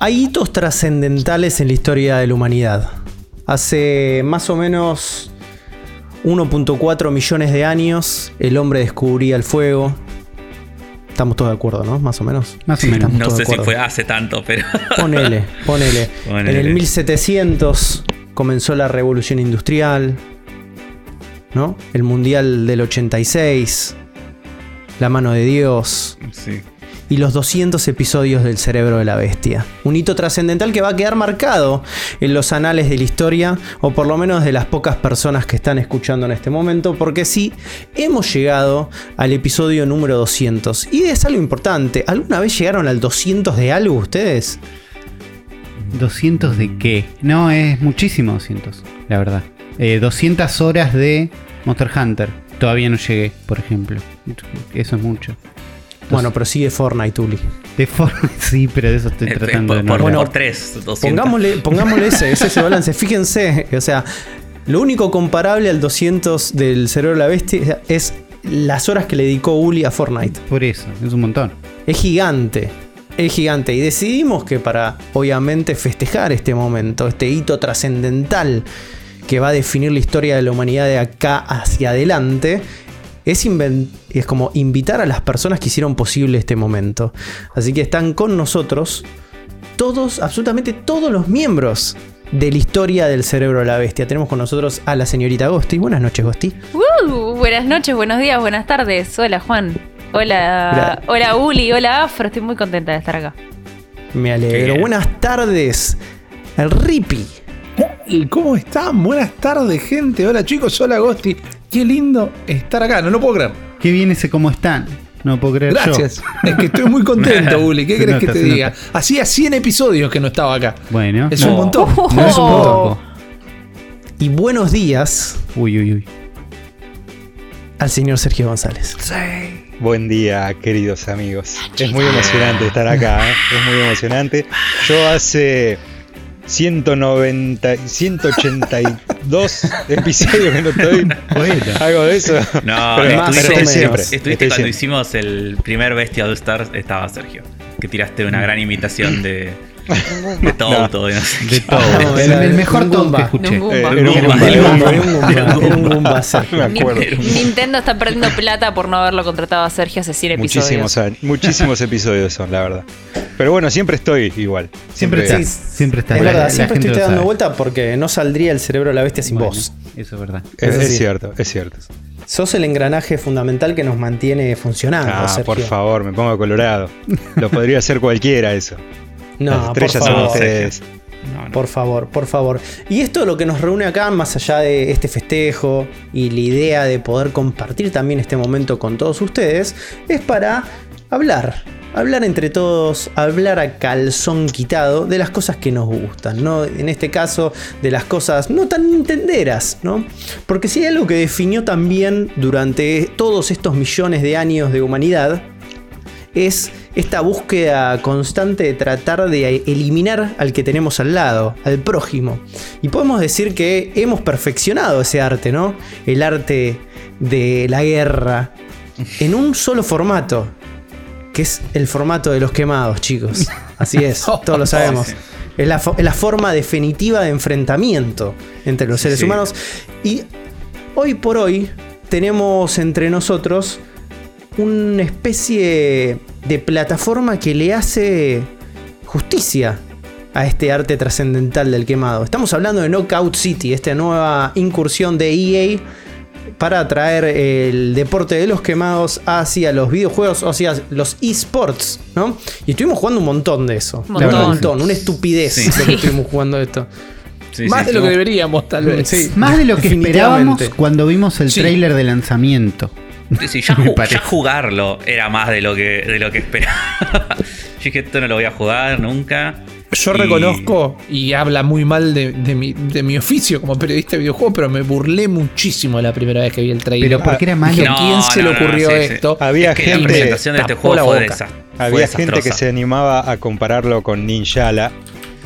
Hay hitos trascendentales en la historia de la humanidad. Hace más o menos 1.4 millones de años el hombre descubría el fuego. Estamos todos de acuerdo, ¿no? Más o menos. Más o Sí, menos. No sé si fue hace tanto, pero. Ponele, ponele. Ponele. En el 1700 comenzó la revolución industrial, ¿no? El mundial del 86, la mano de Dios Sí. Y los 200 episodios del cerebro de la bestia. Un hito trascendental que va a quedar marcado en los anales de la historia, o por lo menos de las pocas personas que están escuchando en este momento, porque sí, hemos llegado al episodio número 200. Y es algo importante, ¿alguna vez llegaron al 200 de algo ustedes? ¿200 de qué? No, es muchísimo 200, la verdad. Eh, 200 horas de Monster Hunter. Todavía no llegué, por ejemplo. Eso es mucho. Bueno, pero sigue Fortnite, Uli. De forma, sí, pero de eso estoy Eh, tratando de por, no por, hablar. por tres, 200. Pongámosle, pongámosle ese, ese, ese balance. Fíjense, o sea, lo único comparable al 200 del cerebro de la bestia es las horas que le dedicó Uli a Fortnite. Por eso, es un montón. Es gigante. Es gigante. Y decidimos que para, obviamente, festejar este momento, este hito trascendental que va a definir la historia de la humanidad de acá hacia adelante, es, es como invitar a las personas que hicieron posible este momento. Así que están con nosotros todos, absolutamente todos los miembros de la historia del cerebro de la bestia. Tenemos con nosotros a la señorita Gosti. Buenas noches, Gosti. Uh, buenas noches, buenos días, buenas tardes. Hola Juan. Hola, hola Uli, hola Afro. Estoy muy contenta de estar acá. Me alegro. Buenas tardes. El Rippy. ¿Y ¿Cómo están? Buenas tardes, gente. Hola, chicos. Hola, Gosti. Qué lindo estar acá. No lo puedo creer. Qué bien ese cómo están. No puedo creer Gracias. yo. Es que estoy muy contento, Uli. ¿Qué querés que te diga? nota. Hacía 100 episodios que no estaba acá. Bueno, Es no, un montón. no es un Oh. poco. Y buenos días Uy, uy, uy. al señor Sergio González. Buen día, queridos amigos. Es muy emocionante estar acá, ¿eh? es muy emocionante. Yo hace 190, 182 episodios que no estoy. Bueno. Algo de eso. No, pero, más pero siempre. Estuviste estoy cuando siempre. hicimos el primer Bestia All Stars, estaba Sergio. Que tiraste una gran imitación de, de sé De todo. Era el mejor todo que escuché. Nintendo está perdiendo plata por no haberlo contratado a Sergio hace 100 episodios. Muchísimos, episodios son, la verdad. Pero bueno, siempre estoy igual. Siempre Siempre, está. Siempre está. Es La- verdad, la siempre estoy dando sabe. vuelta porque no saldría el cerebro de la bestia sin Bueno, vos. Eso es verdad. Es, sí. cierto, es cierto. Sos el engranaje fundamental que nos mantiene funcionando, Ah, Sergio. por favor, me pongo colorado. Lo podría hacer cualquiera eso. No, Las por estrellas son favor. ustedes. No, no. Por favor, por favor. Y esto lo que nos reúne acá, más allá de este festejo y la idea de poder compartir también este momento con todos ustedes, es para hablar. Hablar entre todos, hablar a calzón quitado de las cosas que nos gustan, ¿no? En este caso, de las cosas no tan entenderas, ¿no? Porque si hay algo que definió también durante todos estos millones de años de humanidad, es esta búsqueda constante de tratar de eliminar al que tenemos al lado, al prójimo. Y podemos decir que hemos perfeccionado ese arte, ¿no? El arte de la guerra en un solo formato, que es el formato de los quemados, chicos. Así es, todos lo sabemos. Es la, fo- es la forma definitiva de enfrentamiento entre los seres sí. humanos. Y hoy por hoy tenemos entre nosotros una especie de plataforma que le hace justicia a este arte trascendental del quemado. Estamos hablando de Knockout City, esta nueva incursión de EA para traer el deporte de los quemados hacia los videojuegos, o sea, los esports, ¿no? Y estuvimos jugando un montón de eso. Un La verdad, montón. Un montón, una estupidez Sí. lo que estuvimos jugando esto. Sí, Más sí, de lo que deberíamos, tal vez. Sí. Más de lo que esperábamos cuando vimos el Sí. tráiler de lanzamiento. Sí, ya, Me ju- parece. ya jugarlo era más de lo que, de lo que esperaba. Yo dije, esto no lo voy a jugar nunca. Yo Y- reconozco y habla muy mal de, de mi, de mi oficio como periodista de videojuegos, pero me burlé muchísimo la primera vez que vi el trailer. Pero porque era malo. No, ¿quién se no, le no, ocurrió sí, sí. esto? Había Es que la gente- presentación de este juego la fue Había gente que se animaba a compararlo con Ninjala.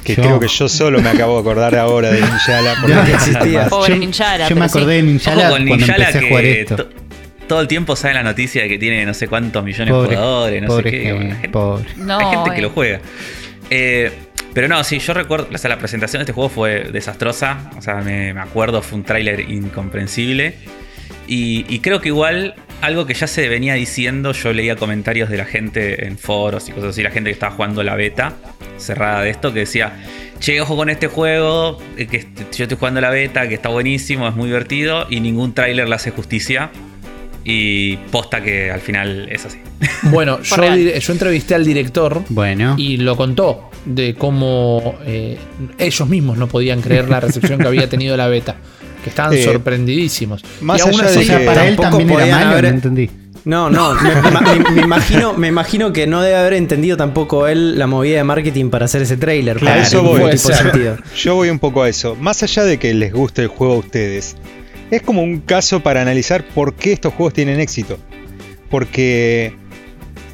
Que Yo. creo que yo solo me acabo de acordar ahora de Ninjala. porque no existía. Pobre Yo- Ninjala, Yo me acordé de Ninjala cuando Ninjala empecé a jugar esto. To- todo el tiempo sale la noticia de que tiene no sé cuántos millones Pobre- de jugadores, no pobre sé qué. gente, Bueno, hay gente- pobre. No, hay gente que eh. lo juega. Eh, Pero no, sí, yo recuerdo, o sea, la presentación de este juego fue desastrosa, o sea, me, me acuerdo, fue un tráiler incomprensible. Y, y creo que igual algo que ya se venía diciendo, yo leía comentarios de la gente en foros y cosas así, la gente que estaba jugando la beta cerrada de esto, que decía, che, ojo con este juego, eh, que yo estoy jugando la beta, que está buenísimo, es muy divertido, y ningún tráiler le hace justicia. Y posta que al final es así. Bueno, yo, yo entrevisté al director Bueno. y lo contó de cómo eh, ellos mismos no podían creer la recepción que había tenido la beta. Que estaban Eh, sorprendidísimos. más y aún allá así, de que para él tampoco también era malo, haber- no entendí. No, no, me, me- me imagino, me imagino que no debe haber entendido tampoco él la movida de marketing para hacer ese trailer. Claro, para eso voy. tipo de sentido. Yo voy un poco a eso. Más allá de que les guste el juego a ustedes, es como un caso para analizar por qué estos juegos tienen éxito. Porque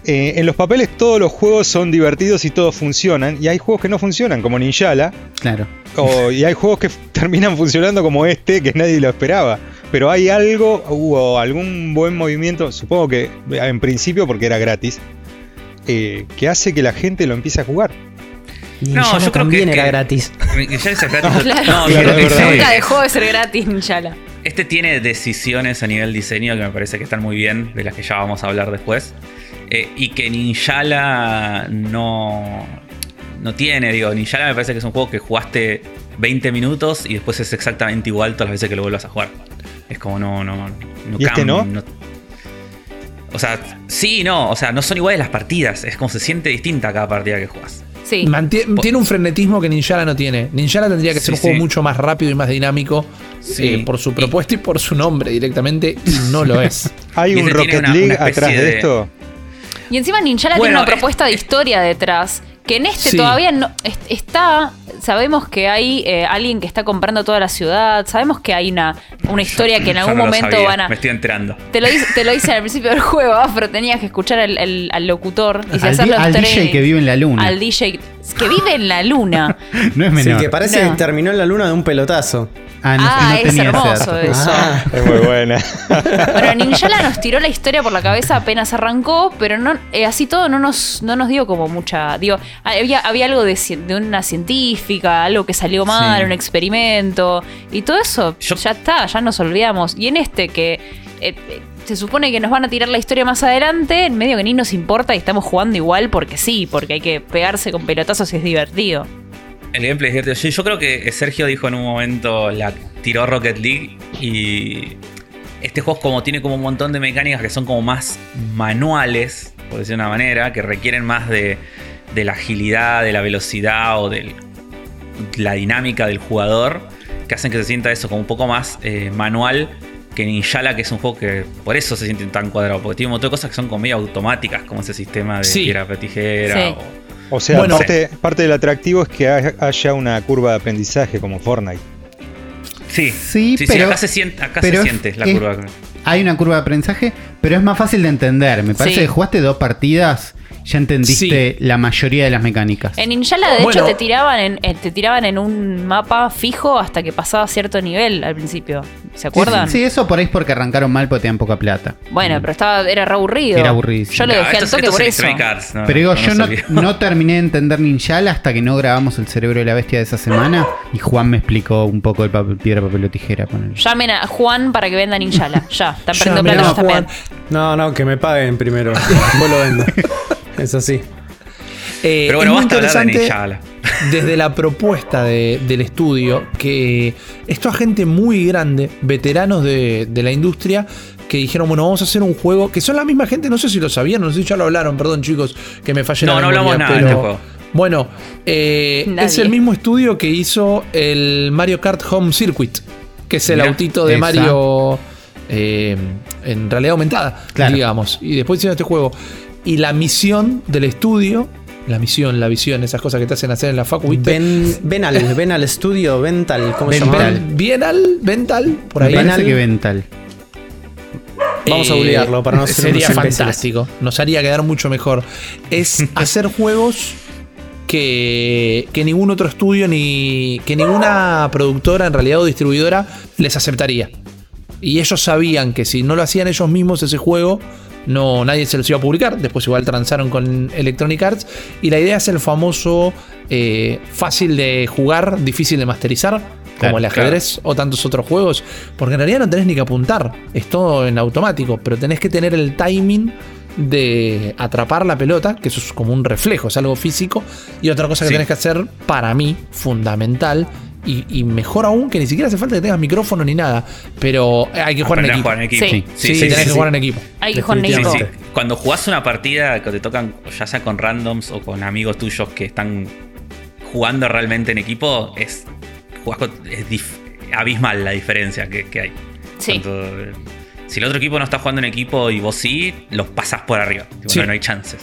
eh, en los papeles todos los juegos son divertidos y todos funcionan, y hay juegos que no funcionan, como Ninjala, Claro. o- y hay juegos que terminan funcionando como este, que nadie lo esperaba. Pero hay algo, hubo algún buen movimiento, supongo que en principio porque era gratis, eh, que hace que la gente lo empiece a jugar. No, yo creo que- también era que- gratis. Ya es gratis. Claro. No, Claro. Nunca dejó de ser gratis, Ninjala. Este tiene decisiones a nivel diseño que me parece que están muy bien, de las que ya vamos a hablar después. Eh, y que Ninjala no, no tiene, digo, Ninjala me parece que es un juego que jugaste 20 minutos y después es exactamente igual todas las veces que lo vuelvas a jugar. Es como no, no, no ¿Y este no? O sea, sí y no, o sea, no son iguales las partidas, es como se siente distinta cada partida que juegas. Sí. tiene un frenetismo que Ninjala no tiene. Ninjala tendría que Sí, ser un juego sí. mucho más rápido y más dinámico Sí. eh, por su propuesta y por su nombre directamente, y no lo es. ¿Hay un Rocket una- League una atrás de, de- esto? Y encima Ninjala Bueno, tiene una es- propuesta de historia detrás. Que en este Sí. todavía no est- está. Sabemos que hay eh, alguien que está comprando toda la ciudad. Sabemos que hay una, una historia que en algún no momento sabía, van a. Me estoy enterando. Te lo, dice, te lo dicen al principio del juego, Afro. Tenías que escuchar al, al- al locutor y Al, hacer los al DJ que vive en la luna. Al DJ que vive en la luna. no es Sí, menor. que parece No. que terminó en la luna de un pelotazo. Ah, no, ah, no es hermoso eso. Ah, Es muy buena. Pero Ninjala nos tiró la historia por la cabeza apenas arrancó, pero no eh, así todo no nos, no nos dio como mucha. Digo, había, había algo de, una científica, algo que salió mal, Sí. un experimento, y todo eso Yo- ya está, ya nos olvidamos. Y en este que eh, se supone que nos van a tirar la historia más adelante, en medio que ni nos importa y estamos jugando igual porque sí, porque hay que pegarse con pelotazos y es divertido. El gameplay es divertido. Sí, yo creo que Sergio dijo en un momento, la tiró Rocket League y este juego como tiene como un montón de mecánicas que son como más manuales, por decir de una manera, que requieren más de, de la agilidad, de la velocidad o de la dinámica del jugador, que hacen que se sienta eso como un poco más eh, manual que Ninjala, que es un juego que por eso se siente tan cuadrado, porque tiene un montón de cosas que son como medio automáticas, como ese sistema de Sí. tijera tijera Sí. o O sea, Bueno. parte, parte del atractivo es que hay- haya una curva de aprendizaje como Fortnite. Sí, Sí, sí, pero- acá se siente, acá pero se siente la es- curva. Hay una curva de aprendizaje, pero es más fácil de entender. Me parece Sí. que jugaste dos partidas, ya entendiste la mayoría de las mecánicas. En Ninjala, de Bueno. hecho, te tiraban en, eh, te tiraban en un mapa fijo hasta que pasaba cierto nivel al principio. ¿Se acuerdan? Sí, eso por ahí es porque arrancaron mal porque tenían poca plata. Bueno, pero estaba, era re aburrido. Era aburridísimo. Yo lo No, dejé al estos- toque por eso. No, Pero digo, no yo no, no terminé de entender Ninjala hasta que no grabamos el cerebro de la bestia de esa semana y Juan me explicó un poco el papel, piedra, papel o tijera. ponele. Llamen a Juan para que venda Ninjala. Ya, están perdiendo plata también. No, no, que me paguen primero. Después lo vendo. Es así. Eh, Pero bueno, basta hablar de Ninjala. desde la propuesta de- del estudio que esto a gente muy grande, veteranos de, de la industria, que dijeron, bueno, vamos a hacer un juego, que son la misma gente, no sé si lo sabían, no sé si ya lo hablaron, perdón chicos, que me fallé No, la no memoria, hablamos nada de este juego. Bueno, eh, es el mismo estudio que hizo el Mario Kart Home Circuit, que es el Mirá, autito de esa. Mario eh, en realidad aumentada, Claro. digamos. Y después hicieron este juego. Y la misión del estudio, la misión, la visión, esas cosas que te hacen hacer en la facu, ¿viste? Ven, ven, al, ven al estudio, Vental, ¿cómo se Vental. llama? Bienal, Vental, por Me ahí. parece Venal. que Vental. Vamos a googlearlo para no ser Sería imbéciles. fantástico. Nos haría quedar mucho mejor. Es hacer juegos que, que ningún otro estudio ni que ninguna productora en realidad o distribuidora les aceptaría. Y ellos sabían que si no lo hacían ellos mismos ese juego, no, nadie se los iba a publicar. Después igual transaron con Electronic Arts. Y la idea es el famoso eh, fácil de jugar, difícil de masterizar, como Claro, el ajedrez o tantos otros juegos. Porque en realidad no tenés ni que apuntar, es todo en automático, pero tenés que tener el timing de atrapar la pelota, que eso es como un reflejo, es algo físico. Y otra cosa que Sí. tenés que hacer, para mí, fundamental. Y, y mejor aún que ni siquiera hace falta que tengas micrófono ni nada. Pero hay que jugar en equipo. jugar en equipo. Sí. Sí, sí, tenés sí, que sí. jugar en equipo. Hay que jugar en equipo. sí. Cuando jugás una partida que te tocan, ya sea con randoms o con amigos tuyos que están jugando realmente en equipo, es, jugás con- es dif- abismal la diferencia que, que hay. Sí. Tanto, eh, si el otro equipo no está jugando en equipo y vos sí, los pasas por arriba. Tipo, Sí. no, no hay chances.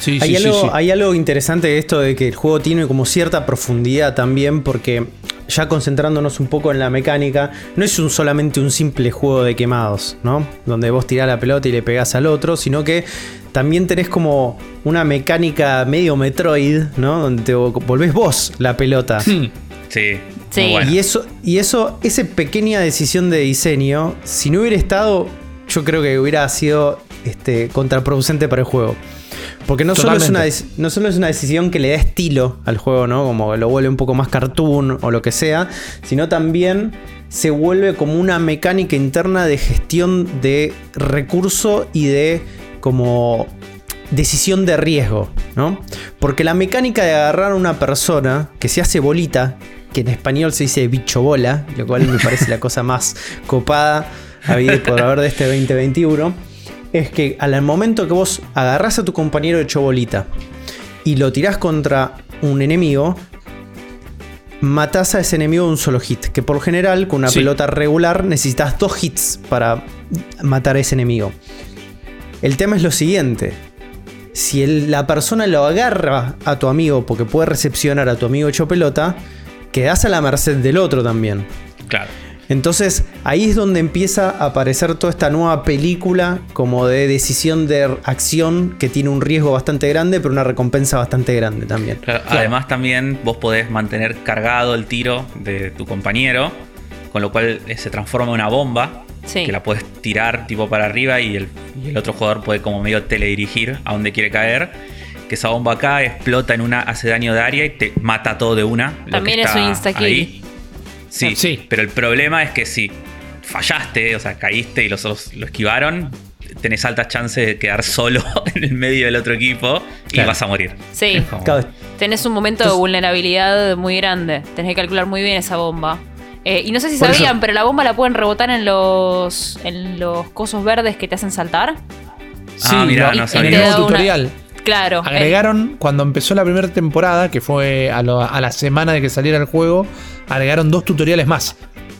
Sí, Hay, sí, algo, sí. hay algo interesante de esto de que el juego tiene como cierta profundidad también, porque ya concentrándonos un poco en la mecánica, no es un, solamente un simple juego de quemados, ¿no? Donde vos tirás la pelota y le pegás al otro, sino que también tenés como una mecánica medio Metroid, ¿no? Donde te volvés vos la pelota. Hmm. Sí. Sí. bueno. Y eso, y eso, esa pequeña decisión de diseño, si no hubiera estado, yo creo que hubiera sido este, contraproducente para el juego. Porque no solo, es una, no solo es una decisión que le da estilo al juego, ¿no? Como lo vuelve un poco más cartoon o lo que sea, sino también se vuelve como una mecánica interna de gestión de recurso y de como decisión de riesgo, ¿no? Porque la mecánica de agarrar a una persona que se hace bolita, que en español se dice bicho bola, lo cual me parece la cosa más copada por haber de este 2021, es que al momento que vos agarrás a tu compañero hecho bolita y lo tirás contra un enemigo, matás a ese enemigo de un solo hit. Que por lo general, con una Sí. pelota regular, necesitas dos hits para matar a ese enemigo. El tema es lo siguiente. Si el- la persona lo agarra a tu amigo porque puede recepcionar a tu amigo hecho pelota, quedás a la merced del otro también. Claro. Entonces ahí es donde empieza a aparecer toda esta nueva película como de decisión de acción que tiene un riesgo bastante grande pero una recompensa bastante grande también. Claro, Además también vos podés mantener cargado el tiro de tu compañero, con lo cual eh, se transforma en una bomba Sí. que la puedes tirar tipo para arriba y el, y el otro jugador puede como medio teledirigir a donde quiere caer. Que esa bomba acá explota en una, hace daño de área y te mata todo de una. lo que También es está un insta-kill. ahí. Sí, Sí. pero el problema es que si fallaste, o sea, caíste y los otros lo esquivaron, tenés altas chances de quedar solo en el medio del otro equipo y Claro. vas a morir. Sí. Como- Tenés un momento de vulnerabilidad muy grande. Tenés que calcular muy bien esa bomba. Eh, y no sé si Por sabían, eso- pero la bomba la pueden rebotar en los en los cosos verdes que te hacen saltar. Sí, Ah, mirá, no sabía. Te da una- tutorial. Claro. eh, Agregaron, cuando empezó la primera temporada, que fue a, lo- a la semana de que saliera el juego, agregaron dos tutoriales más.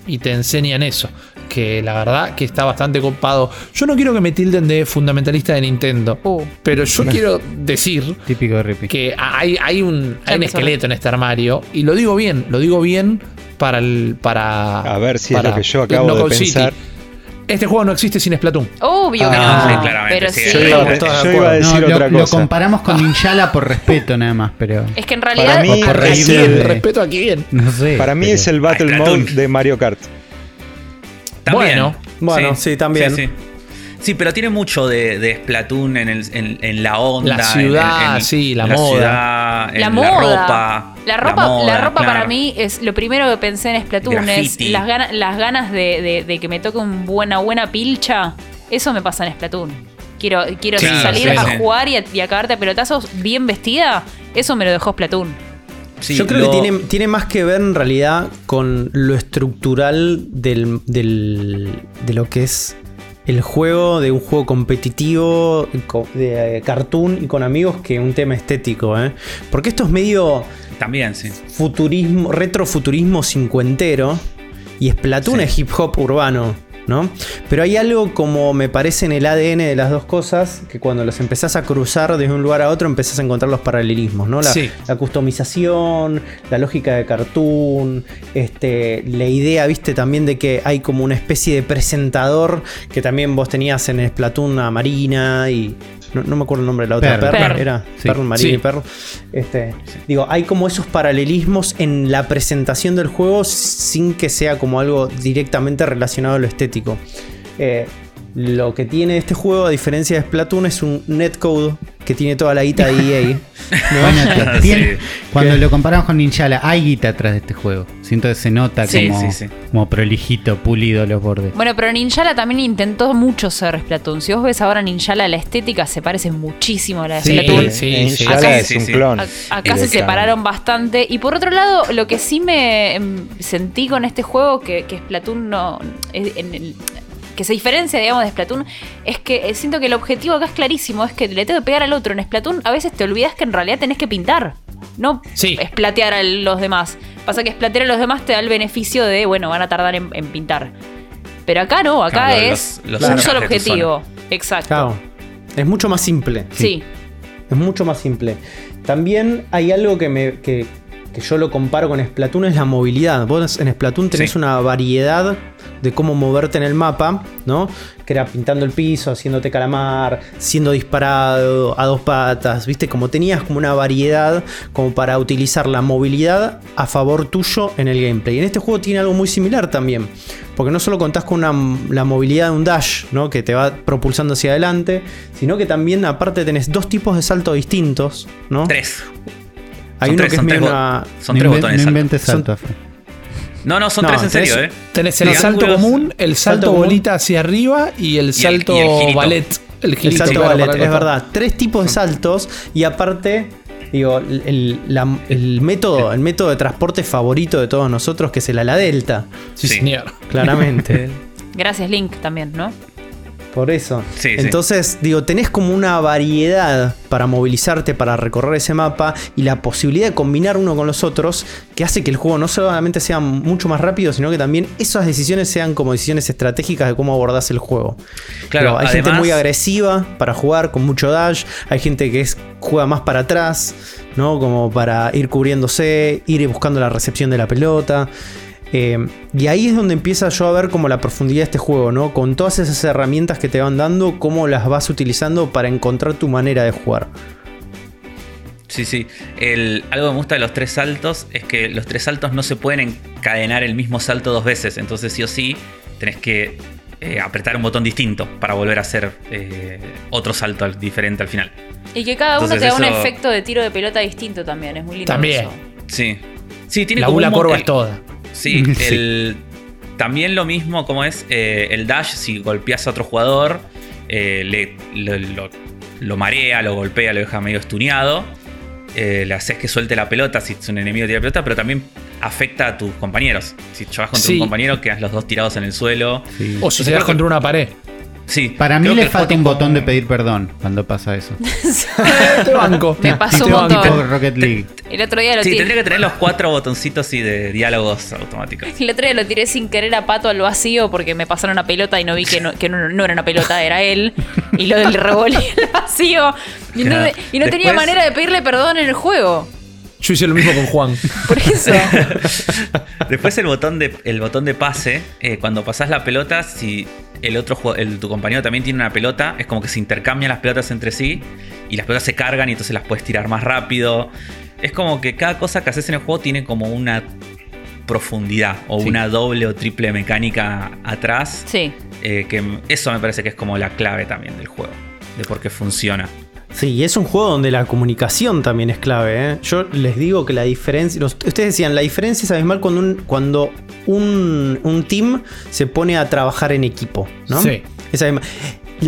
Y te enseñan eso. Que la verdad que está bastante copado. Yo no quiero que me tilden de fundamentalista de Nintendo. Uh. Pero yo quiero decir Típico de Rippy. que hay, hay un, hay un esqueleto en este armario. Y lo digo bien, lo digo bien para el. Para, A ver si es lo que yo acabo de City. Este juego no existe sin Splatoon. Obvio que Ah, no. sí, claramente, pero sí. sí. Yo iba, yo a decir No, lo, otra lo cosa. comparamos con Ninjala por respeto nada más, pero Es que en Para realidad. mí- por es el de- Respeto a quién. no sé. Para mí pero- es el Battle Ah, Mode de Mario Kart. También. Bueno. Bueno, sí, también. Sí, sí. Sí, pero tiene mucho de, de Splatoon en, el- en- en la onda. La ciudad, en- en- sí, la moda. ciudad, en La moda. ropa. La ropa, la moda, ropa para mí es lo primero que pensé en Splatoon. Es las, ganas las ganas de, de- de que me toque una buena, buena pilcha. Eso me pasa en Splatoon. Quiero, quiero Claro, salir sí, a sí. jugar y a, y a cagarte a pelotazos bien vestida. Eso me lo dejó Splatoon. Sí, Yo creo lo- que tiene, tiene más que ver en realidad con lo estructural del, del- de lo que es el juego, de un juego competitivo, co- de eh, cartoon y con amigos, que un tema estético. ¿eh? Porque esto es medio También, sí. futurismo, retrofuturismo cincuentero y Splatoon Sí. es hip hop urbano, ¿no? Pero hay algo como me parece en el ADN de las dos cosas, que cuando los empezás a cruzar desde un lugar a otro empezás a encontrar los paralelismos, ¿no? La, Sí. la customización, la lógica de cartoon, este, la idea, viste, también de que hay como una especie de presentador que también vos tenías en Splatoon a Marina y... No, no me acuerdo el nombre de la otra. Pearl. era Sí. Pearl, Marina Sí. y Pearl. Este, Digo, hay como esos paralelismos en la presentación del juego sin que sea como algo directamente relacionado a lo estético. Eh, Lo que tiene este juego, a diferencia de Splatoon, es un netcode que tiene toda la guita de EA. Bueno, Sí. tiene- cuando lo comparamos con Ninjala, hay guita atrás de este juego. Siento que se nota Sí, como, sí, sí. como prolijito, pulido los bordes. Bueno, pero Ninjala también intentó mucho ser Splatoon. Si vos ves ahora Ninjala, la estética se parece muchísimo a la de Sí, Splatoon. sí, sí. Shala Acá- es sí, un sí. clon. Acá se separaron bastante. Y por otro lado, lo que sí me em, sentí con este juego, que, que Splatoon no. es- en el- que se diferencia, digamos, de Splatoon, es que eh, siento que el objetivo acá es clarísimo: es que le tengo que pegar al otro. En Splatoon a veces te olvidas que en realidad tenés que pintar. No Sí. esplatear a los demás. Pasa que esplatear a los demás te da el beneficio de, bueno, van a tardar en, en pintar. Pero acá no, acá Claro, es los- los un solo objetivo. Exacto. Claro. Es mucho más simple. Sí. Es mucho más simple. También hay algo que me. Que, que yo lo comparo con Splatoon es la movilidad. Vos en Splatoon tenés Sí. una variedad de cómo moverte en el mapa, ¿no? Que era pintando el piso, haciéndote calamar, siendo disparado a dos patas, ¿viste? Como tenías como una variedad como para utilizar la movilidad a favor tuyo en el gameplay. Y en este juego tiene algo muy similar también. Porque no solo contás con una- la movilidad de un dash, ¿no? Que te va propulsando hacia adelante, sino que también aparte tenés dos tipos de salto distintos, ¿no? Tres. Hay Son uno tres, que es son medio tres una... Son no tres inven- botones. No inventes salto. No, no, son No, tres en serio, ¿eh? Tenés el salto común, el salto, salto común. bolita hacia arriba y el salto y el girito. ballet. El, El salto claro, ballet, el es verdad. Tres tipos de saltos y aparte, digo, el, el- la- el método, el método de transporte favorito de todos nosotros, que es el ala delta, Sí, Sí. señor. claramente. Gracias, Link, también, ¿no? Por eso. Sí, sí. Entonces, digo, tenés como una variedad para movilizarte, para recorrer ese mapa y la posibilidad de combinar uno con los otros que hace que el juego no solamente sea mucho más rápido, sino que también esas decisiones sean como decisiones estratégicas de cómo abordás el juego. Claro, hay gente muy agresiva para jugar con mucho dash, hay gente que es, juega más para atrás, ¿no? Como para ir cubriéndose, ir buscando la recepción de la pelota. Eh, y ahí es donde empieza yo a ver como la profundidad de este juego, ¿no? Con todas esas herramientas que te van dando, cómo las vas utilizando para encontrar tu manera de jugar. Sí, sí. El, algo que me gusta de los tres saltos es que los tres saltos no se pueden encadenar el mismo salto dos veces. Entonces, sí o sí, tenés que eh, apretar un botón distinto para volver a hacer eh, otro salto al- diferente al final. Y que cada uno Entonces te da un efecto de tiro de pelota distinto también, es muy lindo. También. eso. Sí. Sí, tiene La como bula un corva es toda. Sí, Sí. el- también lo mismo como es eh, el dash, si golpeas a otro jugador, eh, le, lo, lo- lo marea, lo golpea, lo deja medio estuneado. eh, le haces que suelte la pelota si es un enemigo que tira pelota, pero también afecta a tus compañeros. Si vas contra Sí. un compañero, quedas los dos tirados en el suelo. Sí. O si te das contra una pared. Sí, Para mí le falta un botón de pedir perdón cuando pasa eso. te banco. Me pasó un banco. montón. Tipo Rocket League. El otro día lo Sí, tiré. tendría que tener los cuatro botoncitos y de diálogos automáticos. El otro día lo tiré sin querer a Pato al vacío porque me pasaron una pelota y no vi que no, que no, no era una pelota, era él. Y lo le revolví al vacío. Y no, Claro. y no tenía manera de pedirle perdón en el juego. Yo hice lo mismo con Juan. Por eso. Después el botón de, el botón de pase, eh, cuando pasás la pelota, si el otro el, tu compañero también tiene una pelota, es como que se intercambian las pelotas entre sí y las pelotas se cargan y entonces las puedes tirar más rápido. Es como que cada cosa que haces en el juego tiene como una profundidad o Sí. una doble o triple mecánica atrás. Sí. eh, que eso me parece que es como la clave también del juego, de por qué funciona. Sí, y es un juego donde la comunicación también es clave. ¿eh? Yo les digo que la diferencia. ustedes decían, la diferencia es abismal cuando un, cuando un, un team se pone a trabajar en equipo. ¿no? Sí. Es abismal.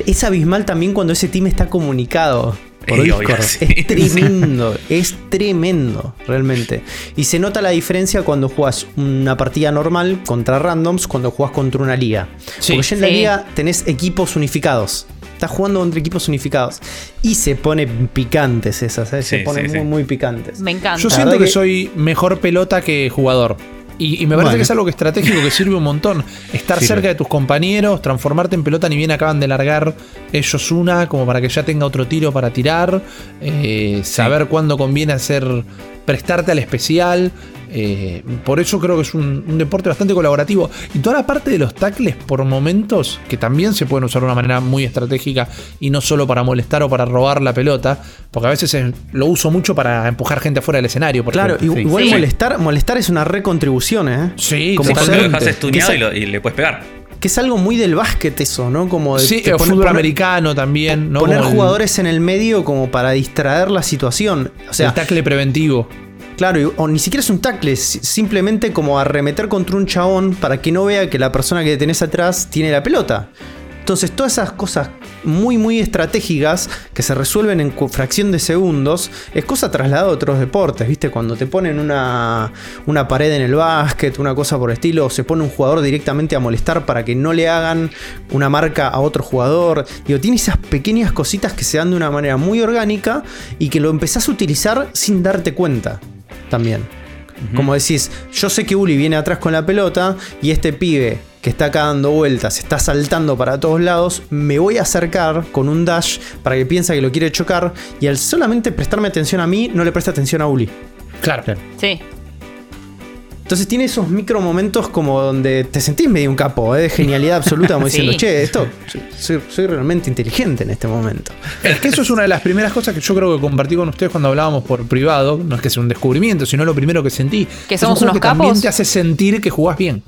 Es abismal también cuando ese team está comunicado. Por Y Discord. obvio, sí. Es tremendo, es tremendo, realmente. Y se nota la diferencia cuando juegas una partida normal contra randoms, cuando juegas contra una liga. Sí. Porque ya en la Sí. liga tenés equipos unificados. Estás jugando contra equipos unificados. Y se pone picantes esas, ¿eh? se Sí, ponen sí, muy, sí. muy picantes. Me encanta. Yo siento que, que- soy mejor pelota que jugador. Y, y me parece Bueno. que es algo que estratégico que sirve un montón. Estar Sirve. cerca de tus compañeros, transformarte en pelota, ni bien acaban de largar ellos una, como para que ya tenga otro tiro para tirar. eh, saber cuándo conviene hacer. Prestarte al especial. eh, por eso creo que es un, un deporte bastante colaborativo. Y toda la parte de los tackles por momentos, que también se pueden usar de una manera muy estratégica y no solo para molestar o para robar la pelota, porque a veces es- lo uso mucho para empujar gente afuera del escenario. por Claro, ejemplo. igual Sí. molestar, molestar es una recontribución, ¿eh? Sí, Como lo dejas estuneado y, lo- y le puedes pegar. Que es algo muy del básquet eso, ¿no? Como de Sí, te o pone- fútbol poner- americano también, ¿no? poner Como el- jugadores en el medio como para distraer la situación. O sea, el tackle preventivo. Claro, y- o ni siquiera es un tackle, simplemente como arremeter contra un chabón para que no vea que la persona que tenés atrás tiene la pelota. Entonces, todas esas cosas muy, muy estratégicas que se resuelven en fracción de segundos, es cosa trasladada a otros deportes, ¿viste? Cuando te ponen una, una pared en el básquet, una cosa por el estilo, o se pone un jugador directamente a molestar para que no le hagan una marca a otro jugador. Digo, tiene esas pequeñas cositas que se dan de una manera muy orgánica y que lo empezás a utilizar sin darte cuenta también. Como decís, yo sé que Uli viene atrás con la pelota y este pibe que está acá dando vueltas, está saltando para todos lados, me voy a acercar con un dash para que piensa que lo quiere chocar y al solamente prestarme atención a mí, no le presta atención a Uli. Claro. Sí. Entonces tiene esos micro momentos como donde te sentís medio un capo, ¿eh? de genialidad absoluta, como Sí. diciendo, che, esto, soy, soy realmente inteligente en este momento. Es que eso es una de las primeras cosas que yo creo que compartí con ustedes cuando hablábamos por privado. No es que sea un descubrimiento, sino lo primero que sentí. Que Es somos un unos que también capos. te hace sentir que jugás bien.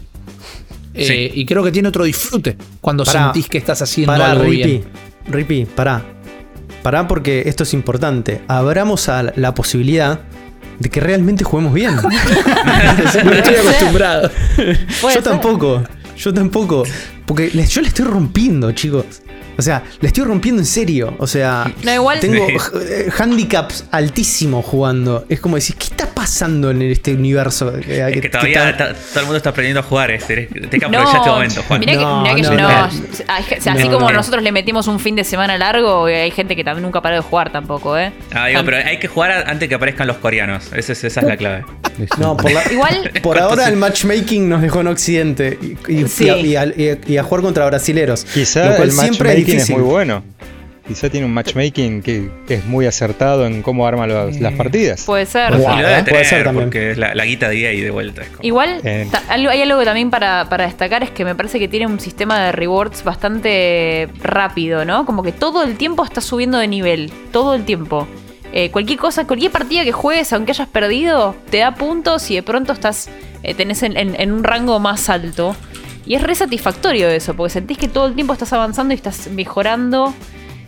Eh, Sí. y creo que tiene otro disfrute cuando Pará. sentís que estás haciendo Pará, algo Ripi, bien. Ripi, pará. Pará porque esto es importante. Abramos a la posibilidad de que realmente juguemos bien. No estoy acostumbrado. Yo tampoco. Yo tampoco. Porque yo le estoy rompiendo, chicos. O sea, le estoy rompiendo en serio. O sea, No, igual- tengo Sí. eh, handicaps altísimos jugando. Es como decir, ¿qué está pasando en este universo? Eh, Es que todavía ta- todo el mundo está aprendiendo a jugar. Es, tenés que aprovechar este momento, Juan. mirá que, No, mirá que no, yo no. no. hay ge- o sea, así No, como no. nosotros le metimos un fin de semana largo, eh, hay gente que también nunca paró de jugar tampoco, ¿eh? Ah, digo, pero hay que jugar antes que aparezcan los coreanos. Esa es, esa es la clave. No, por, la- Igual, por ahora el matchmaking nos dejó en Occidente. Y, y- Sí. y a, y a- y a- y a jugar contra brasileros. Quizá Lo cual el siempre es matchmaking es, muy bueno. Quizá tiene un matchmaking que, que es muy acertado en cómo arma los- las partidas. puede ser. Puede ser también. porque es la, la guita de EA de vuelta. es como- Igual, Eh. hay algo también para, para destacar, es que me parece que tiene un sistema de rewards bastante rápido, ¿no? Como que todo el tiempo estás subiendo de nivel, todo el tiempo. Eh, cualquier cosa, cualquier partida que juegues, aunque hayas perdido, te da puntos y de pronto estás eh, tenés en, en- en un rango más alto. Y es re satisfactorio eso, porque sentís que todo el tiempo estás avanzando y estás mejorando.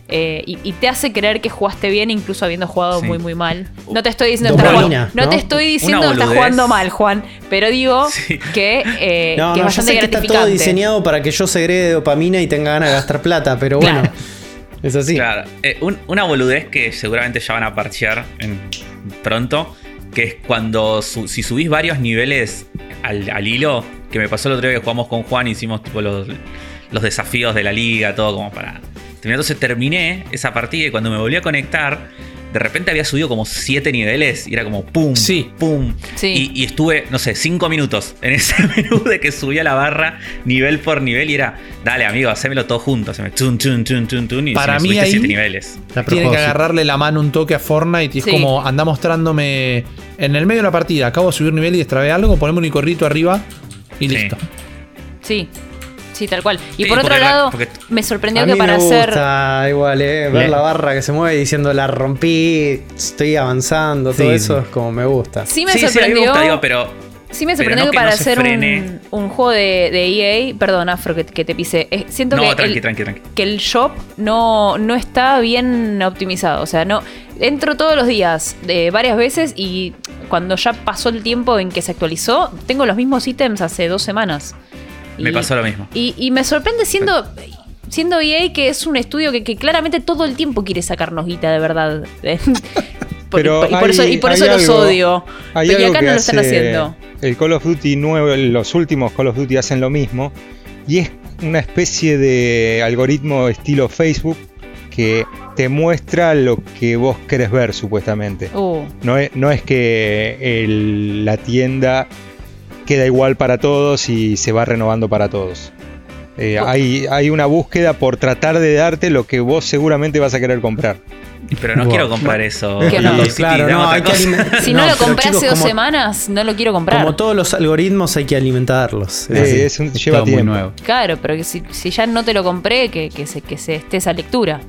eh, y, y te hace creer que jugaste bien, incluso habiendo jugado Sí. muy, muy mal. No te estoy diciendo que estás no ¿no? te estoy diciendo estás jugando mal, Juan. Pero digo Sí. que, eh, No, que no, es ya bastante sé que está todo diseñado para que yo segregue dopamina y tenga ganas de gastar plata, pero bueno, Claro. es así. Claro. Eh, un- una boludez que seguramente ya van a parchear en- pronto. Que es cuando su- si subís varios niveles al, al hilo. Que me pasó el otro día que jugamos con Juan. Hicimos tipo los, los desafíos de la liga, todo como para. Entonces terminé esa partida y cuando me volví a conectar. De repente había subido como 7 niveles y era como pum, Sí. pum. Sí. Y, y estuve, no sé, 5 minutos en ese menú de que subía la barra nivel por nivel y era, dale amigo, hacémelo todo junto. Se me chun, chun, chun, chun, chun, y Para se me mí subiste ahí- 7 niveles. Tiene que agarrarle la mano un toque a Fortnite y es Sí. como anda mostrándome en el medio de la partida, acabo de subir nivel y destrabé algo, poneme un icorrito arriba y Sí. listo. Sí. Sí, tal cual. Y Sí, por otro lado, porque- me sorprendió A que mí para me hacer. gusta igual, eh, ver la barra que se mueve diciendo la rompí, estoy avanzando, todo eso es como me gusta. Sí me sí, sí, a mí sorprendió. me gusta, digo, pero. Sí me sorprendió no que que para no hacer un, un juego de, de EA, perdón, Afro, que, que te pise, eh, siento No, que, tranqui, el, tranqui, tranqui. que el shop no, no está bien optimizado. O sea, no entro todos los días, eh, varias veces, y cuando ya pasó el tiempo en que se actualizó, tengo los mismos ítems hace dos semanas. Me Y- pasó lo mismo. Y, y me sorprende siendo, siendo EA que es un estudio que, que claramente todo el tiempo quiere sacarnos guita de verdad. Por- y, por hay- eso, y por los odio. Hay Pero y acá no lo están haciendo. El Call of Duty nuevo, los últimos Call of Duty hacen lo mismo. Y es una especie de algoritmo estilo Facebook que te muestra lo que vos querés ver, supuestamente. Uh, No es, no es que el- la tienda queda igual para todos y se va renovando para todos. Eh, hay, hay una búsqueda por tratar de darte lo que vos seguramente vas a querer comprar. Pero no Wow. quiero comprar eso. No. Claro, no, hay que si no, lo compré chicos, hace dos como- semanas, no lo quiero comprar. Como todos los algoritmos hay que alimentarlos. es Eh, así. es un- Es lleva todo muy tiempo. nuevo. Claro, pero que si, si ya no te lo compré, que, que, se, que se esté esa lectura.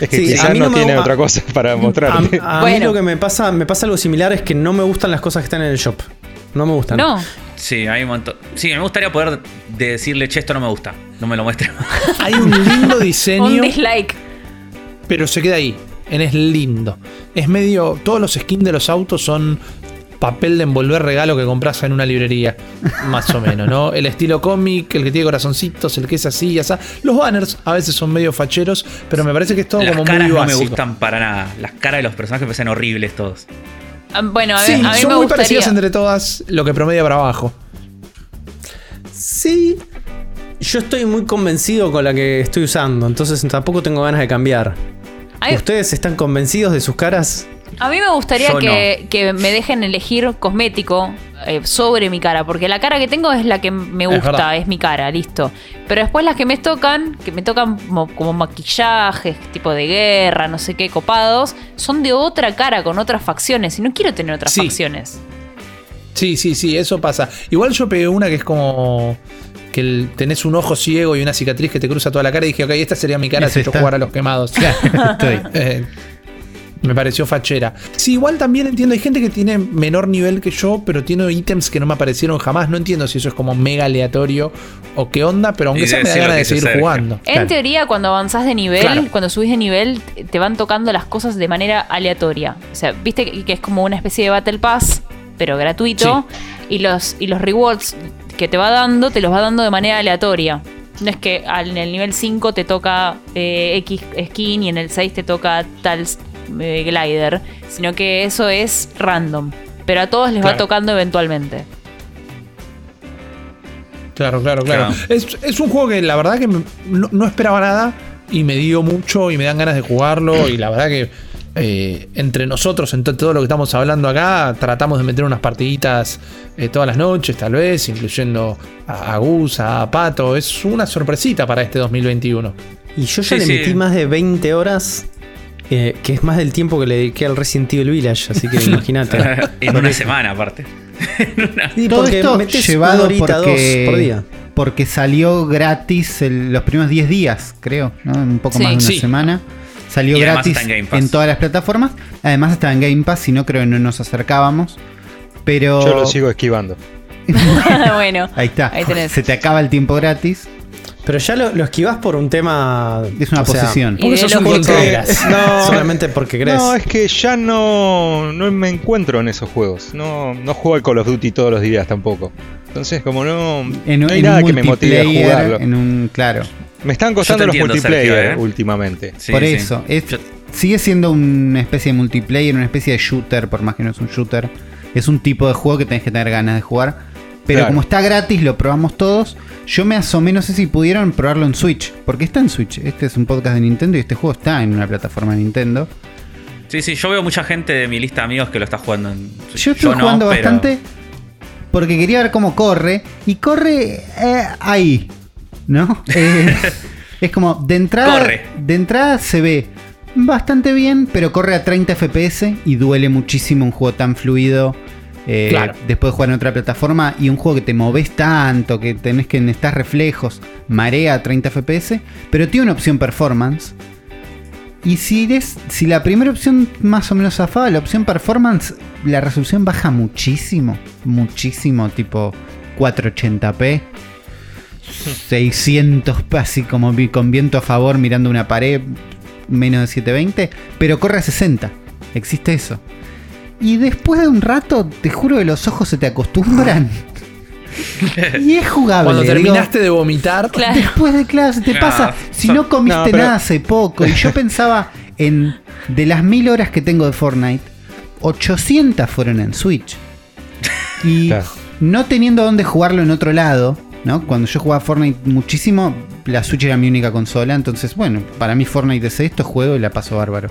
Es que Sí, quizás mí no, tiene otra cosa para mostrarte. A, a mí lo que me pasa, me pasa algo similar es que no me gustan las cosas que están en el shop. No me gustan. No, Sí, hay un montón. Sí, me gustaría poder de- decirle, che, esto no me gusta. No me lo muestres más. Hay un lindo Un diseño, dislike. pero se queda ahí. En es lindo. Es medio. Todos los skins de los autos son papel de envolver regalo que compras en una librería. Más o menos, ¿no? El estilo cómic, el que tiene corazoncitos, el que es así y así. Los banners a veces son medio facheros, pero me parece que es todo Las como caras muy no me básico. gustan para nada. Las caras de los personajes me parecen horribles todos. Ah, Bueno, a, Sí, ver, a mí son me muy gustaría. parecidas entre todas, lo que promedia para abajo. Sí. Yo estoy muy convencido con la que estoy usando, entonces tampoco tengo ganas de cambiar. Ay, ¿Ustedes están convencidos de sus caras? A mí me gustaría que, que me dejen elegir cosmético eh, sobre mi cara, porque la cara que tengo es la que me gusta, es, mi cara, listo. Pero después las que me tocan, que me tocan como, como maquillajes, tipo de guerra, no sé qué, copados, son de otra cara, con otras facciones, y no quiero tener otras Sí. facciones. Sí, sí, sí, eso pasa. Igual yo pegué una que es como que el- tenés un ojo ciego y una cicatriz que te cruza toda la cara y dije, ok, esta sería mi cara si yo jugara a los quemados. Estoy. Eh, me pareció fachera. Sí, igual también entiendo, hay gente que tiene menor nivel que yo, pero tiene ítems que no me aparecieron jamás. No entiendo si eso es como mega aleatorio o qué onda, pero aunque Y sea me da ganas de seguir Sergio. jugando. En Claro. teoría, cuando avanzás de nivel, Claro. cuando subís de nivel, te van tocando las cosas de manera aleatoria. O sea, viste que es como una especie de Battle Pass, pero gratuito. Y los, y los rewards que te va dando, te los va dando de manera aleatoria. No es que al- en el nivel 5 te toca eh, X skin y en el 6 te toca tal eh, glider, sino que eso es random. Pero a todos les va tocando eventualmente. Claro, claro, claro. Claro. Es, es un juego que la verdad que no, no esperaba nada y me dio mucho y me dan ganas de jugarlo y la verdad que eh, entre nosotros, en to- todo lo que estamos hablando acá, tratamos de meter unas partiditas eh, todas las noches, tal vez, incluyendo a, a Gus, a Pato. Es una sorpresita para este 2021. Y yo ya Sí, le sí. metí más de 20 horas, eh, que es más del tiempo que le dediqué al Resident Evil Village, así que imagínate. en una semana, aparte. Sí, Todo porque esto llevado una horita, porque, dos por día. porque salió gratis el- los primeros 10 días, creo, ¿no? Un poco Sí. más de una Sí. semana. Salió Y gratis está en Game Pass. en todas las plataformas. Además está en Game Pass, si no creo que no nos acercábamos. Pero Yo lo sigo esquivando. bueno, ahí está. Ahí tenés. Se te acaba el tiempo gratis. Pero ya lo, lo esquivás por un tema. Es una o sea, Porque sos un contreras. No. Solamente porque crees. No, es que ya no, no me encuentro en esos juegos. No, no juego al Call of Duty todos los días tampoco. Entonces, como no, En, no hay en nada que me motive a jugarlo. En un, claro. Me están costando los multiplayer Sergio, ¿eh? últimamente. Sí, por sí. eso. es- sigue siendo una especie de multiplayer, una especie de shooter, por más que no es un shooter. Es un tipo de juego que tenés que tener ganas de jugar. Pero Claro. como está gratis, lo probamos todos. Yo me asomé, no sé si pudieron probarlo en Switch. Porque está en Switch. Este es un podcast de Nintendo y este juego está en una plataforma de Nintendo. Sí, sí, yo veo mucha gente de mi lista de amigos que lo está jugando en Switch. Yo no, jugando bastante porque quería ver cómo corre. Y corre eh, ahí. ¿No? Eh, es como, de entrada, Corre. de entrada se ve bastante bien, pero corre a 30 FPS y duele muchísimo un juego tan fluido. Eh, Claro. Después de jugar en otra plataforma y un juego que te moves tanto, que tenés que necesitar reflejos, marea a 30 FPS, pero tiene una opción performance. Y si, eres, si la primera opción más o menos zafaba, la opción performance, la resolución baja muchísimo. Muchísimo, tipo 480p. 600, así como con viento a favor mirando una pared, menos de 720, pero corre a 60. Existe eso. Y después de un rato, te juro que los ojos se te acostumbran. y es jugable. Cuando digo, terminaste de vomitar, Claro. Después de clase, te Ah, pasa. Si so- no comiste no, pero- nada hace poco. Y yo pensaba en. De las mil horas que tengo de Fortnite, 800 fueron en Switch. Y Claro. no teniendo dónde jugarlo en otro lado, ¿no? Cuando yo jugaba Fortnite muchísimo, la Switch era mi única consola. Entonces, bueno, para mí Fortnite es esto, juego y la paso bárbaro.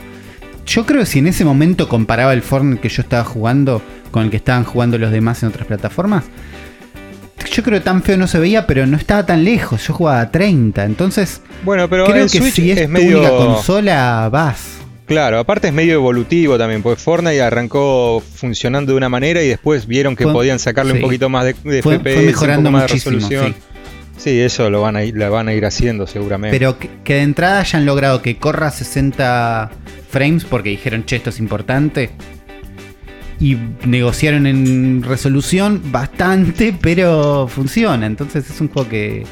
Yo creo que si en ese momento comparaba el Fortnite que yo estaba jugando con el que estaban jugando los demás en otras plataformas, yo creo que tan feo no se veía, pero no estaba tan lejos. Yo jugaba a 30. Entonces, Bueno, pero creo que Switch si es, es, tu medio. única consola, vas. Claro, aparte es medio evolutivo también, porque Fortnite arrancó funcionando de una manera y después vieron que Fue- podían sacarle sí. un poquito más de, de Fue- FPS, fue mejorando un poco más de muchísimo, resolución. Sí. Eso lo van a ir, la van a ir haciendo seguramente. Pero que, que de entrada hayan logrado que corra 60 frames porque dijeron, che, esto es importante. y negociaron en resolución bastante, pero funciona. Entonces es un juego que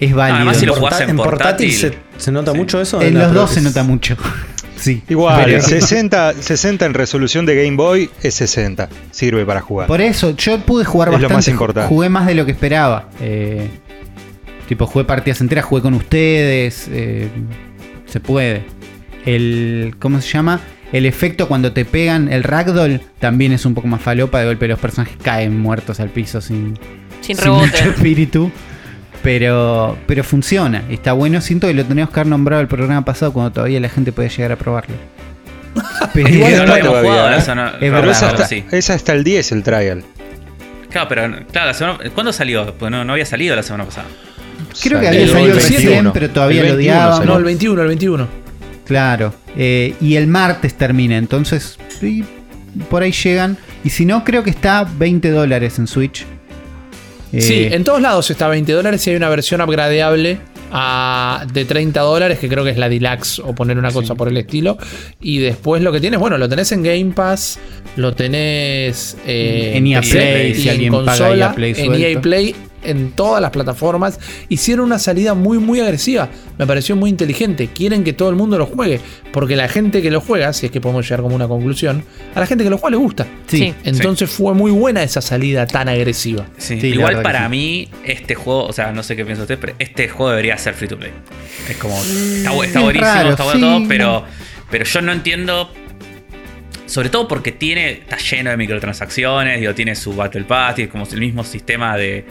es válido. además si lo En jugás en portátil, portátil. se, se nota Sí. mucho eso. en los dos se nota mucho. sí. Igual, Pero- 60, 60 en resolución de Game Boy es 60. Sirve para jugar. Por eso, yo pude jugar Es lo bastante. más importante. Jugué más de lo que esperaba. Eh, tipo, jugué partidas enteras, jugué con ustedes. eh, se puede. El. ¿Cómo se llama? El efecto cuando te pegan, el ragdoll, también es un poco más falopa. De golpe los personajes caen muertos al piso sin, Sin sin rebote. mucho espíritu. Pero, pero funciona. Está bueno. Siento que lo teníamos que haber nombrado el programa pasado cuando todavía la gente podía llegar a probarlo. Pero- Igual no lo todavía, jugado, ¿eh? eso no- Es verdad, hasta, sí. es hasta el 10 el trial. Claro, pero claro, la semana- ¿cuándo salió? Pues no, no había salido la semana pasada. Creo que había el salido 27, recién, pero todavía El lo 21 odiaban. salió. No, el 21, el 21. Claro. eh, y el martes termina, entonces por ahí llegan. Y si no, creo que está 20 dólares en Switch. Eh, Sí, en todos lados está 20 dólares y hay una versión upgradeable a- de 30 dólares, que creo que es la Deluxe o poner una cosa por el estilo. Y después lo que tienes, bueno, lo tenés en Game Pass, lo tenés eh, En EA PC Play, y si en alguien paga consola, EA Play en. EA Play, en todas las plataformas. Hicieron una salida muy, muy agresiva. Me pareció muy inteligente. Quieren que todo el mundo lo juegue, porque la gente que lo juega, si es que podemos llegar como una conclusión, a la gente que lo juega le gusta. sí. Sí. Entonces fue muy buena esa salida tan agresiva. Sí, Sí, la igual para sí. mí, este juego, o sea, no sé qué piensa usted, pero este juego debería ser free to play. Es como. Está, bu- está es buenísimo, raro, está bueno sí, todo, pero, pero yo no entiendo. Sobre todo porque tiene. Está lleno de microtransacciones, digo, tiene su Battle Pass, tiene como el mismo sistema de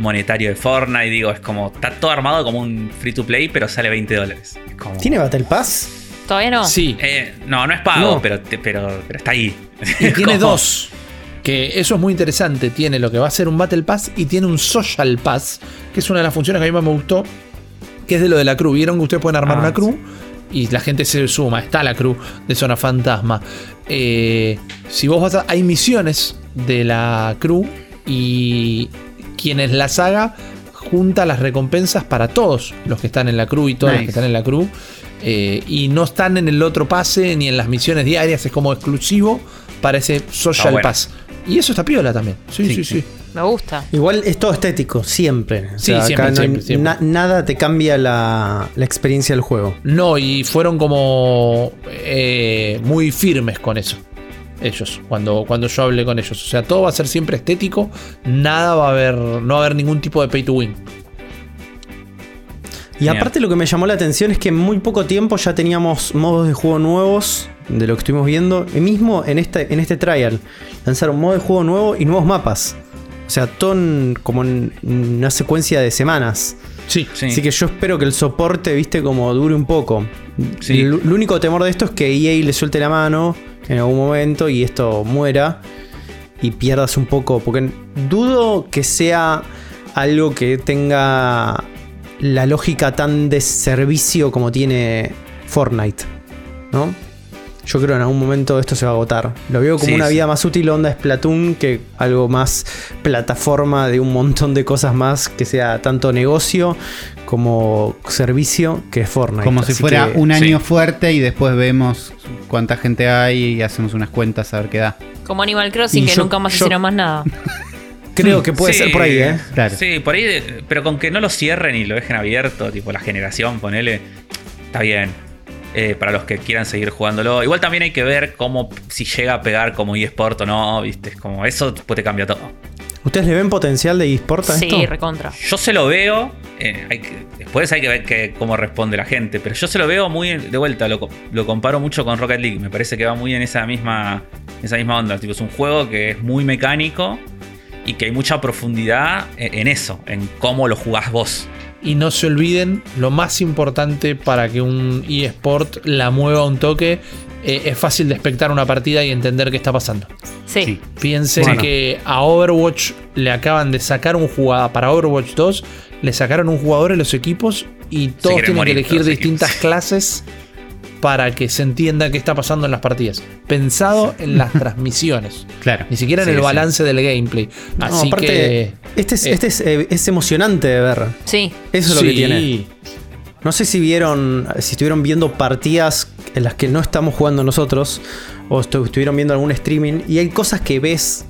monetario de Fortnite, digo, es como. Está todo armado como un free to play, pero sale 20 dólares. Como- ¿Tiene Battle Pass? Todavía no. Sí, Eh, no, no es pago, No. pero, pero, pero está ahí. Y tiene Como- dos. Que eso es muy interesante. Tiene lo que va a ser un Battle Pass y tiene un Social Pass, que es una de las funciones que a mí más me gustó, que es de lo de la crew. Vieron que ustedes pueden armar Ah, una crew y la gente se suma. Está la crew de Zona Fantasma. Eh, si vos vas a. Hay misiones de la crew y quienes las haga junta las recompensas para todos los que están en la crew y todos los Nice. que están en la crew. Eh, y no están en el otro pase ni en las misiones diarias, es como exclusivo para ese Social Ah, bueno. Pass. Y eso está piola también. Sí, sí, Sí, sí. sí. Me gusta. Igual es todo estético, siempre. O Sí, sea, acá siempre, no hay- siempre, siempre. na- nada te cambia la, la experiencia del juego. No, y fueron como eh, muy firmes con eso. Ellos, cuando, cuando yo hablé con ellos. O sea, todo va a ser siempre estético. Nada va a haber. No va a haber ningún tipo de pay to win. Y Genial. aparte lo que me llamó la atención es que en muy poco tiempo ya teníamos modos de juego nuevos de lo que estuvimos viendo. Y mismo en este, en este trial lanzaron modo de juego nuevo y nuevos mapas. O sea, todo en- como en una secuencia de semanas. Sí. Sí. Así que yo espero que el soporte, viste, como dure un poco. Sí. El, el único temor de esto es que EA le suelte la mano en algún momento y esto muera y pierdas un poco. Porque dudo que sea algo que tenga la lógica tan de servicio como tiene Fortnite. ¿No? Yo creo que en algún momento esto se va a agotar. Lo veo como Sí, una sí. vida más útil onda Splatoon que algo más plataforma de un montón de cosas más que sea tanto negocio como servicio que Fortnite. Como si fuera que- un sí. año fuerte y después vemos cuánta gente hay y hacemos unas cuentas a ver qué da. Como Animal Crossing, Y que yo- nunca más yo- hicieron más nada. Creo que puede Sí, ser por ahí, ¿eh? Claro. Sí, por ahí, pero con que no lo cierren y lo dejen abierto, tipo la generación, ponele, está bien. Eh, para los que quieran seguir jugándolo. Igual también hay que ver cómo, si llega a pegar como eSport o no, viste, es como eso pues te cambia todo. ¿Ustedes le ven potencial de eSport a Sí, esto? recontra. Yo se lo veo, eh, hay que- después hay que ver que- cómo responde la gente, pero yo se lo veo muy de vuelta, lo, co- lo comparo mucho con Rocket League, me parece que va muy en esa misma, esa misma onda, tipo, es un juego que es muy mecánico y que hay mucha profundidad en, en eso, en cómo lo jugás vos. Y no se olviden, lo más importante para que un eSport la mueva un toque eh, es fácil de espectar una partida y entender qué está pasando. Sí. Sí. Piensen Bueno. que a Overwatch le acaban de sacar un jugador. Para Overwatch 2 le sacaron un jugador en los equipos y todos tienen que elegir distintas equipos. clases para que se entienda qué está pasando en las partidas. Pensado en las transmisiones. Claro. Ni siquiera en Sí, el sí. balance del gameplay. No, Así aparte, que. este, es, eh. este es, eh, es emocionante de ver. Sí. Eso es lo que tiene. No sé si vieron, si estuvieron viendo partidas en las que no estamos jugando nosotros, o estu- estuvieron viendo algún streaming y hay cosas que ves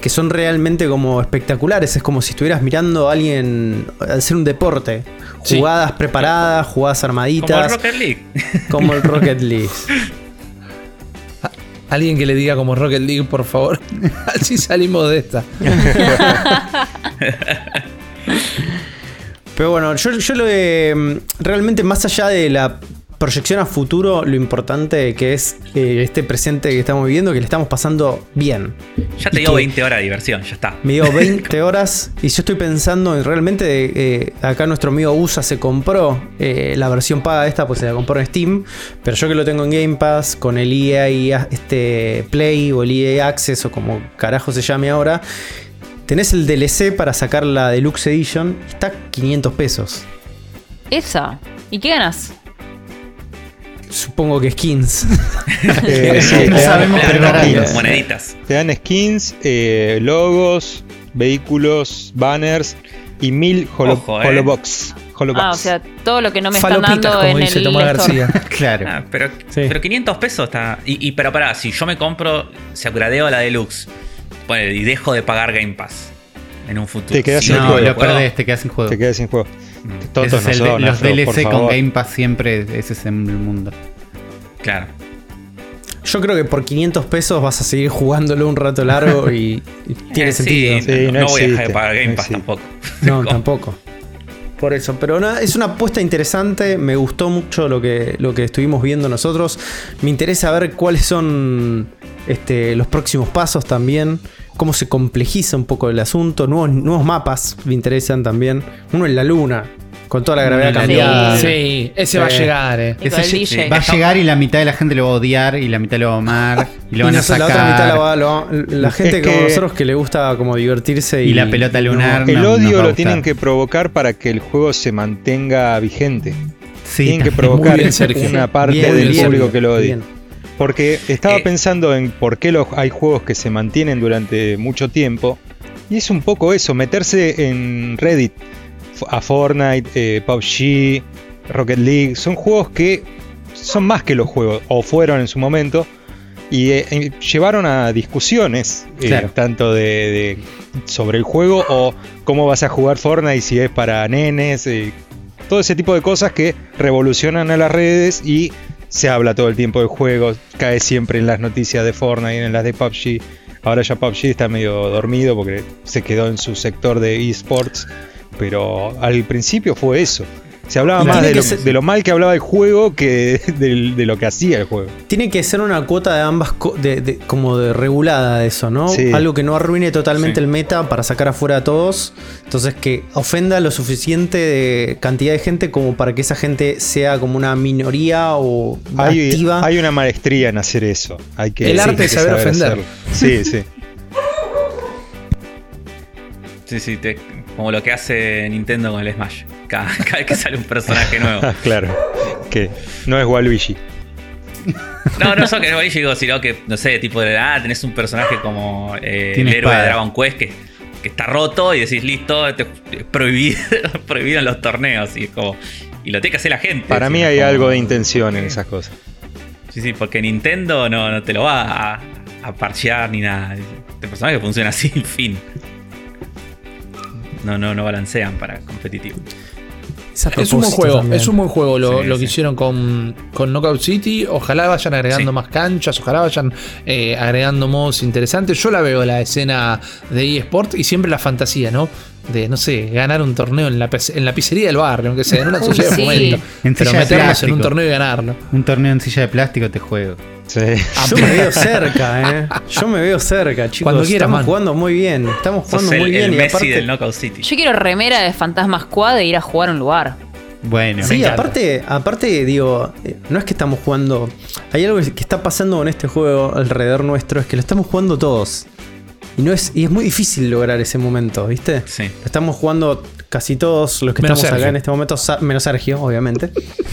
que son realmente como espectaculares. Es como si estuvieras mirando a alguien hacer un deporte. Sí. Jugadas preparadas, jugadas Como el armaditas, Rocket League. como el Rocket League. Alguien que le diga como Rocket League, por favor. Así salimos de esta. Pero bueno, yo, yo lo de. Realmente, más allá de la proyección a futuro, lo importante que es eh, este presente que estamos viviendo, que le estamos pasando bien. Ya te Y dio que 20 horas de diversión, ya está. Me dio 20 horas y yo estoy pensando en realmente. eh, acá nuestro amigo USA se compró eh, la versión paga esta, pues se la compró en Steam. Pero yo que lo tengo en Game Pass, con el EA este Play o el EA Access o como carajo se llame ahora. Tenés el DLC para sacar la Deluxe Edition. Está 500 pesos. Esa. ¿Y qué ganas? Supongo que skins. Eh, sí, No te dan- sabemos, pero skins. Moneditas. Te dan skins, eh, logos, vehículos, banners y mil holo- Ojo, eh. holobox. holobox. Ah, o sea, todo lo que no me están Falopitas, dando como en dice el Tomás. García. Claro. Ah, pero, Sí. pero 500 pesos está. Y, y pero pará, si yo me compro, se upgradeo la deluxe ponele, y dejo de pagar Game Pass en un futuro. Te quedas Si sin no, juego. lo perdés, te quedas sin juego. Te quedas sin juego. Mm, es el- los DLC con. Game Pass siempre, ese es el mundo. Claro. Yo creo que por 500 pesos vas a seguir jugándolo un rato largo y, y tiene Eh, sentido. Sí, Sí, no, no no voy a dejar de pagar Game no Pass existe. tampoco. No, tampoco. Por eso, pero es una apuesta interesante, me gustó mucho lo que, lo que estuvimos viendo nosotros. Me interesa ver cuáles son este, los próximos pasos también, cómo se complejiza un poco el asunto, nuevos, nuevos mapas me interesan también. Uno en la luna, con toda la gravedad Sí. cambiada. Sí, ese va a llegar, eh. El Ese-. Va a llegar y la mitad de la gente lo va a odiar y la mitad lo va a amar y lo Y van a sé, la sacar. otra mitad la, va- lo la gente Es como que- nosotros que le gusta como divertirse y, Y la pelota lunar. El no- nos odio lo tienen que provocar para que el juego se mantenga vigente. Sí, tienen que provocar bien, una parte Bien, del bien, público que lo odie. bien. Porque estaba Eh. pensando en por qué los, hay juegos que se mantienen durante mucho tiempo. Y es un poco eso, meterse en Reddit. A Fortnite, eh, PUBG, Rocket League. Son juegos que son más que los juegos, o fueron en su momento. Y eh, llevaron a discusiones, eh, Claro. tanto de, de- sobre el juego o cómo vas a jugar Fortnite si es para nenes. todo ese tipo de cosas que revolucionan a las redes y se habla todo el tiempo del juego, cae siempre en las noticias de Fortnite, en las de PUBG. Ahora ya PUBG está medio dormido porque se quedó en su sector de esports, pero al principio fue eso. Se hablaba más de lo, ser- de lo mal que hablaba el juego que de, de lo que hacía el juego. Tiene que ser una cuota de ambas, co- de, de- como de regulada de eso, ¿no? Sí. Algo que no arruine totalmente Sí. el meta para sacar afuera a todos. Entonces que ofenda lo suficiente de cantidad de gente como para que esa gente sea como una minoría o Hay, activa. hay una maestría en hacer eso. Hay que, El arte que saber ofender. hacerlo. Sí, sí. Sí, sí, te- como lo que hace Nintendo con el Smash. Cada, cada vez que sale un personaje nuevo. Claro. Que no es Waluigi. No, no solo que no digo, sino que, no sé, tipo de, ah, tenés un personaje como eh, el héroe espada. de Dragon Quest que, que está roto y decís, listo, te, prohibido, prohibido en los torneos. Y es como. Y lo tiene que hacer la gente. Para mí es hay como- algo de intención en esas cosas. Sí, sí, porque Nintendo no, no te lo va a, a parchear ni nada. Este personaje funciona así, fin. No, no, no balancean para competitivo. Es un buen juego, también. es un buen juego lo, Sí, lo que sí. hicieron con, con Knockout City. Ojalá vayan agregando Sí. más canchas, ojalá vayan eh, agregando modos interesantes. Yo la veo la escena de eSport y siempre la fantasía, ¿no? De, no sé, ganar un torneo en la, en la pizzería del barrio, aunque sea en una sociedad sí. de fomento. En Pero meternos en un torneo y ganarlo. Un torneo en silla de plástico te juego. Sí. Yo me veo cerca, eh. Yo me veo cerca, chicos. Cuando quieras, Estamos man. jugando muy bien. Estamos Sos jugando el, muy bien el y Messi aparte. del Knockout City. Yo quiero remera de Fantasma Squad e ir a jugar a un lugar. Bueno, Sí, aparte, aparte, digo, eh, no es que estamos jugando. Hay algo que está pasando con este juego alrededor nuestro, es que lo estamos jugando todos. Y no es, y es muy difícil lograr ese momento, ¿viste? Sí. Lo estamos jugando casi todos los que Menos estamos acá Sergio. en este momento, menos Sergio, obviamente.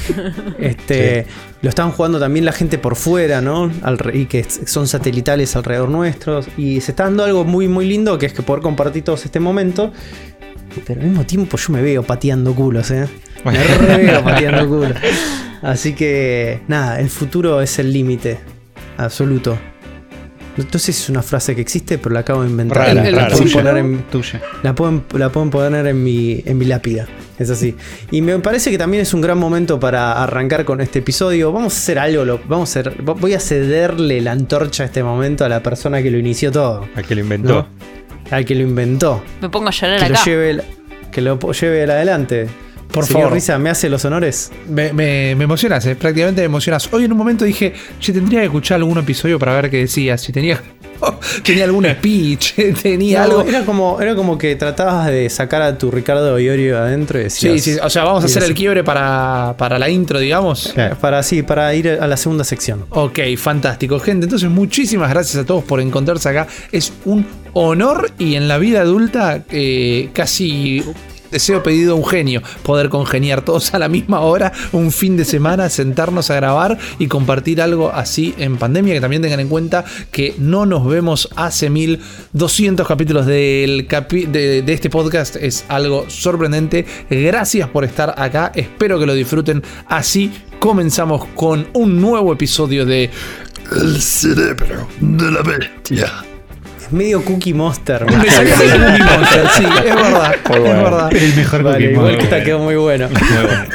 este, Lo están jugando también la gente por fuera, ¿no? Alre- y que son satelitales alrededor nuestros. Y se está dando algo muy, muy lindo, que es que poder compartir todos este momento. Pero al mismo tiempo yo me veo pateando culos, ¿eh? Me re veo pateando culos. Así que, nada, el futuro es el límite. absoluto. No sé si es una frase que existe, pero la acabo de inventar. Rara, la, rara. pueden Tuya, poner en, Tuya. la pueden, la pueden poner en mi, en mi lápida. Es así. Y me parece que también es un gran momento para arrancar con este episodio. Vamos a hacer algo. lo- vamos a hacer, voy a cederle la antorcha a este momento a la persona que lo inició todo. ¿A que lo inventó? Al que lo inventó. Me pongo a llorar Que lo acá. lleve, que lo lleve adelante. Por Señor favor. Risa, ¿me hace los honores? Me, me, me emocionas, eh, prácticamente me emocionas. Hoy en un momento dije, che, tendría que escuchar algún episodio para ver qué decías. Si tenía, tenía algún speech, tenía No, algo. Era como, era como que tratabas de sacar a tu Ricardo Iorio adentro y decías. Sí, sí, o sea, vamos a hacer el quiebre para, para la intro, digamos. Para, sí, para ir a la segunda sección. Ok, fantástico, gente. Entonces, muchísimas gracias a todos por encontrarse acá. Es un honor y en la vida adulta eh, casi deseo pedido a un genio poder congeniar todos a la misma hora, un fin de semana, sentarnos a grabar y compartir algo así en pandemia. Que también tengan en cuenta que no nos vemos hace 1200 capítulos del de, de este podcast. Es algo sorprendente. Gracias por estar acá. Espero que lo disfruten. Así comenzamos con un nuevo episodio de El cerebro de la bestia. Es medio Cookie Monster. Me sacaste de Cookie Monster, sí, es verdad, Muy es bueno. verdad. El mejor Vale, Cookie igual Monster. que esta quedó muy bueno. Muy bueno.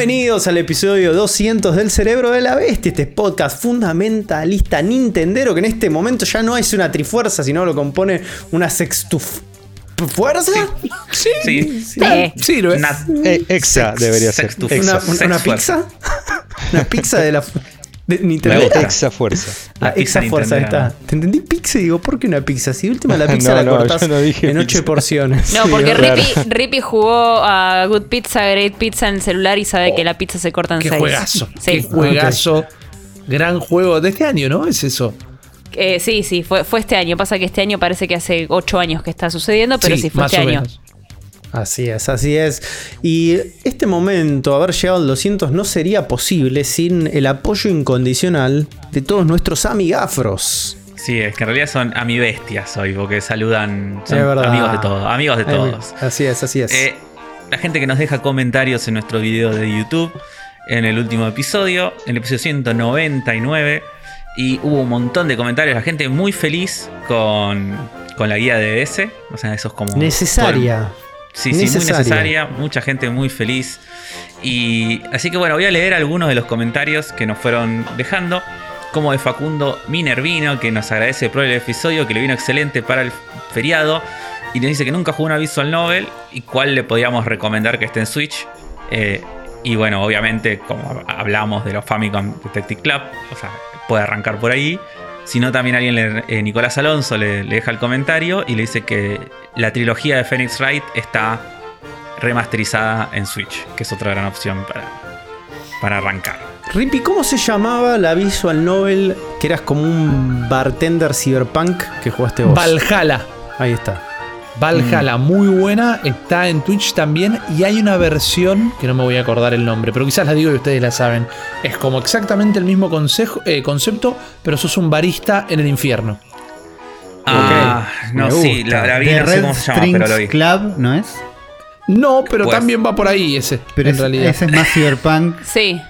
Bienvenidos al episodio 200 del Cerebro de la Bestia, este podcast fundamentalista nintendero que en este momento ya no es una trifuerza, sino lo compone una sextuf... ¿Fuerza? Sí, Sí. Sí. sirve. Una- Eh, exa debería ser. Exa. ¿Una, pizza? ¿Una pizza de la... De La Nintendo? exa fuerza. Ah, exa fuerza, está. Te entendí pizza y digo, ¿por qué una pizza? Si de última la No, pizza la no, cortás no en ocho pizza. porciones. No, porque. Rippy, Rippy jugó a Good Pizza, Great Pizza en el celular y sabe que la pizza se corta en Qué seis. juegazo, Sí. qué juegazo. Gran juego de este año, ¿no? Es eso. Eh, sí, sí, fue, fue este año. Pasa que este año parece que hace ocho años que está sucediendo, pero sí, fue más este o año. menos. Así es, así es. Y este momento, haber llegado al 200, no sería posible sin el apoyo incondicional de todos nuestros amigafros. Sí, es que en realidad son amibestias hoy, porque saludan. Son amigos de todos. Amigos de todos. Así es, así es. Eh, la gente que nos deja comentarios en nuestro video de YouTube, en el último episodio, en el episodio 199. Y hubo un montón de comentarios, la gente muy feliz con, con la guía de DS. O sea, eso es como. Necesaria. Sí, sí, muy Necesaria. Mucha gente muy feliz. Y así que bueno, voy a leer algunos de los comentarios que nos fueron dejando. Como de Facundo Minervino, que nos agradece por el episodio, que le vino excelente para el feriado. Y nos dice que nunca jugó una Visual Novel y cuál le podíamos recomendar que esté en Switch. Eh, y bueno, obviamente, como hablamos de los Famicom Detective Club, o sea, puede arrancar por ahí. Si no, también alguien, le- eh, Nicolás Alonso, le, le deja el comentario y le dice que la trilogía de Phoenix Wright está remasterizada en Switch, que es otra gran opción para, para arrancar. Rippy, ¿cómo se llamaba la visual novel que eras como un bartender cyberpunk que jugaste vos? Valhalla. Ahí está. Valhalla, muy buena. Está en Twitch también. Y hay una versión que no me voy a acordar el nombre, pero quizás la digo y ustedes la saben. Es como exactamente el mismo consejo- eh, concepto, pero sos un barista en el infierno. Ah, no, sí, la, la vi, The no sé Red cómo se llama, pero lo vi. Club, ¿no es? No, pero Pues- también va por ahí ese. Pero en es- realidad. ese es más cyberpunk. Sí.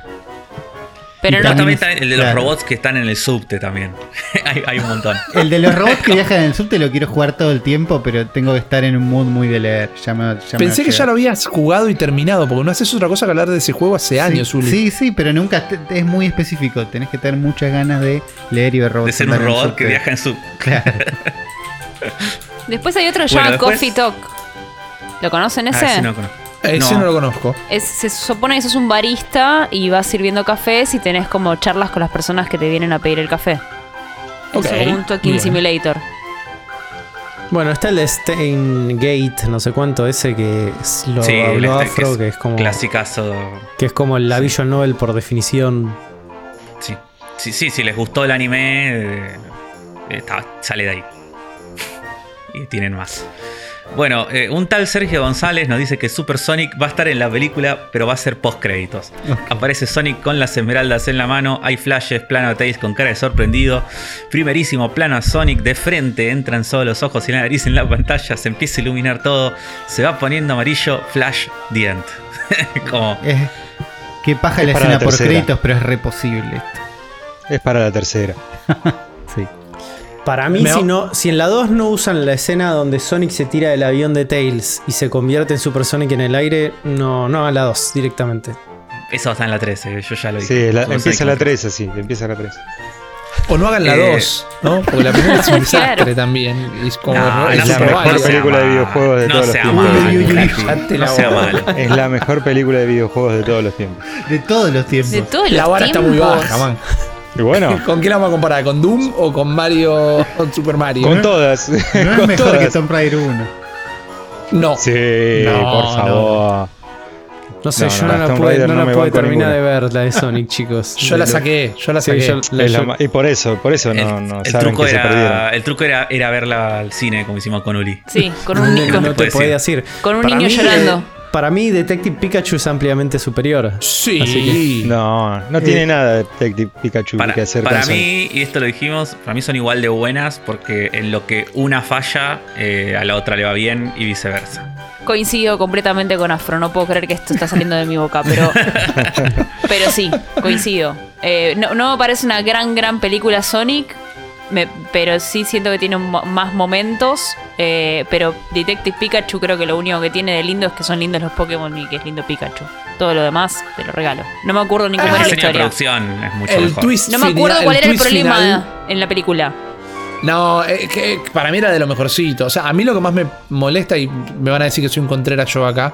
Pero Y no. También está el de los claro. robots que están en el subte también. hay, hay un montón. El de los robots que viajan en el subte lo quiero jugar todo el tiempo, pero tengo que estar en un mood muy de leer. Ya me- ya me Pensé que ya lo habías jugado y terminado, porque no haces otra cosa que hablar de ese juego hace años, sí, Uli. sí, sí, pero nunca es muy específico. Tenés que tener muchas ganas de leer y ver robots. De ser un robot subte. que viaja en sub. Claro. Después hay otro que se Bueno, llama después- Coffee Talk. ¿Lo conocen ese? Ah, ese no conozco. Ese no, No. lo conozco. Es- se supone que sos un barista y vas sirviendo cafés y tenés como charlas con las personas que te vienen a pedir el café. Ok, Es un Talking bien. Simulator. Bueno, está el Steingate, no sé cuánto, ese que es lo, Sí, el lo este, afro, que es como. Clasicazo. Que es como la Visual Novel por definición. Sí. Sí, sí, si les gustó el anime, eh, está- sale de ahí. Y tienen más. Bueno, eh, un tal Sergio González nos dice que Super Sonic va a estar en la película, pero va a ser post créditos. Aparece Sonic con las esmeraldas en la mano, hay flashes, plano a Tails con cara de sorprendido, primerísimo plano a Sonic de frente, entran solo los ojos y la nariz en la pantalla, se empieza a iluminar todo, se va poniendo amarillo, flash, the end. Como, Es, que paja Es la escena la por créditos, pero es re posible esto. Es para la tercera. Sí. Para mí, Me- si, no, si en la 2 no usan la escena donde Sonic se tira del avión de Tails y se convierte en Super Sonic en el aire, no, no a la 2 directamente. eso está en la 13, yo ya lo dije. Sí, la- empieza la Control. 3 así, empieza la 3. O no hagan la Eh, 2, ¿no? Porque la primera es un desastre también. es como No, es no la mejor sea película de videojuegos de no todos los tiempos. no la sea boca. malo. Es la mejor película de videojuegos de todos los tiempos. De todos los tiempos. De todos La los vara está muy baja, man. Y bueno, ¿Con qué la vamos a comparar? ¿Con Doom o con Mario con Super Mario? con todas. No es con mejor que. Tomb Raider 1. No. Sí, No, por favor. No sé, No, yo no, no, la Tomb pude, no no la pude terminar ninguna. de ver, la de Sonic, chicos. Yo la saqué, yo la Sí, saqué. yo- la- la y por eso, por eso El, no, no el saben truco que se perdieron. era, el truco era, era verla al cine, como hicimos con Uli. Sí, con un, no, con, no te puede podía decir. decir. con un Para niño mí, llorando. eh, para mí, Detective Pikachu es ampliamente superior. Sí. Así No, no tiene nada de Detective Pikachu Para, que hacer para mí, y esto lo dijimos, para mí son igual de buenas porque en lo que una falla, eh, a la otra le va bien y viceversa. Coincido completamente con Afro. No puedo creer que esto está saliendo de mi boca, pero. pero sí, coincido. Eh, no, no me parece una gran, gran película Sonic. Me- pero sí siento que tiene mo- más momentos. eh, pero Detective Pikachu creo que lo único que tiene de lindo es que son lindos los Pokémon y que es lindo Pikachu. Todo lo demás te lo regalo. No me acuerdo ni cómo Ah, era el la diseño de historia. producción es mucho El mejor. twist No me final- acuerdo cuál era el problema final- en la película. No, eh, que para mí era de lo mejorcito. O sea, a mí lo que más me molesta, y me van a decir que soy un Contreras yo acá,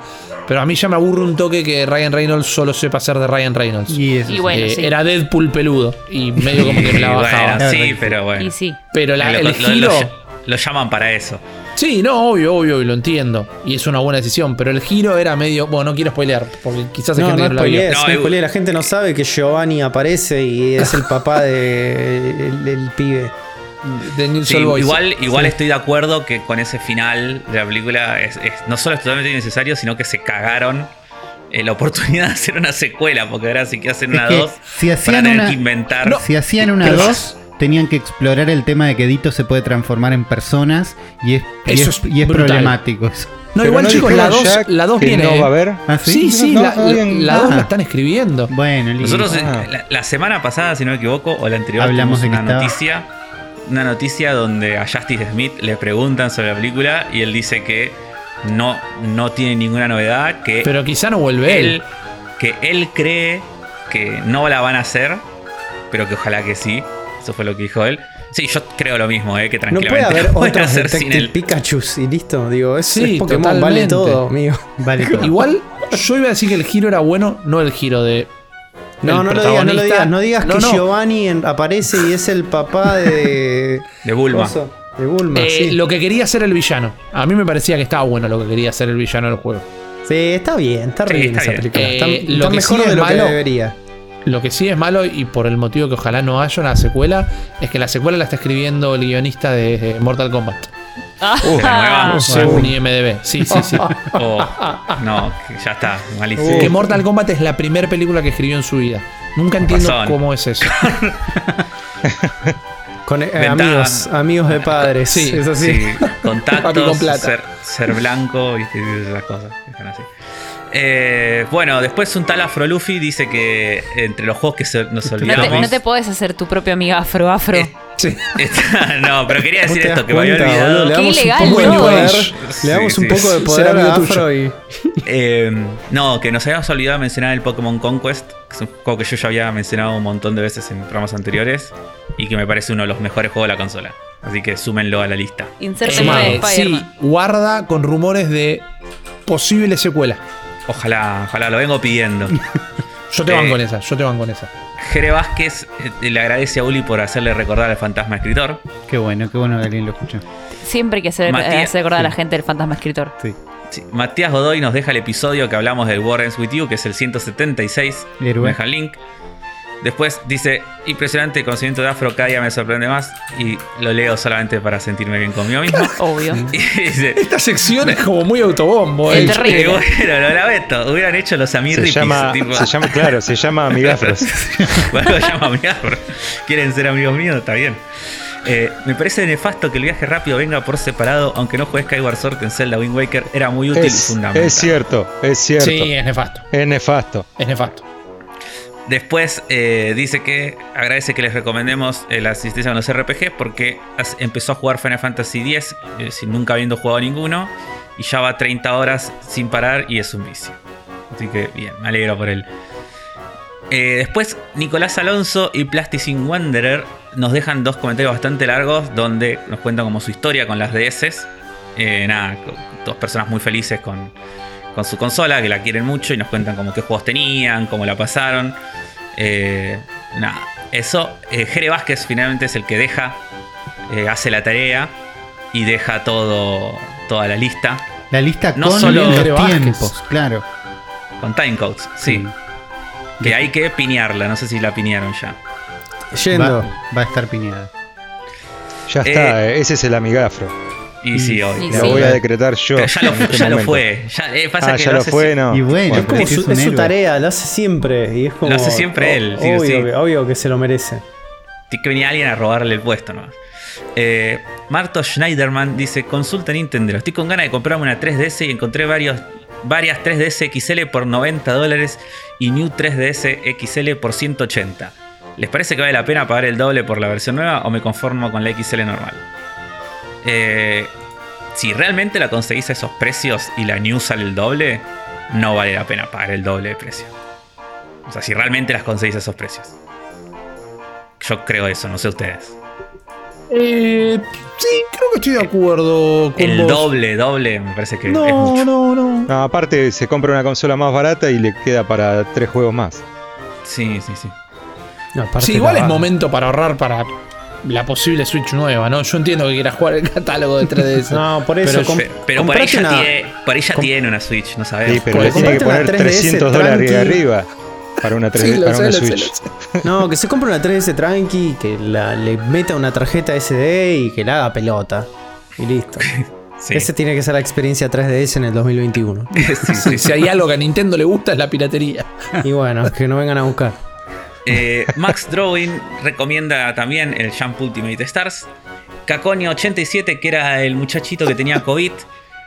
pero a mí ya me aburre un toque que Ryan Reynolds solo sepa hacer de Ryan Reynolds. Y eso Y sí. bueno, Eh, sí. Era Deadpool peludo y medio como que me la bajaba. bueno, sí, pero bueno. Y sí. Pero la- Lo- el lo- giro. lo- lo llaman para eso. Sí, no, obvio, obvio, y lo entiendo. Y es una buena decisión. Pero el giro era medio. Bueno, no quiero spoilear, porque quizás hay No, gente no que no spoilees, No, no spoilees. La gente no sabe que Giovanni aparece y es el papá de el, el pibe. De News Sí, Boys. igual igual Sí. estoy de acuerdo que con ese final de la película es, es- no solo es totalmente innecesario, sino que se cagaron eh, la oportunidad de hacer una secuela, porque ahora sí que hacen una que 2 si para hacían tener una- que inventar. No, Si hacían una Pero- 2, tenían que explorar el tema de que Dito se puede transformar en personas y es, y es, es y es brutal. problemático eso. No, Pero igual, no chicos, la dijeron 2 ya la dos viene. no eh. va a haber. ¿Ah, Sí, sí, No, la, no habían- la 2 Ah. la están escribiendo. Bueno, listo. Nosotros eh, Ah. la, la semana pasada, si no me equivoco, o la anterior, Hablamos de que una estaba- noticia. Una noticia donde a Justice Smith le preguntan sobre la película y él dice que no, no tiene ninguna novedad, que Pero quizá no vuelve él, él. que él cree que no la van a hacer, pero que ojalá que sí. Eso fue lo que dijo él. Sí, yo creo lo mismo, eh, que No tranquilamente puede haber otros hacer sin Detective él. Pikachu y listo. Digo, es, Sí, es Pokémon, vale todo, amigo. Vale todo. Igual, yo iba a decir que el giro era bueno, no el giro de. No, no lo digas, no lo digas. No digas No, que no. Giovanni en- aparece y es el papá de. De Bulma. De Bulma, Eh, sí. Lo que quería hacer el villano. A mí me parecía que estaba bueno lo que quería hacer el villano del juego. Sí, está bien, está Sí, re bien está esa bien. película. Eh, está lo está que mejor sí es de lo malo- que debería. Lo que sí es malo, y por el motivo que ojalá no haya una secuela, es que la secuela la está escribiendo el guionista de Mortal Kombat. Ah, ¿De la nueva? Según IMDB. Sí, sí, sí. Oh, no, que ya está, malísimo. Uh. que Mortal Kombat es la primera película que escribió en su vida. Nunca entiendo razón. cómo es eso. Con eh, amigos, amigos de padres. Sí, es así. Sí, contactos, con plata. ser, ser blanco y esas cosas. que son así. Eh, bueno, después un tal Afro Luffy dice que entre los juegos que se- nos no, te, olvidamos. no te podés hacer tu propio amiga afro, afro. Eh, Sí. está- no, pero quería ¿Vos decir esto que me había cuenta, olvidado. boludo? Le Qué damos ilegal, un poco de ¿no? poder. Le damos un sí. poco de poder a amigo tuyo. Afro y. Eh, no, que nos habíamos olvidado de mencionar el Pokémon Conquest, que es un juego que yo ya había mencionado un montón de veces en programas anteriores y que me parece uno de los mejores juegos de la consola. Así que súmenlo a la lista. Inserte Eh, sí, guarda con rumores de posible secuela. Ojalá, ojalá, lo vengo pidiendo. Yo te van Eh, con esa, yo te van con esa. Jere Vázquez eh, le agradece a Uli por hacerle recordar al fantasma escritor. Qué bueno, qué bueno que alguien lo escuchó. Siempre hay que hacer, Matías, hacer acordar a la gente del fantasma escritor. Sí. Sí, Matías Godoy nos deja el episodio que hablamos del War Ends With You, que es el 176. Héroe. Me deja el link. Después dice, impresionante el conocimiento de Afro, cada día me sorprende más. Y lo leo solamente para sentirme bien conmigo mismo. Obvio. y dice, Esta sección es como muy autobombo, Es eh. terrible. "Qué bueno, lo lamento. Hubieran hecho los Amir Se llama, tipo, se llama, claro, se llama Amigafros. Bueno, lo llamo amigo, pero quieren ser amigos míos, está bien. Eh, me parece nefasto que el viaje rápido venga por separado, aunque no juegues Skyward Sword en Zelda Wind Waker, era muy útil y Es, fundamental. es cierto, es cierto. Sí, es nefasto. Es nefasto. Es nefasto. Después eh, dice que agradece que les recomendemos eh, la asistencia con los RPG porque empezó a jugar Final Fantasy X eh, sin nunca habiendo jugado ninguno y ya va 30 horas sin parar y es un vicio. Así que bien, me alegro por él. Después, Nicolás Alonso y Plasticine Wanderer nos dejan dos comentarios bastante largos donde nos cuentan como su historia con las DS. Nada, dos personas muy felices con, con su consola, que la quieren mucho y nos cuentan como qué juegos tenían, cómo la pasaron. Eh, nada, eso. Eh, Jere Vázquez finalmente es el que deja, eh, hace la tarea y deja todo, toda la lista La lista No con solo los Vázquez. tiempos, claro. con timecodes. Sí, Mm. que hay que piñarla, no sé si la piñaron ya. Yendo. Va, va a estar piñada. Ya está, eh, ese es el Amigafro. Y sí, hoy. Y Lo sí. voy a decretar yo. Pero ya lo, este ya fue. Ya, eh, pasa Ah, que ya lo fue, si- no. Y bueno, Es como su, es su tarea, lo hace siempre. Y es como, Lo hace siempre él, sí, obvio, sí. Que, obvio que se lo merece. Tiene que venir alguien a robarle el puesto nomás. Eh, Marto Schneiderman dice: Consulta Nintendo. Estoy con ganas de comprarme una 3DS y encontré varios, varias 3DS XL por 90 dólares y New 3DS XL por 180. ¿Les parece que vale la pena pagar el doble por la versión nueva o me conformo con la XL normal? Eh, si realmente la conseguís a esos precios y la New sale el doble, no vale la pena pagar el doble de precio. O sea, si realmente las conseguís a esos precios. Yo creo eso, no sé ustedes. Eh, sí, creo que estoy de acuerdo con El vos. doble, doble, me parece que es No, mucho. no, no. No, aparte se compra una consola más barata y le queda para tres juegos más. Sí, sí, sí. No, Sí, igual es momento para ahorrar para la posible Switch nueva, ¿no? Yo entiendo que quieras jugar el catálogo de 3DS. No, por eso. Pero ya una- tiene, ya com- tiene una Switch, no sabemos. Sí, pero Pues, le tiene que poner 3DS 300 dólares de arriba para una, 3, Sí, para sé, una sé, Switch. sé. No, que se compre una 3DS tranqui, que la- le meta una tarjeta SD y que la haga pelota. Y listo. Sí. Esa tiene que ser la experiencia 3DS en el 2021. Sí, sí. Si hay algo que a Nintendo le gusta es la piratería. Y bueno, que no vengan a buscar. Eh, Max Drawing recomienda también el Jump Ultimate Stars. Caconio87, que era el muchachito que tenía COVID,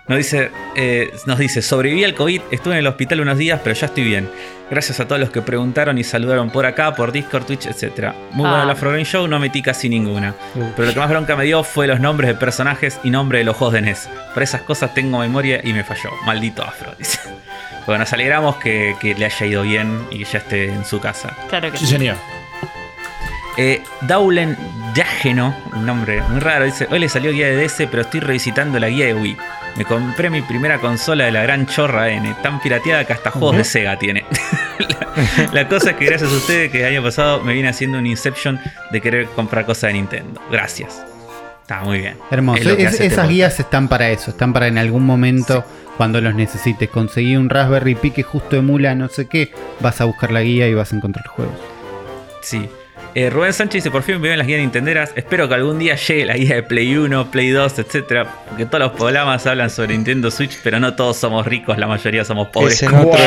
nos dice, eh, nos dice, sobreviví al COVID, estuve en el hospital unos días, pero ya estoy bien. Gracias a todos los que preguntaron y saludaron por acá, por Discord, Twitch, etc. Muy Ah. buena la Afro Game Show, no metí casi ninguna. Pero lo que más bronca me dio fue los nombres de personajes y nombre de los juegos de NES. Para esas cosas tengo memoria y me falló. Maldito Afro, dice. Bueno, nos alegramos que, que le haya ido bien y que ya esté en su casa. Claro que Sí, sí. señor. Eh, Daulen Yageno, un nombre muy raro, dice: Hoy le salió guía de DS, pero estoy revisitando la guía de Wii. Me compré mi primera consola de la gran chorra N, tan pirateada que hasta juegos de Sega tiene. la, la cosa es que gracias a ustedes que el año pasado me viene haciendo un Inception de querer comprar cosas de Nintendo. Gracias. Está muy bien. Hermoso. Es Es- este esas podcast. guías están para eso, están para en algún momento, cuando los necesites. Conseguí un Raspberry Pi que justo emula no sé qué, vas a buscar la guía y vas a encontrar juegos. Sí. Eh, Rubén Sánchez dice, por fin me ven las guías nintenderas. Espero que algún día llegue la guía de Play 1, Play 2, etcétera. Porque todos los programas hablan sobre Nintendo Switch, pero no todos somos ricos, la mayoría somos pobres. Es en como otro,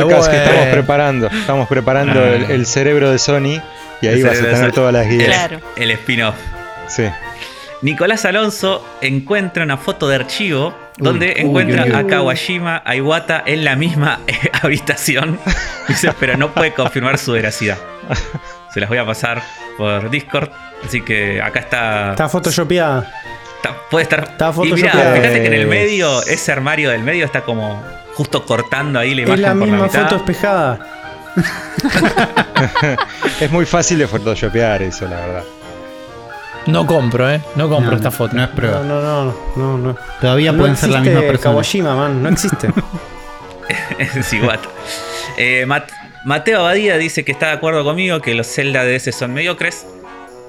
podcast que estamos preparando. Estamos preparando Ah. el, el cerebro de Sony y ahí El vas a de tener todas las guías. Claro. El spin-off. Sí. Nicolás Alonso encuentra una foto de archivo donde uy, encuentra uy, uy. a Kawashima, a Iwata en la misma habitación. Dice, pero no puede confirmar su veracidad. Se las voy a pasar por Discord. Así que acá está. Está photoshopeada. está- puede estar. Está y fíjate que en el Es- medio, ese armario del medio está como justo cortando ahí la Es imagen la por misma la mitad. foto espejada. Es muy fácil de photoshopear eso, la verdad. No compro, ¿eh? No compro No, esta no, foto. No es prueba. no, no, no, no. Todavía No pueden ser la misma persona. Kawashima, man, no existe. es igual. Eh, Mat- Mateo Abadía dice que está de acuerdo conmigo que los Zelda DS son mediocres.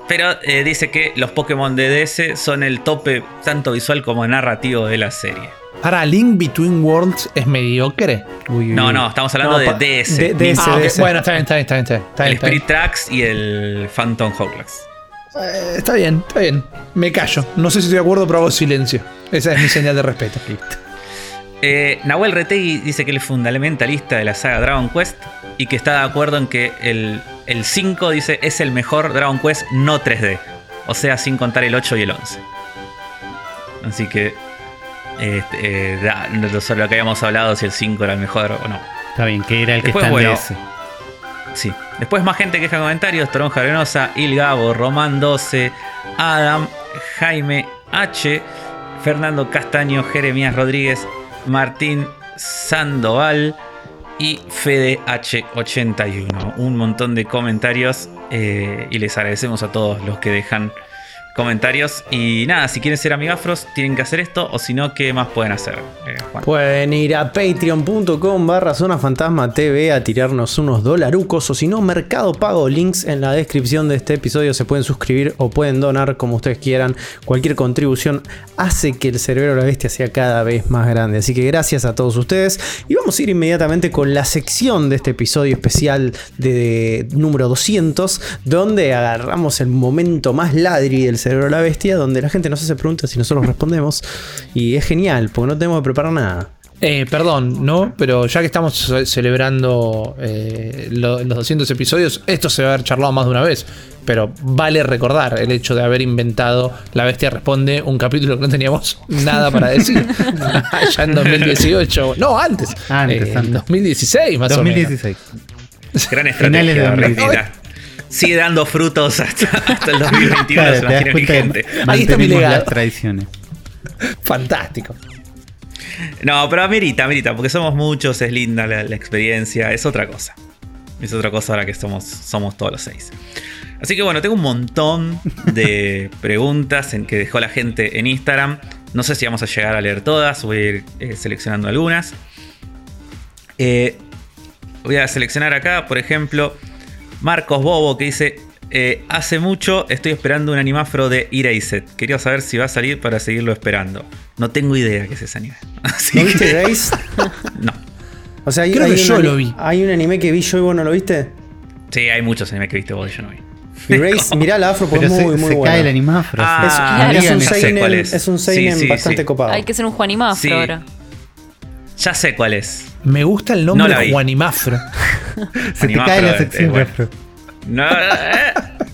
Pero eh, dice que los Pokémon de DS son el tope tanto visual como narrativo de la serie. Para Link Between Worlds es mediocre. Uy, uy, No, no, estamos hablando No, de DS. de- Ah. DS. Bueno, está bien, está bien, está bien. Está bien, está el bien. Spirit Tracks y el Phantom Hourglass. Eh, está bien, está bien. Me callo. No sé si estoy de acuerdo, pero hago silencio. Esa es mi señal de respeto. Eh, Nahuel Retegui dice que él es fundamentalista de la saga Dragon Quest y que está de acuerdo en que el, el 5 dice es el mejor Dragon Quest no 3D. O sea, sin contar el 8 y el 11. Así que este, eh, da- no- sobre lo que habíamos hablado, si el 5 era el mejor o no. Está bien, que era el que está en bueno, DS. Sí. Después más gente que deja comentarios. Toronja Arenosa, Il Gabo, Román 12, Adam, Jaime H, Fernando Castaño, Jeremías Rodríguez, Martín Sandoval y Fede H81. Un montón de comentarios eh, y les agradecemos a todos los que dejan comentarios. Y nada, si quieren ser amigafros, tienen que hacer esto o si no, ¿qué más pueden hacer? eh? Pueden ir a patreon.com barra zona fantasma TV a tirarnos unos dolarucos o si no, Mercado Pago, links en la descripción de este episodio, se pueden suscribir o pueden donar como ustedes quieran. Cualquier contribución hace que el cerebro de la bestia sea cada vez más grande. Así que gracias a todos ustedes y vamos a ir inmediatamente con la sección de este episodio especial de, número 200, donde agarramos el momento más ladri del cerebro de la bestia, donde la gente nos hace preguntas y nosotros respondemos. Y es genial, porque no tenemos que preparar nada. Eh, perdón, ¿no? Pero ya que estamos ce- celebrando eh, lo- los 200 episodios, esto se va a haber charlado más de una vez. Pero vale recordar el hecho de haber inventado La Bestia Responde, un capítulo que no teníamos nada para decir. ya en 2018. No, antes. Antes, Eh, antes. 2016, más o menos. 2016. Gran Finales de estrategia, 2020. Ricky. Sigue dando frutos hasta, hasta el 2021. Claro, se te das cuenta Ahí está mi legado. las tradiciones. Fantástico. No, pero amerita, amerita, porque somos muchos, es linda la, la experiencia, es otra cosa. Es otra cosa ahora que somos, somos todos los seis. Así que bueno, tengo un montón de preguntas en que dejó la gente en Instagram. No sé si vamos a llegar a leer todas, voy a ir eh, seleccionando algunas. Eh, voy a seleccionar acá, por ejemplo, Marcos Bobo que dice: eh, Hace mucho estoy esperando un animafro de Erased. Quería saber si va a salir para seguirlo esperando. No tengo idea qué es ese anime. Así ¿No viste que- Grace? No. O sea, hay, Creo hay que un yo lo vi. Hay un anime que vi yo y vos no lo viste. Sí, hay muchos animes que viste vos y yo no vi. Grace, mirá la afro porque Pero es muy, se, muy se buena. cae el animafro. Ah. Es, un seinen, es. es un Sí, seinen sí, bastante sí. copado. Hay que ser un Juanimafro Sí. ahora. Ya sé cuál es. Me gusta el nombre No vi. Juanimafro. se te cae la es- sección bueno. afro. No, eh.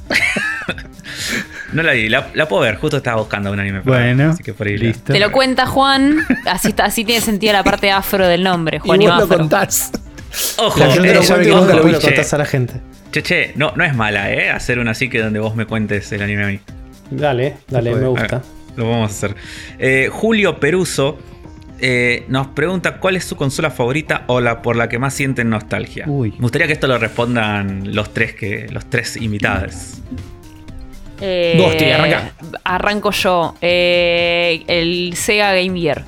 no la vi, la, la puedo ver. Justo estaba buscando un anime. para Bueno, así que por ahí listo. Te lo cuenta Juan, así, está, así tiene sentido la parte afro del nombre, Y Juan vos lo Afro. contás. Ojo, La gente eh, sabe que lo contás a la gente. che, che, no, no es mala, ¿eh? Hacer una así que donde vos me cuentes el anime a mí. Dale, dale, me gusta. ver, lo vamos a hacer. Eh, Julio Peruso eh, nos pregunta cuál es su consola favorita o la por la que más sienten nostalgia. Uy. Me gustaría que esto lo respondan los tres que los tres invitados. Eh, Gosti, arranca. Arranco yo. Eh, el Sega Game Gear.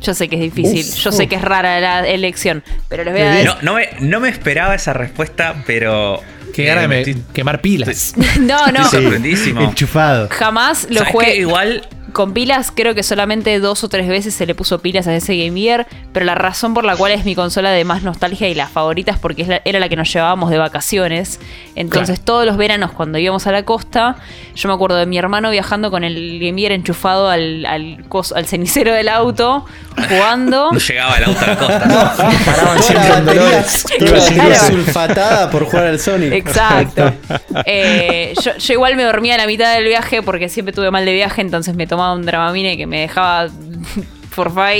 Yo sé que es difícil, Uf, yo sé que es rara la elección, pero les voy a Qué decir. No, no, me, no me esperaba esa respuesta, pero. Eh, gana de estoy- quemar pilas. No, no, Estoy sorprendidísimo. Enchufado. jamás lo ¿Sabes jugué. qué? Igual. Con pilas, creo que solamente dos o tres veces se le puso pilas a ese Game Gear, pero la razón por la cual es mi consola de más nostalgia y la favorita es porque es la- era la que nos llevábamos de vacaciones. Entonces, todos los veranos, cuando íbamos a la costa, yo me acuerdo de mi hermano viajando con el Game Gear enchufado al, al, cos- al cenicero del auto, jugando. No llegaba el auto a la costa. ¿no? Paraban siempre la en Dolores. toda la batería Claro. sulfatada por jugar al Sonic. Exacto. Eh, yo, yo igual me dormía a la mitad del viaje porque siempre tuve mal de viaje, entonces me tomaba un Dramamine que me dejaba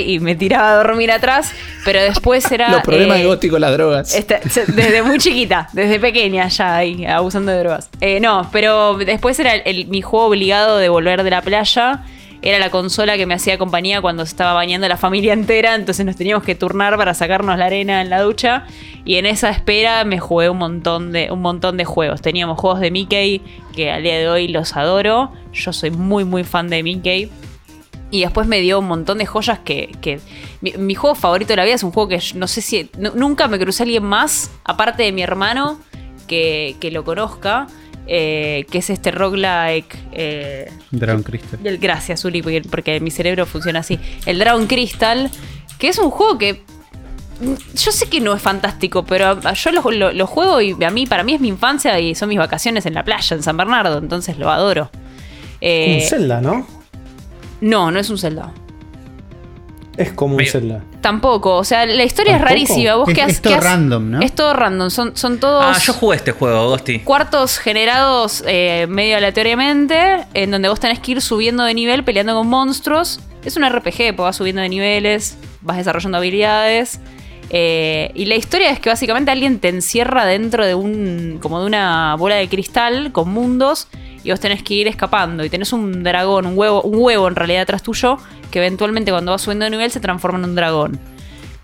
y me tiraba a dormir atrás, pero después era... Los problemas eh, de las drogas. este, desde muy chiquita, desde pequeña ya ahí, abusando de drogas. Eh, no, pero después era el- el- mi juego obligado de volver de la playa. Era la consola que me hacía compañía cuando estaba bañando la familia entera, entonces nos teníamos que turnar para sacarnos la arena en la ducha. Y en esa espera me jugué un montón de, un montón de juegos. Teníamos juegos de Mickey, que al día de hoy los adoro. Yo soy muy muy fan de Mickey. Y después me dio un montón de joyas que. mi, juego favorito de la vida es un juego que no sé si. nu- nunca me crucé a alguien más, aparte de mi hermano, que, que lo conozca. Eh, que es este roguelike. eh, Dragon Crystal. el- gracias, Uli, porque, porque mi cerebro funciona así. El Dragon Crystal, que es un juego que. Yo sé que no es fantástico, pero yo lo, lo- lo juego y a mí, para mí es mi infancia y son mis vacaciones en la playa, en San Bernardo, entonces lo adoro. Eh, un Zelda, ¿no? no, no es un Zelda. Es como un Zelda. Tampoco, o sea, la historia es rarísima. Vos Es- qué es has- todo qué has- random, ¿no? Es todo random, son, son todos Ah, yo jugué este juego, Gosti. cuartos generados eh, medio aleatoriamente, en donde vos tenés que ir subiendo de nivel peleando con monstruos. Es un RPG, pues vas subiendo de niveles, vas desarrollando habilidades. eh, y la historia es que básicamente alguien te encierra dentro de un. como de una bola de cristal con mundos. Y vos tenés que ir escapando. Y tenés un dragón, un huevo, un huevo en realidad atrás tuyo. Que eventualmente cuando vas subiendo de nivel se transforma en un dragón.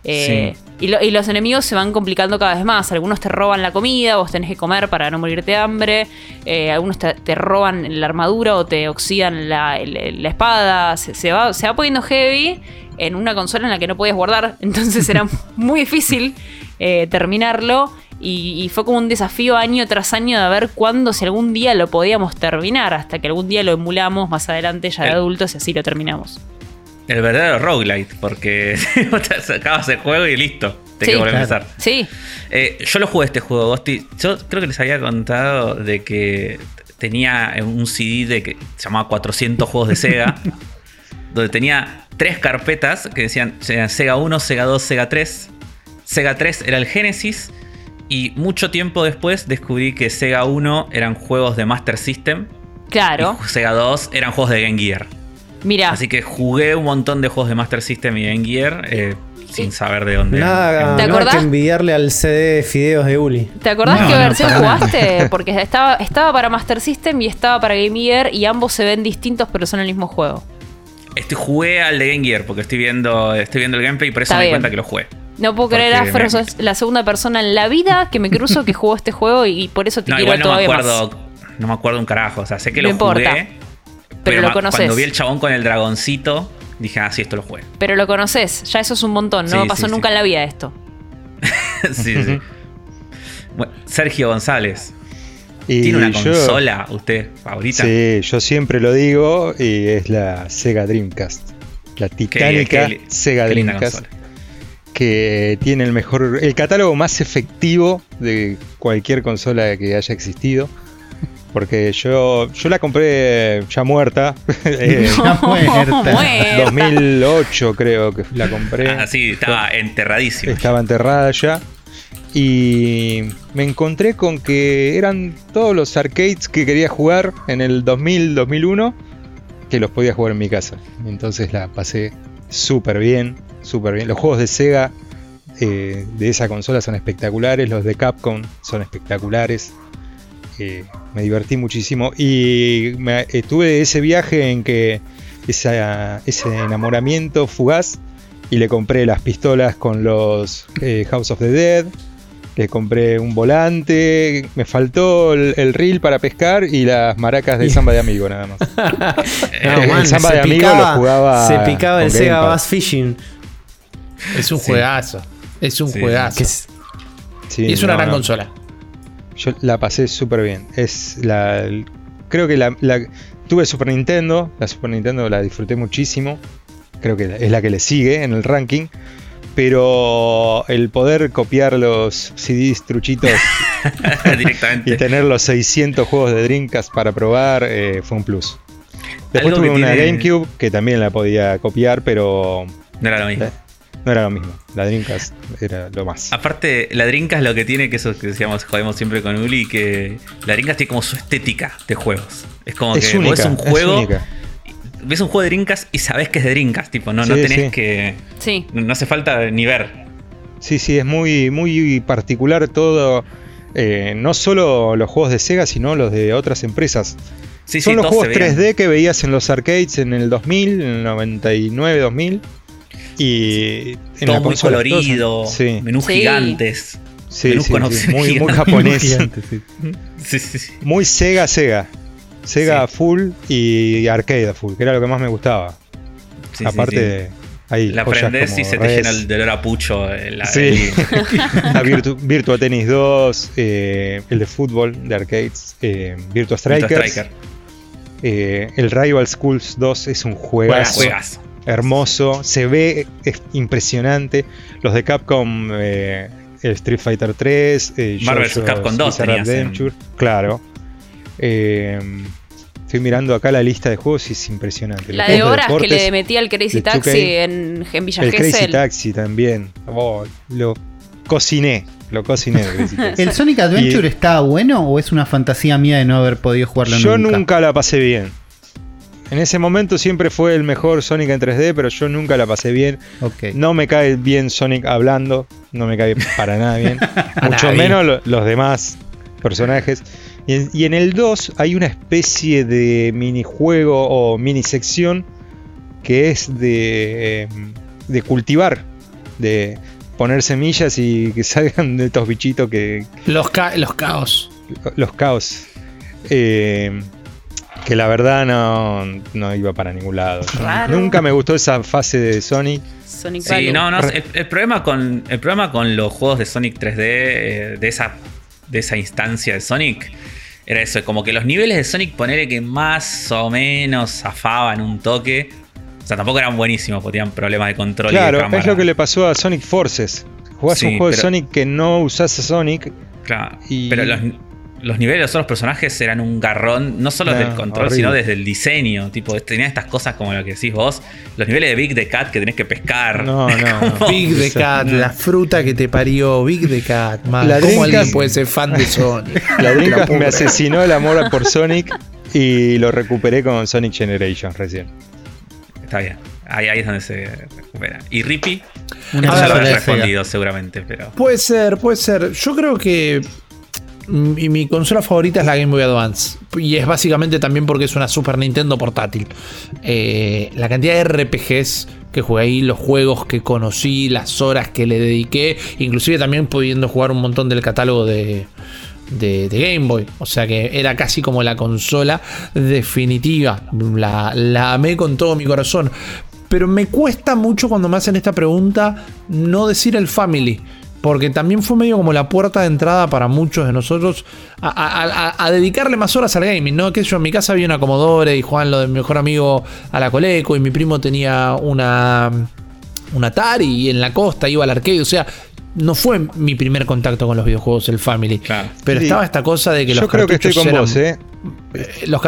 Eh, y, lo- y los enemigos se van complicando cada vez más. Algunos te roban la comida, vos tenés que comer para no morirte de hambre. Eh, algunos te, te roban la armadura o te oxidan la, la espada. Se, se va, se va poniendo heavy en una consola en la que no podías guardar. Entonces era muy difícil eh, terminarlo. Y, y fue como un desafío año tras año de ver cuándo, si algún día lo podíamos terminar. Hasta que algún día lo emulamos más adelante ya de adultos y así lo terminamos. El verdadero roguelite, porque sacabas el juego y listo. Te Sí, que volver a claro. empezar. Sí, Eh, yo lo jugué este juego, Gosti. Yo creo que les había contado de que tenía un CD de que se llamaba 400 juegos de Sega, donde tenía tres carpetas que decían Sega 1, Sega 2, Sega 3. Sega 3 era el Genesis. Y mucho tiempo después descubrí que Sega 1 eran juegos de Master System. claro. Y Sega 2 eran juegos de Game Gear. Mira. Así que jugué un montón de juegos de Master System y Game Gear eh, sin saber de dónde. Nada, ¿Te acordás? que envidiarle al CD de fideos de Uli. ¿Te acordás No, qué no, versión jugaste? Porque estaba, estaba para Master System y estaba para Game Gear y ambos se ven distintos pero son el mismo juego. Este, jugué al de Game Gear porque estoy viendo, estoy viendo el gameplay y por eso Está me di cuenta que lo jugué. No puedo creer, Porque Afro, me- sos la segunda persona en la vida que me cruzo que jugó este juego y por eso te No, quiero igual no me todavía acuerdo. más. No me acuerdo un carajo. O sea, sé que No lo importa. jugué. Pero lo conoces. Cuando vi el chabón con el dragoncito, dije, ah, sí, esto lo jugué. Pero lo conoces, ya eso es un montón, no Sí, me pasó sí, nunca sí. en la vida esto. sí, sí. Bueno, Sergio González. Y ¿Tiene una yo- consola usted favorita? Sí, yo siempre lo digo y es la Sega Dreamcast. La titánica qué Sega qué linda Dreamcast. Que tiene el mejor, el catálogo más efectivo de cualquier consola que haya existido. Porque yo, yo la compré ya muerta. eh, Ya muerta. Muerta. 2008 creo que la compré. Ah, sí, estaba enterradísimo. Estaba enterrada ya. Y me encontré con que eran todos los arcades que quería jugar en el 2000, 2001, que los podía jugar en mi casa. Entonces la pasé súper bien, súper bien. Los juegos de Sega eh, de esa consola son espectaculares, los de Capcom son espectaculares. Eh, me divertí muchísimo y me, tuve ese viaje en que ese enamoramiento fugaz y le compré las pistolas con los eh, House of the Dead. Le compré un volante. Me faltó el, el reel para pescar y las maracas del samba de amigo, nada más. No, el man, Samba de amigo picaba- lo jugaba. Se picaba el Sega. Bass Fishing. Es un Sí. juegazo. Es un Sí, juegazo. es- Sí, y es una no, gran no. consola. Yo la pasé súper bien. Es la. creo que la, la- Tuve Super Nintendo. La Super Nintendo la disfruté muchísimo. Creo que es la que le sigue en el ranking. Pero el poder copiar los CDs truchitos y Directamente. tener los 600 juegos de Dreamcast para probar eh, fue un plus. Después tuve una tiene- GameCube que también la podía copiar, pero No era lo mismo. Eh, no era lo mismo. La Dreamcast era lo más. Aparte, la Dreamcast lo que tiene, que eso que decíamos, jodemos siempre con Uli, que la Dreamcast tiene como su estética de juegos. Es como Es que única, ves un es juego. Ves un juego de Dreamcast y sabés que es de Dreamcast, tipo, no, no tenés sí. que. Sí. No hace falta ni ver. Sí, sí, es muy, muy particular todo. eh, no solo los juegos de Sega, sino los de otras empresas. Sí, Son sí, los juegos se veían. 3D que veías en los arcades en el 2000, en el 99, 2000. Y en Todo la muy consola, colorido, Sí, menús Sí. gigantes. sí, menús muy, muy gigantes. japonés. Sí, sí, sí. muy Sega, Sega. Sega Sí. full y arcade full, que era lo que más me gustaba. Sí, sí, Aparte, hay La prendés y se te llena el dolor a pucho. eh, la- Sí. La Virtu- Virtua Tennis 2, eh, el de fútbol de arcades, eh, Virtua el Strikers. Striker. eh, el Rival Schools 2 es un Juegazo. juegazo. Hermoso, se ve es impresionante. Los de Capcom, eh, el Street Fighter 3, eh, Marvel Capcom 2 Bizarre tenías en- Adventure, claro. Eh, estoy mirando acá la lista de juegos y es impresionante. La Los de horas que deportes, le metía el Crazy Taxi 2K, en, en Villa El Crazy. Taxi también. Oh, lo cociné, lo cociné el Crazy Taxi. ¿El Sonic Adventure Y- está bueno o es una fantasía mía de no haber podido jugarlo Yo nunca? nunca la pasé bien. En ese momento siempre fue el mejor Sonic en 3D, pero yo nunca la pasé bien. Ok. No me cae bien Sonic hablando, no me cae para nada bien. Mucho menos lo- los demás personajes. Y en, y en el 2 hay una especie de minijuego o mini sección que es de, eh, de cultivar, de poner semillas y que salgan de estos bichitos que, Los, ca- los caos. los caos. Eh, que la verdad no, no iba para ningún lado. Raro. Nunca me gustó esa fase de Sonic. Sonic Sí, no, no. El, el problema con, el problema con los juegos de Sonic 3D, eh, de, esa, de esa instancia de Sonic, era eso. Como que los niveles de Sonic, ponerle que más o menos zafaban un toque. O sea, tampoco eran buenísimos, porque tenían problemas de control y de Claro, cámara. es lo que le pasó a Sonic Forces. Jugás Sí, un juego de Sonic que no usás a Sonic. Claro, Y- Pero los, los niveles de los otros personajes eran un garrón, no solo No, del control, horrible. sino desde el diseño. Tipo, tenían estas cosas como lo que decís vos. Los niveles de Big the Cat que tenés que pescar. No, no, no. Big the. Cat, la fruta que te parió, Big the Cat, man. La ¿Cómo alguien Dreamcast- puede ser fan de Sonic? La Dreamcast puedo me asesinó el amor por Sonic y lo recuperé con Sonic Generations recién. Está bien. Ahí, ahí es donde se recupera. Y Rippy, Una ya lo habrás respondido seguramente, pero. Puede ser, puede ser. Yo creo que mi, mi consola favorita es la Game Boy Advance. Y es básicamente también porque es una Super Nintendo portátil. Eh, la cantidad de RPGs que jugué ahí, los juegos que conocí, las horas que le dediqué, inclusive también pudiendo jugar un montón del catálogo de, Game Boy. O sea que era casi como la consola definitiva. La amé con todo mi corazón. Pero me cuesta mucho cuando me hacen esta pregunta no decir el Family. Porque también fue medio como la puerta de entrada para muchos de nosotros a, a- a- a dedicarle más horas al gaming, ¿no? Que yo en mi casa había una Commodore y jugaban lo de mi mejor amigo a la Coleco y mi primo tenía una, un Atari y en la costa iba al arcade. O sea, no fue mi primer contacto con los videojuegos, el Family. Claro. Pero Sí. estaba esta cosa de que los Yo creo que estoy cartuchos con eran- vos, ¿eh? eh, los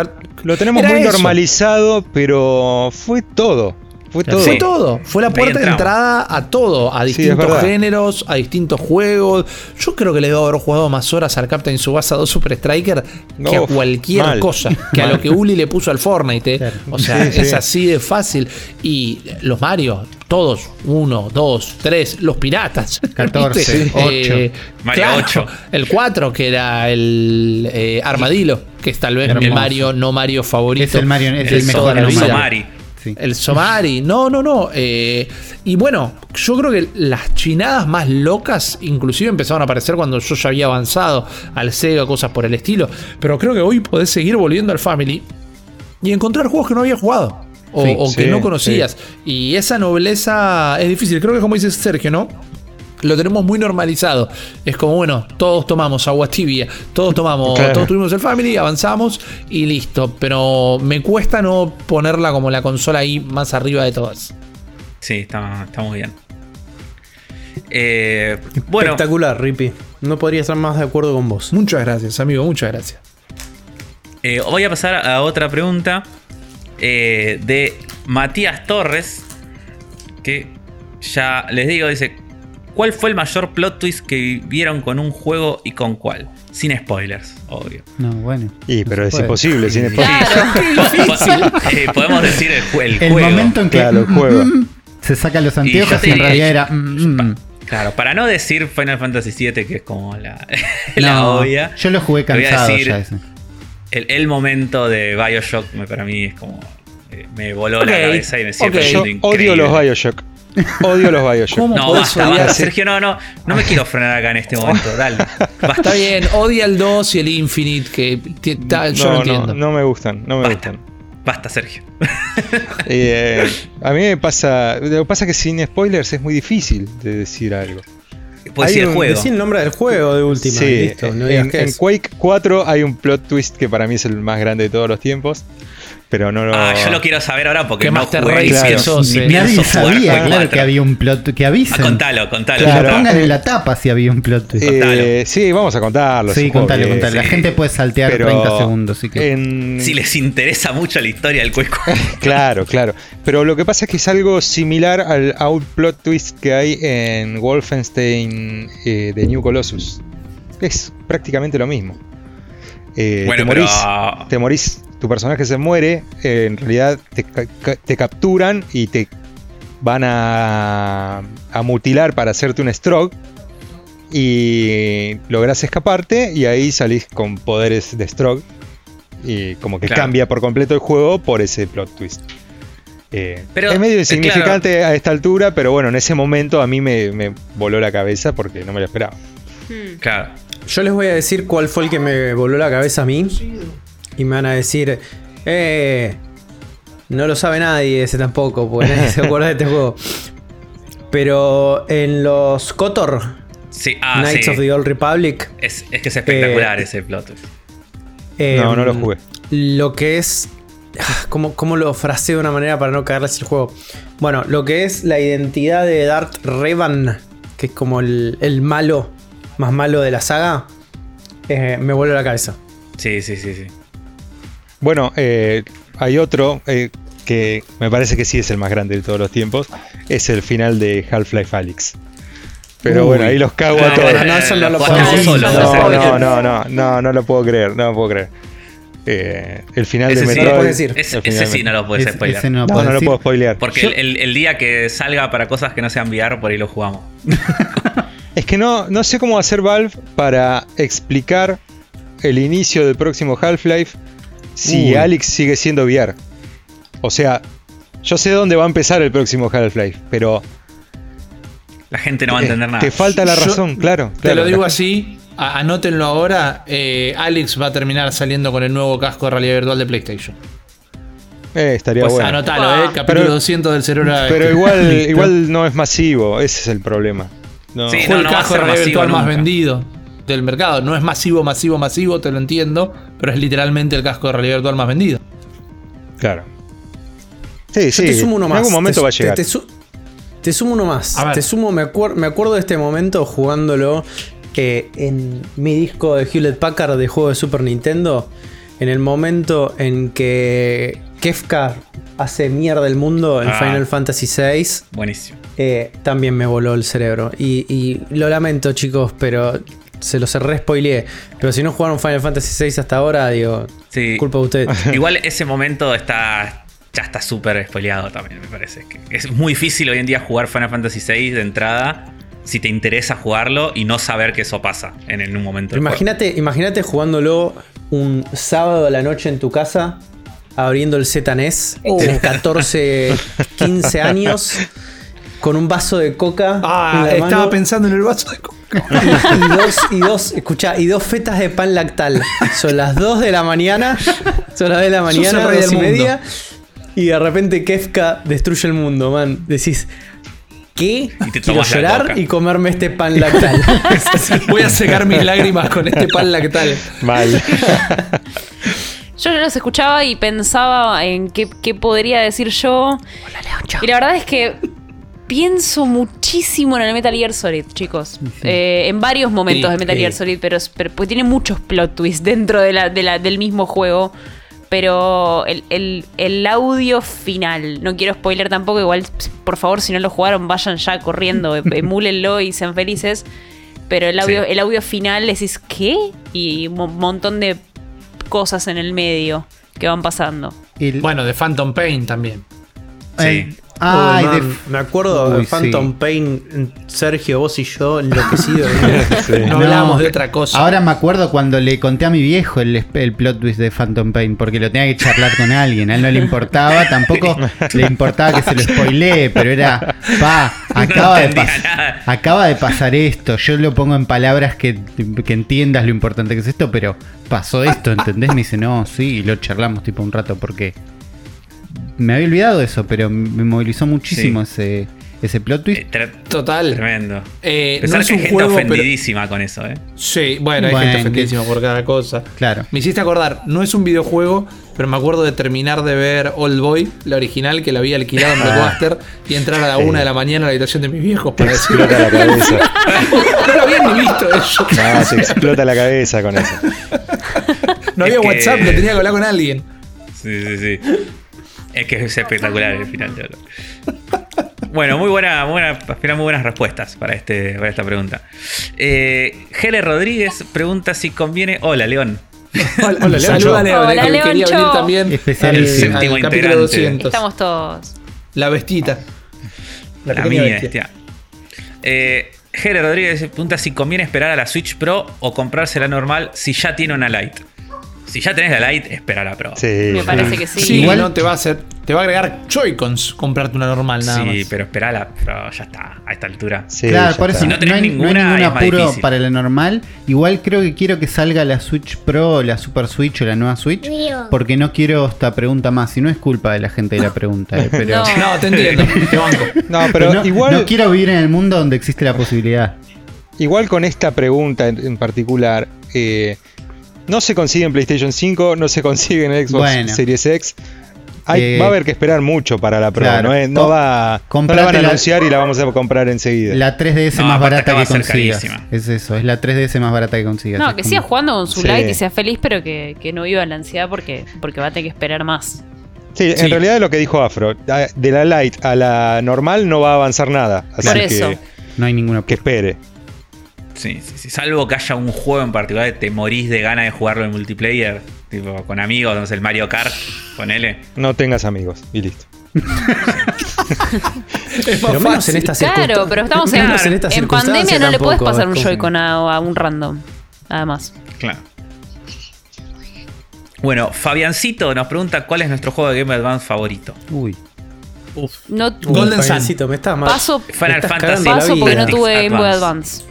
Lo tenemos Era muy eso. normalizado, pero fue todo. Fue todo. Fue todo, fue la puerta de entrada a todo, a distintos géneros, a distintos juegos. Yo creo que le debo haber jugado más horas al Captain Subasa 2 Super Striker que a cualquier mal. cosa, que a lo que Uli le puso al Fortnite. ¿eh? Claro. O sea, Sí, es sí. así de fácil. Y los Mario, todos, uno, dos, tres, los piratas. 14, ¿viste? ocho. Mario claro, 8. El 4, que era el eh, Armadillo, que es tal vez mi. Mario, no Mario favorito. Es el Mario- es el mejor. Mario. Sí. El Somari, no, no, no. eh, y bueno, yo creo que las chinadas más locas inclusive empezaron a aparecer cuando yo ya había avanzado al Sega, cosas por el estilo. Pero creo que hoy podés seguir volviendo al Family y encontrar juegos que no habías jugado. O, Sí, o que sí, no conocías. Y esa nobleza es difícil. Creo que como dice Sergio, ¿no? Lo tenemos muy normalizado. Es como, bueno, todos tomamos agua tibia, todos tomamos, Claro. todos tuvimos el Family, avanzamos y listo. Pero me cuesta no ponerla como la consola ahí más arriba de todas. Sí, está, está muy bien. Eh, bueno, Espectacular, Rippy. No podría estar más de acuerdo con vos. Muchas gracias, amigo, muchas gracias. eh, voy a pasar a otra pregunta eh, de Matías Torres. Que ya les digo, dice: ¿Cuál fue el mayor plot twist que vieron con un juego y con cuál? Sin spoilers, obvio. No, bueno. Y, pero No es puede. imposible sin spoilers. Claro. Eh, podemos decir el, ju- el El juego. momento en que Claro, el juego. mm, se saca los anteojos te y, en realidad era. mm, mm. Claro, para no decir Final Fantasy VII, que es como la, la No, obvia. yo lo jugué te voy a cansado decir ya ese. El, el momento de Bioshock me- para mí es como. eh, me voló la cabeza y me sigue ok. pareciendo Yo increíble. odio los Bioshock. Odio los Bioshock. ¿Cómo No, basta, odiar? basta, Sergio, no, no, no me quiero frenar acá en este momento, dale. Basta. Está bien, odia el 2 y el Infinite, que ta- yo no, lo no, entiendo. no me gustan, no me Basta. gustan. Basta, Sergio. Eh, a mí me pasa. Lo que pasa es que sin spoilers es muy difícil de decir algo. Puedes decir el juego. Decí el nombre del juego de última. Sí, listo, no en, en. Quake 4 hay un plot twist que para mí es el más grande de todos los tiempos. Pero no lo. Ah, yo lo quiero saber ahora porque no Master jugué Race y que pienso- sos, ni eh. pienso Nadie sabía, Quake claro, 4. que había un plot. Que Ah, avisen. contalo, contalo. Que Claro. lo pongan contalo. en la tapa si había un plot twist. Eh, sí, vamos a contarlo. sí, un contalo, que- contalo. La sí. gente puede saltear pero 30 segundos. Así que... en- Si les interesa mucho la historia del Quake 4. Claro, claro. Pero lo que pasa es que es algo similar al out plot twist que hay en Wolfenstein eh, de New Colossus. Es prácticamente lo mismo. Eh, Bueno, te, pero- morís, te morís, tu personaje se muere, eh, en realidad te, ca- ca- te capturan y te van a, a mutilar para hacerte un stroke y logras escaparte y ahí salís con poderes de stroke y como que Claro. cambia por completo el juego por ese plot twist. Eh, Pero, es medio eh, insignificante a esta altura, pero bueno, en ese momento a mí me, me voló la cabeza porque no me lo esperaba. Claro. Yo les voy a decir cuál fue el que me voló la cabeza a mí. Y me van a decir, eh, no lo sabe nadie ese tampoco, porque nadie se acuerda de este juego. Pero en los KOTOR, Sí, ah, Knights sí. of the Old Republic, Es, es que es espectacular Eh, ese plot. eh, no, no lo jugué. Lo que es. ah, ¿Cómo, cómo lo fraseo de una manera para no cagarles el juego? Bueno, lo que es la identidad de Darth Revan, que es como el, el malo más malo de la saga, eh, me vuelve la cabeza. Sí, sí, sí, sí. Bueno, eh, hay otro eh, que me parece que sí es el más grande de todos los tiempos. Es el final de Half-Life Alyx. Pero Uy. bueno, ahí los cago a todos. no, no, eso no lo No, no, no, no, no, no lo puedo creer, no lo puedo creer. Eh, el final Ese de sí, Metroid. lo puedes decir. Ese, de sí no lo puedes Ese- spoiler. ese no No, puedo no lo puedo spoilear. Porque el, el- el día que salga para cosas que no sean VR, por ahí lo jugamos. Es que no, no sé cómo hacer Valve para explicar el inicio del próximo Half-Life si Uy. Alex sigue siendo VR. O sea, yo sé dónde va a empezar el próximo Half-Life, pero La gente no va a entender eh, nada. te falta la Yo razón, claro. Te lo digo así, anótenlo ahora. eh, Alex va a terminar saliendo con el nuevo casco de realidad virtual de PlayStation. Eh, estaría Pues bueno. anotalo, Ah. eh, capítulo Pero- 200 del cerebro. Pero igual, igual no es masivo, ese es el problema. No. Sí, Fue no, el no casco de realidad virtual más vendido del mercado. No es masivo, masivo, masivo, te lo entiendo, pero es literalmente el casco de realidad virtual más vendido. Claro. Sí, Yo sí. te sumo uno más. En algún momento Te- va a llegar. Te, te su- te sumo uno más. A ver. Te sumo, me, acuer- me acuerdo de este momento jugándolo eh, en mi disco de Hewlett Packard de juego de Super Nintendo. En el momento en que Kefka hace mierda el mundo en Ah. Final Fantasy VI. Buenísimo. eh, también me voló el cerebro. Y, y lo lamento, chicos, pero se los re spoileé. Pero si no jugaron Final Fantasy VI hasta ahora, digo, Sí. culpa de ustedes. Igual ese momento está. Ya está súper spoileado también, me parece. Que es muy difícil hoy en día jugar Final Fantasy VI de entrada si te interesa jugarlo y no saber que eso pasa en, en un momento. Imagínate, imagínate jugándolo un sábado a la noche en tu casa, abriendo el ZNES, tenés 14, 15 años, con un vaso de coca en Ah, la estaba mano, pensando en el vaso de coca. y, y dos, y dos, escuchá, y dos fetas de pan lactal. Son las 2 de la mañana, son las 2 de la mañana, 2 y mundo. media, y de repente Kefka destruye el mundo, man. Decís, ¿qué? Y te Quiero llorar y comerme este pan lactal. Voy a secar mis lágrimas con este pan lactal. Mal. Yo los escuchaba y pensaba en qué, qué podría decir yo. Y la verdad es que pienso muchísimo en el Metal Gear Solid, chicos. Eh, en varios momentos Sí, de Metal sí. Gear Solid, pero, pero pues tiene muchos plot twists dentro de la, de la- del mismo juego. Pero el, el- el audio final, no quiero spoiler tampoco, igual por favor si no lo jugaron vayan ya corriendo, em- emúlenlo y sean felices. Pero el audio, Sí. el audio final decís, ¿qué? Y un mo- montón de cosas en el medio que van pasando. El- Bueno, de Phantom Pain también. Sí. ay, de- man, me acuerdo Uy, de Phantom sí. Pain, Sergio, vos y yo, enloquecido. No, hablamos de otra cosa. Ahora me acuerdo cuando le conté a mi viejo el, el plot twist de Phantom Pain, porque lo tenía que charlar con alguien. A él no le importaba, tampoco le importaba que se lo spoilee, pero era, pa, acaba, de, pas- nada. acaba de pasar esto. Yo lo pongo en palabras que, que entiendas lo importante que es esto, pero pasó esto, ¿entendés? Me dice, no, sí, y lo charlamos tipo un rato, porque me había olvidado de eso, pero me movilizó muchísimo ese, ese plot twist. Eh, tre- Total. Tremendo. Eh, Pensar no es que hay gente juego, pero- ofendidísima con eso, ¿eh? Sí, bueno, hay Bueno, gente que- ofendidísima por cada cosa. Claro. Me hiciste acordar, no es un videojuego, pero me acuerdo de terminar de ver Old Boy, la original que la había alquilado en Blockbuster, y entrar a la Sí. una de la mañana a la habitación de mis viejos para decir. explota la cabeza. No lo habían ni visto ellos. No, te explota la cabeza con eso. No había Es que- WhatsApp, lo tenía que hablar con alguien. Sí, sí, sí. Es que es espectacular el final de Bueno, muy buena, muy buena, al final muy buenas respuestas para, este, para esta pregunta. Eh, Gele Rodríguez pregunta si conviene. Hola, León. Hola, León. Saluda a León, Hola, eh, que quería venir también al, Especialísimo. al Séptimo capítulo integrante. 200. Estamos todos. La bestita. La, mía, bestia. Eh, Gele Rodríguez pregunta si conviene esperar a la Switch Pro o comprarse la normal si ya tiene una Lite. Si ya tenés la Lite, espera la Pro. Sí. Me parece que sí. Sí, Igual- no te va a hacer. Te va a agregar Joy-Cons comprarte una normal nada Sí, más. pero espera la Pro, ya está, a esta altura. Sí, claro, por eso. Si no tenés hay, ninguna, no hay ningún apuro para la normal. Igual creo que quiero que salga la Switch Pro, la Super Switch o la nueva Switch. Porque no quiero esta pregunta más. Y no es culpa de la gente de la pregunta. eh, pero, No. No, te entiendo, te banco. No, pero no, igual, no quiero vivir en el mundo donde existe la posibilidad. igual con esta pregunta en, en particular, eh, no se consigue en PlayStation 5, no se consigue en Xbox Bueno. Series X. Hay- Eh, va a haber que esperar mucho para la claro. ¿no? es- no, Co- va, no la van a la- anunciar y la vamos a comprar enseguida. La 3DS No, más barata que ser consigas. Es eso, es la 3DS más barata que consigas. No, Es que como- siga jugando con su Sí. like y sea feliz, pero que, que no viva la ansiedad porque, porque va a tener que esperar más. Sí, Sí. en realidad es lo que dijo Afro. De la Lite a la normal no va a avanzar nada. Así Por que, eso. No hay ninguna. que espere. Sí, sí, sí. Salvo que haya un juego en particular que te morís de ganas de jugarlo en multiplayer, tipo con amigos, no sé, el Mario Kart, ponele. No tengas amigos y listo. Es más Pero menos fácil. en estas Claro, pero estamos menos en, estas en pandemia no le puedes pasar un Joy-Con a, a un random. Además. Claro. Bueno, Fabiancito nos pregunta cuál es nuestro juego de Game Boy Advance favorito. Uy. No Golden Sun. Me estás mal. paso, Final Fantasy. paso porque no tuve Game Boy Advance.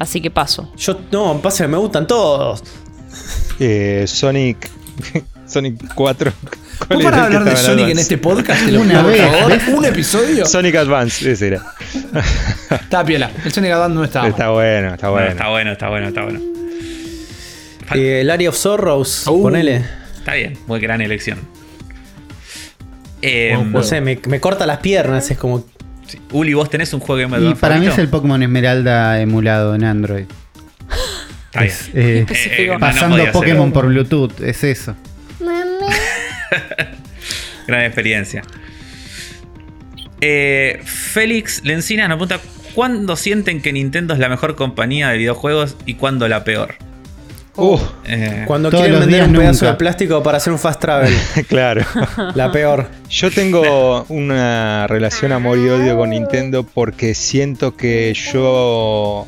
Así que paso. Yo, no, pasa que me gustan todos. Eh, Sonic. Sonic 4. ¿Cuál ¿Vos para hablar de Sonic en este podcast? Te lo Una por vez. ¿Un episodio? Sonic Advance, ese era. Está piola. El Sonic Advance no estaba. Está bueno, está Bueno, bueno. está bueno, está bueno, está bueno. Eh, el Area of Sorrows, Uh. ponele. Está bien, muy gran elección. Eh, No sé, me, me corta las piernas, es como. Sí. Uli, ¿vos tenés un juego de Game Y para mí es el Pokémon Esmeralda emulado en Android. Está bien. Es, eh. Eh, no, no pasando ser. Pokémon por Bluetooth, es eso. Gran experiencia. Eh, Félix Lencinas nos pregunta: ¿Cuándo sienten que Nintendo es la mejor compañía de videojuegos y cuándo la peor? Uh, Eh, Cuando quieren vender días un pedazo nunca. de plástico para hacer un fast travel. claro. la peor. Yo tengo una relación amor y odio con Nintendo porque siento que yo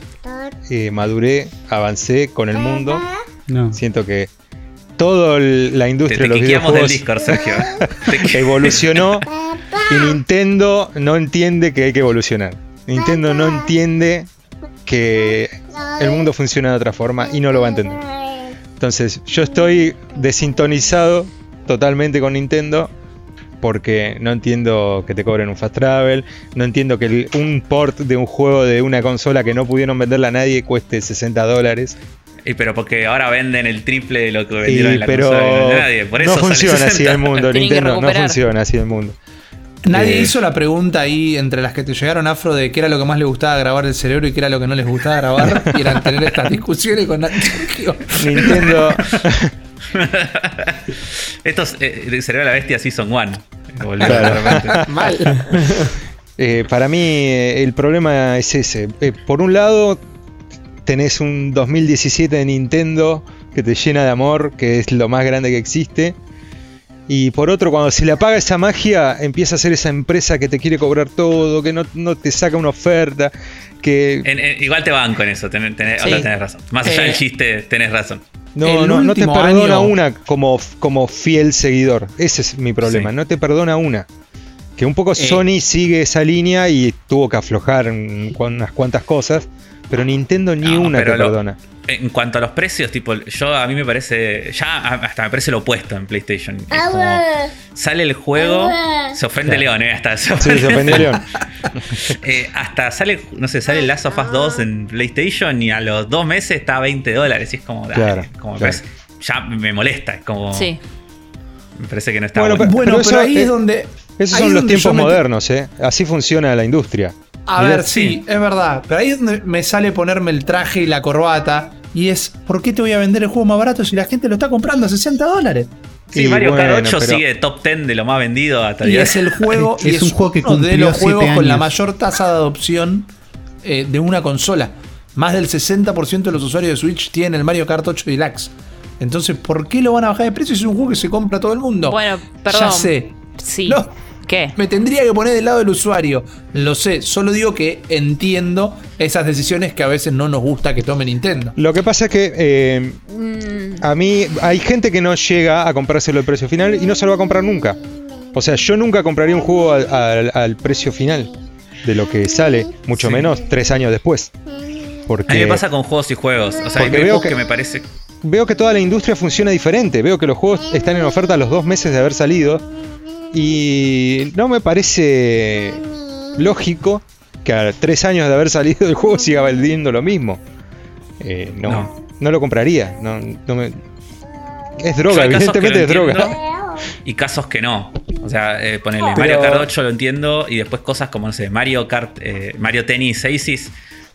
eh, maduré, avancé con el mundo. No. Siento que toda la industria te de los quiqueamos del videojuegos Discord, Sergio. Evolucionó y Nintendo no entiende que hay que evolucionar. Nintendo no entiende que el mundo funciona de otra forma y no lo va a entender. Entonces, yo estoy desintonizado totalmente con Nintendo porque no entiendo que te cobren un fast travel, no entiendo que el- un port de un juego de una consola que no pudieron venderla a nadie cueste 60 dólares. Y pero porque ahora venden el triple de lo que Y- vendieron en la pero consola vende nadie. Por eso no funciona así 60. el mundo, Nintendo, no funciona así el mundo. Nadie Eh. hizo la pregunta ahí entre las que te llegaron afro de qué era lo que más le gustaba grabar del cerebro y qué era lo que no les gustaba grabar. y eran tener estas discusiones con. Nintendo, Estos eh, de Cerebro de la Bestia Season 1. Volvieron Claro. de repente. Mal. Eh, para mí eh, el problema es ese. Eh, por un lado, tenés un 2017 de Nintendo que te llena de amor, que es lo más grande que existe. Y por otro, cuando se le apaga esa magia, empieza a ser esa empresa que te quiere cobrar todo, que no, no te saca una oferta, que En- en- igual te banco en eso, tenés, tenés- Sí. ahora tenés razón. Más allá Eh, del chiste, tenés razón. no, no, no te perdona año- una como, como fiel seguidor. Ese es mi problema, Sí. no te perdona una. Que un poco Eh. Sony sigue esa línea y tuvo que aflojar unas cuantas cosas, pero Nintendo ni No, una te lo- perdona. En cuanto a los precios, tipo, yo a mí me parece, ya hasta me parece lo opuesto en PlayStation. Es como, sale el juego, se ofende León, ¿eh? Hasta se Sí, se ofendió León. Eh, hasta sale, no sé, sale Last of Us 2 en PlayStation y a los dos meses está a 20 dólares. Y es como, dale, Claro, como me claro. parece- ya me molesta. Es como. Sí. Me parece que no está Bueno, bueno. Bueno, Pero pero, eso ahí es- es donde. Esos son los tiempos me- modernos, ¿eh? Así funciona la industria. A ver, sí, sí. es verdad. Pero ahí es donde me sale ponerme el traje y la corbata. Y es, ¿por qué te voy a vender el juego más barato si la gente lo está comprando a 60 dólares? Sí, Mario Kart bueno, 8 pero- sigue top 10 de lo más vendido hasta el Y día es el juego. Es y un juego que uno de los juegos con la mayor tasa de adopción eh, de una consola. Más del 60% de los usuarios de Switch tienen el Mario Kart 8 Deluxe. Entonces, ¿por qué lo van a bajar de precio si es un juego que se compra todo el mundo? Bueno, perdón. Ya sé. Sí. No. ¿Qué? Me tendría que poner del lado del usuario. Lo sé, solo digo que entiendo esas decisiones que a veces no nos gusta que tome Nintendo. Lo que pasa es que eh, Mm, a mí hay gente que no llega a comprárselo al precio final y no se lo va a comprar nunca. O sea, yo nunca compraría un juego al, al- al precio final de lo que sale, mucho Sí. menos tres años después. Porque A mí me pasa con juegos y juegos. O sea, hay veo que... que- me parece. veo que toda la industria funciona diferente. Veo que los juegos están en oferta a los dos meses de haber salido. Y no me parece lógico que a tres años de haber salido el juego siga valiendo lo mismo. Eh, no, no, lo compraría. No, me... Es droga, evidentemente es droga. Y casos que no. O sea, eh, Mario Kart 8 lo entiendo y después cosas como, no sé, Mario Kart, eh, Mario Tennis Aces.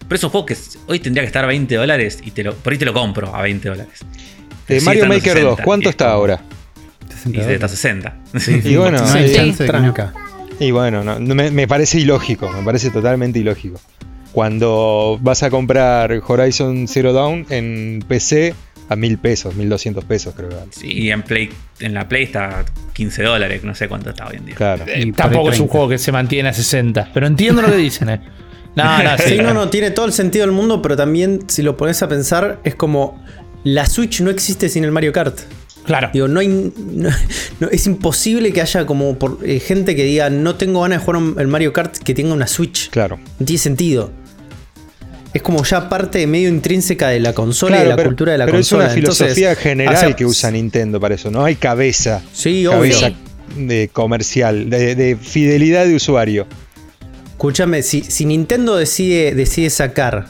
Pero es un juego que hoy tendría que estar a 20 dólares y te lo, por ahí te lo compro a 20 dólares. Eh, Mario Maker 2, ¿cuánto está ahora? 60 y Z 60. Sí, y bueno, Y bueno, me, parece ilógico, me parece totalmente ilógico. Cuando vas a comprar Horizon Zero Dawn en PC a mil pesos, mil doscientos pesos creo. Sí, y en, Play, en la Play está 15 dólares, no sé cuánto está hoy en día. Tampoco es un juego que se mantiene a 60, pero entiendo lo que dicen, eh. No, no, sí, no, no, tiene todo el sentido del mundo, pero también si lo pones a pensar, es como la Switch no existe sin el Mario Kart. Claro. Digo, no hay. no- no- es imposible que haya como por, eh, gente que diga no tengo ganas de jugar un- el Mario Kart que tenga una Switch. Claro. No tiene sentido. Es como ya parte medio intrínseca de la consola y de la pero, cultura de la pero consola. es una filosofía Entonces, general o sea, que usa Nintendo para eso, no hay cabeza, Sí, obvio. cabeza de comercial, de, de fidelidad de usuario. Escúchame, si, si Nintendo decide, decide sacar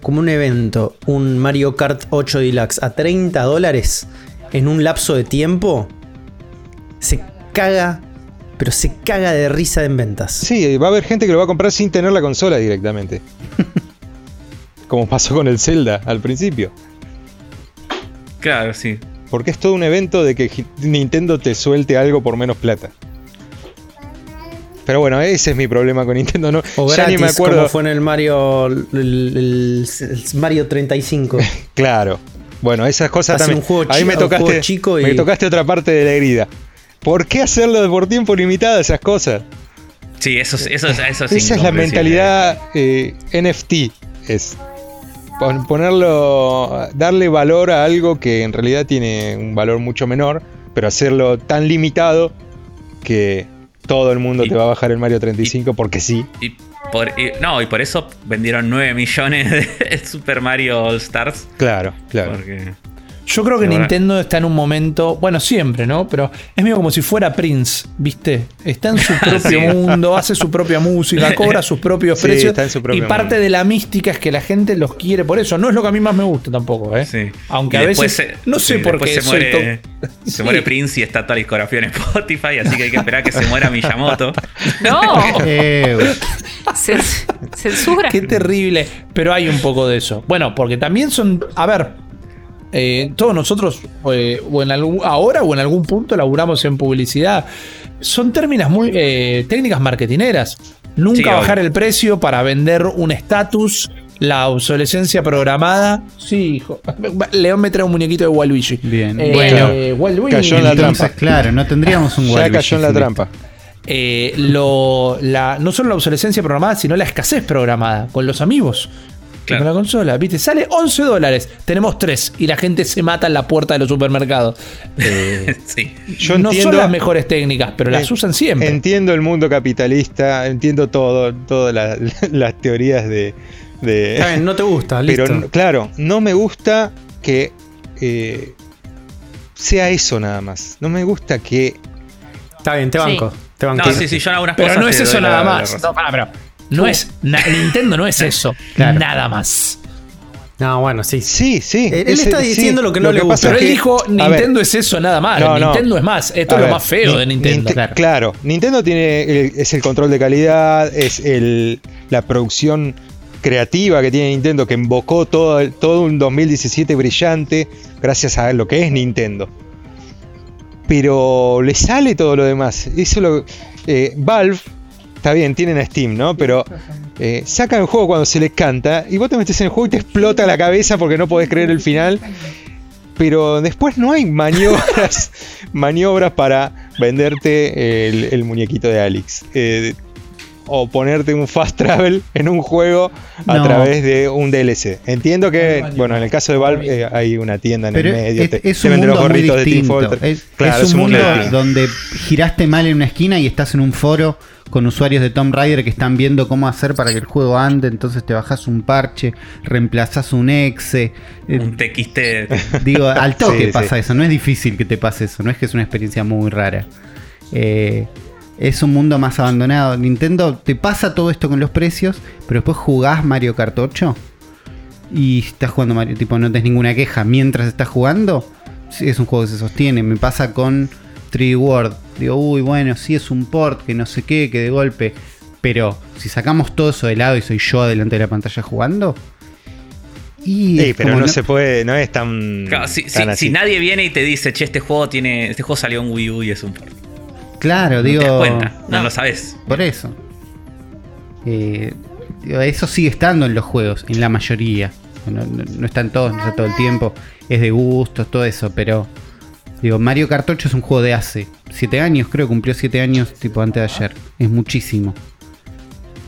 como un evento un Mario Kart 8 Deluxe a 30 dólares en un lapso de tiempo, se caga, pero se caga de risa en ventas. Sí, va a haber gente que lo va a comprar sin tener la consola directamente. Como pasó con el Zelda al principio. Claro, sí. Porque es todo un evento de que Nintendo te suelte algo por menos plata. Pero bueno, ese es mi problema con Nintendo. No, O ya gratis, ni me acuerdo. como fue en el Mario, el, el- el Mario 35. Claro. Bueno, esas cosas Hace también. un juego Ahí me un tocaste, juego chico y- me tocaste otra parte de la herida. ¿Por qué hacerlo por tiempo limitado esas cosas? Sí, eso, es- eso, es- eso es Esa es la mentalidad eh, NFT. Es pon- ponerlo, darle valor a algo que en realidad tiene un valor mucho menor, pero hacerlo tan limitado que todo el mundo Y- te va a bajar el Mario 35 porque sí. Y por, y- no, y por eso vendieron 9 millones de Super Mario All Stars. Claro, claro. Porque. Yo creo que Nintendo está en un momento, bueno, siempre, ¿no? Pero es medio como si fuera Prince, ¿viste? Está en su propio Sí. mundo, hace su propia música, cobra sus propios Sí, precios. está en su propio y parte mundo. de la mística es que la gente los quiere por eso. No es lo que a mí más me gusta tampoco, ¿eh? Sí. Aunque Y a veces. se- no sé sí, por después qué se muere, to- se Sí. muere Prince y está toda la discografía en Spotify, así que hay que esperar que se muera Miyamoto. No, Cens- censura. Qué terrible. Pero hay un poco de eso. Bueno, porque también son. A ver. Eh, todos nosotros, eh, o en algún, ahora o en algún punto, laburamos en publicidad. Son términos muy. eh, técnicas marketineras. Nunca Sí, bajar obvio. el precio para vender un estatus. La obsolescencia programada. Sí, hijo. León me trae un muñequito de Waluigi. Bien. Eh, Bueno, eh, Waluigi. cayó en la entonces, trampa. claro, no tendríamos un Ya Waluigi cayó en la trampa. eh, lo, la, no solo la obsolescencia programada, sino la escasez programada con los amigos. Claro. Con la consola, ¿viste? Sale 11 dólares, tenemos 3 y la gente se mata en la puerta de los supermercados. Eh, sí. Yo no entiendo, son las mejores técnicas, pero las Eh, usan siempre. Entiendo el mundo capitalista, entiendo todo, todas la- las teorías de, de- Está bien, no te gusta, listo. pero claro, no me gusta que eh, sea eso nada más. No me gusta que Está bien, te Sí. banco. Te banco. No, sí, sí, yo en algunas Pero cosas. no es eso nada más. No, pará, pará. No es. Nintendo no es eso. Claro. Nada más. No, bueno, sí. Sí, sí. Él- ese- está diciendo lo que no le gusta. pasa Pero él que- dijo ver, Nintendo es eso nada más. No, no. Nintendo es más. Esto a es lo ver, más feo Ni- de Nintendo. Ninte- claro. claro. Nintendo tiene el- es el control de calidad, es el, la producción creativa que tiene Nintendo que invocó todo, todo un 2017 brillante gracias a lo que es Nintendo. Pero le sale todo lo demás. Eso lo, eh, Valve, está bien, tienen a Steam, ¿no? Pero eh, sacan el juego cuando se les canta y vos te metes en el juego y te explota la cabeza porque no podés creer el final. Pero después no hay maniobras, maniobras para venderte el, el muñequito de Alex. Eh, o ponerte un fast travel en un juego a No. través de un DLC. Entiendo que, bueno, en el caso de Valve eh, hay una tienda en Pero el medio. es, te, es te un venden los mundo muy gorritos de Team distinto. Fortress. Es, Claro, es un mundo distinto. donde giraste mal en una esquina y estás en un foro con usuarios de Tomb Raider que están viendo cómo hacer para que el juego ande. Entonces te bajas un parche, reemplazas un exe. eh, Un TXT. Digo, al toque Sí, pasa sí. eso. No es difícil que te pase eso. No es que es una experiencia muy rara. Eh, es un mundo más abandonado. Nintendo te pasa todo esto con los precios, pero después jugás Mario Kart 8 y estás jugando Mario, tipo, no tenés ninguna queja mientras estás jugando. sí, es un juego que se sostiene. Me pasa con 3D World. Digo, uy, bueno, sí es un port, que no sé qué, que de golpe. Pero si sacamos todo eso de lado y soy yo delante de la pantalla jugando. Y Sí, pero no, se puede, no es tan. Claro, si, tan si- así. si nadie viene y te dice, che, este juego tiene. Este juego salió en Wii U y es un port. Claro, No digo. te das cuenta, no, no. lo sabes. Por eso. Eh, digo, eso sigue estando en los juegos, en la mayoría. No, no- no están todos, no está todo el tiempo. Es de gustos, todo eso, pero. Digo, Mario Kart 8 es un juego de hace 7 años, creo que cumplió 7 años, tipo antes de ayer. Es muchísimo.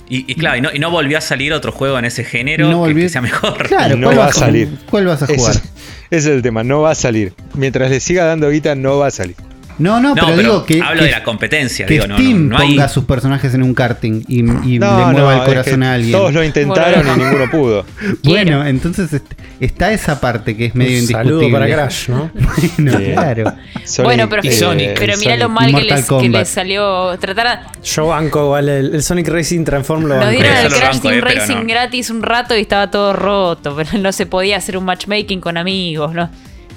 Y, y claro, y no, y no volvió a salir otro juego en ese género No que- volvió- que, sea mejor. Claro, no ¿cuál va a salir. ¿Cuál vas a Ese, jugar? ese es el tema, no va a salir. Mientras le siga dando guita, no va a salir. No, no, No, pero, pero, digo que. hablo que- de la competencia. que digo, no, Steam no, no hay- ponga sus personajes en un karting y, y No, le no, mueva el es corazón que a alguien. Todos lo intentaron Bueno. y ninguno pudo. Bueno, entonces est- está esa parte que es medio Un indiscutible. saludo para Crash, ¿no? Bueno, Sí. claro. Sonic, bueno, pero, y Sonic. pero mira Sonic. lo mal que les, que Kombat. les salió. Tratar Yo banco igual el, el Sonic Racing Transform lo Nos banco. dieron Eso el lo Crash banco, Team eh, Racing no. gratis un rato y estaba todo roto, pero no se podía hacer un matchmaking con amigos, ¿no?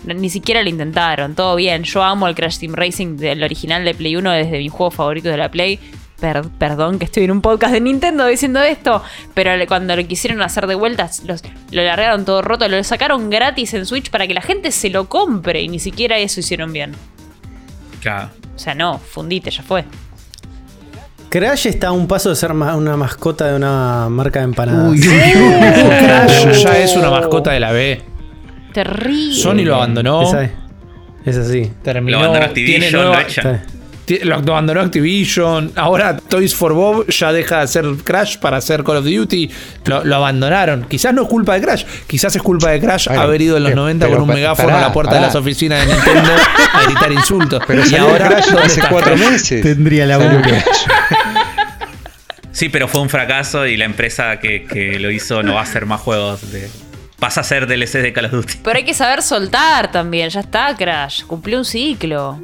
Ni siquiera lo intentaron, todo bien. Yo amo el Crash Team Racing del original de Play 1 desde mis juegos favoritos de la Play. Per- perdón que estoy en un podcast de Nintendo diciendo esto, pero cuando lo quisieron hacer de vuelta, los, lo largaron todo roto, lo sacaron gratis en Switch para que la gente se lo compre y ni siquiera eso hicieron bien. Claro. O sea, no, fundite, ya fue. Crash está a un paso de ser ma- una mascota de una marca de empanadas. Uy, uy, uy. Crash ya es una mascota de la B. Terrible. Sony lo abandonó. Esa es. Es así. Terminó. Lo abandonó tiene Activision, nueva- lo echan. Abandonó Activision. Ahora Toys for Bob ya deja de hacer Crash para hacer Call of Duty. Lo, lo abandonaron. Quizás no es culpa de Crash. Quizás es culpa de Crash Bueno, haber ido en los eh, 90 pero con un pa- megáfono pará, a la puerta pará. de las oficinas de Nintendo a gritar insultos. Pero y ahora Crash ¿dónde hace está cuatro meses. Tendría la boca. Crash. Sí, pero fue un fracaso y la empresa que, que lo hizo no va a hacer más juegos. De, pasa a ser DLC de Call of Duty. Pero hay que saber soltar también, ya está, Crash. Cumplió un ciclo.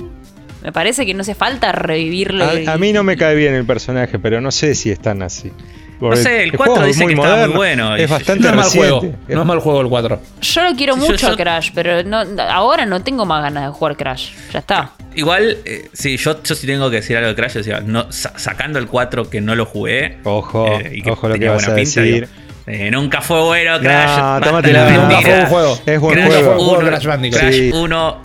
Me parece que no hace falta revivirlo. y- A, a mí no me cae bien el personaje, pero no sé si es tan así. Porque sé, el juego 4 es dice que estaba muy bueno Es bastante No es mal reciente. juego. No es mal juego el 4. Yo lo quiero Sí, yo- mucho a Crash, pero no, ahora no tengo más ganas de jugar Crash. Ya está. Igual, eh, sí, yo, yo sí tengo que decir algo de Crash. O sea, no, sa- sacando el 4 que no lo jugué. Ojo, eh, y que ojo lo que vas a buena pinta, decir. digo, eh, nunca fue bueno Crash. No, tómate la- mentira. nunca fue un juego. Es buen Crash juego. Juego 1, Crash Bandicoot. Crash Sí. 1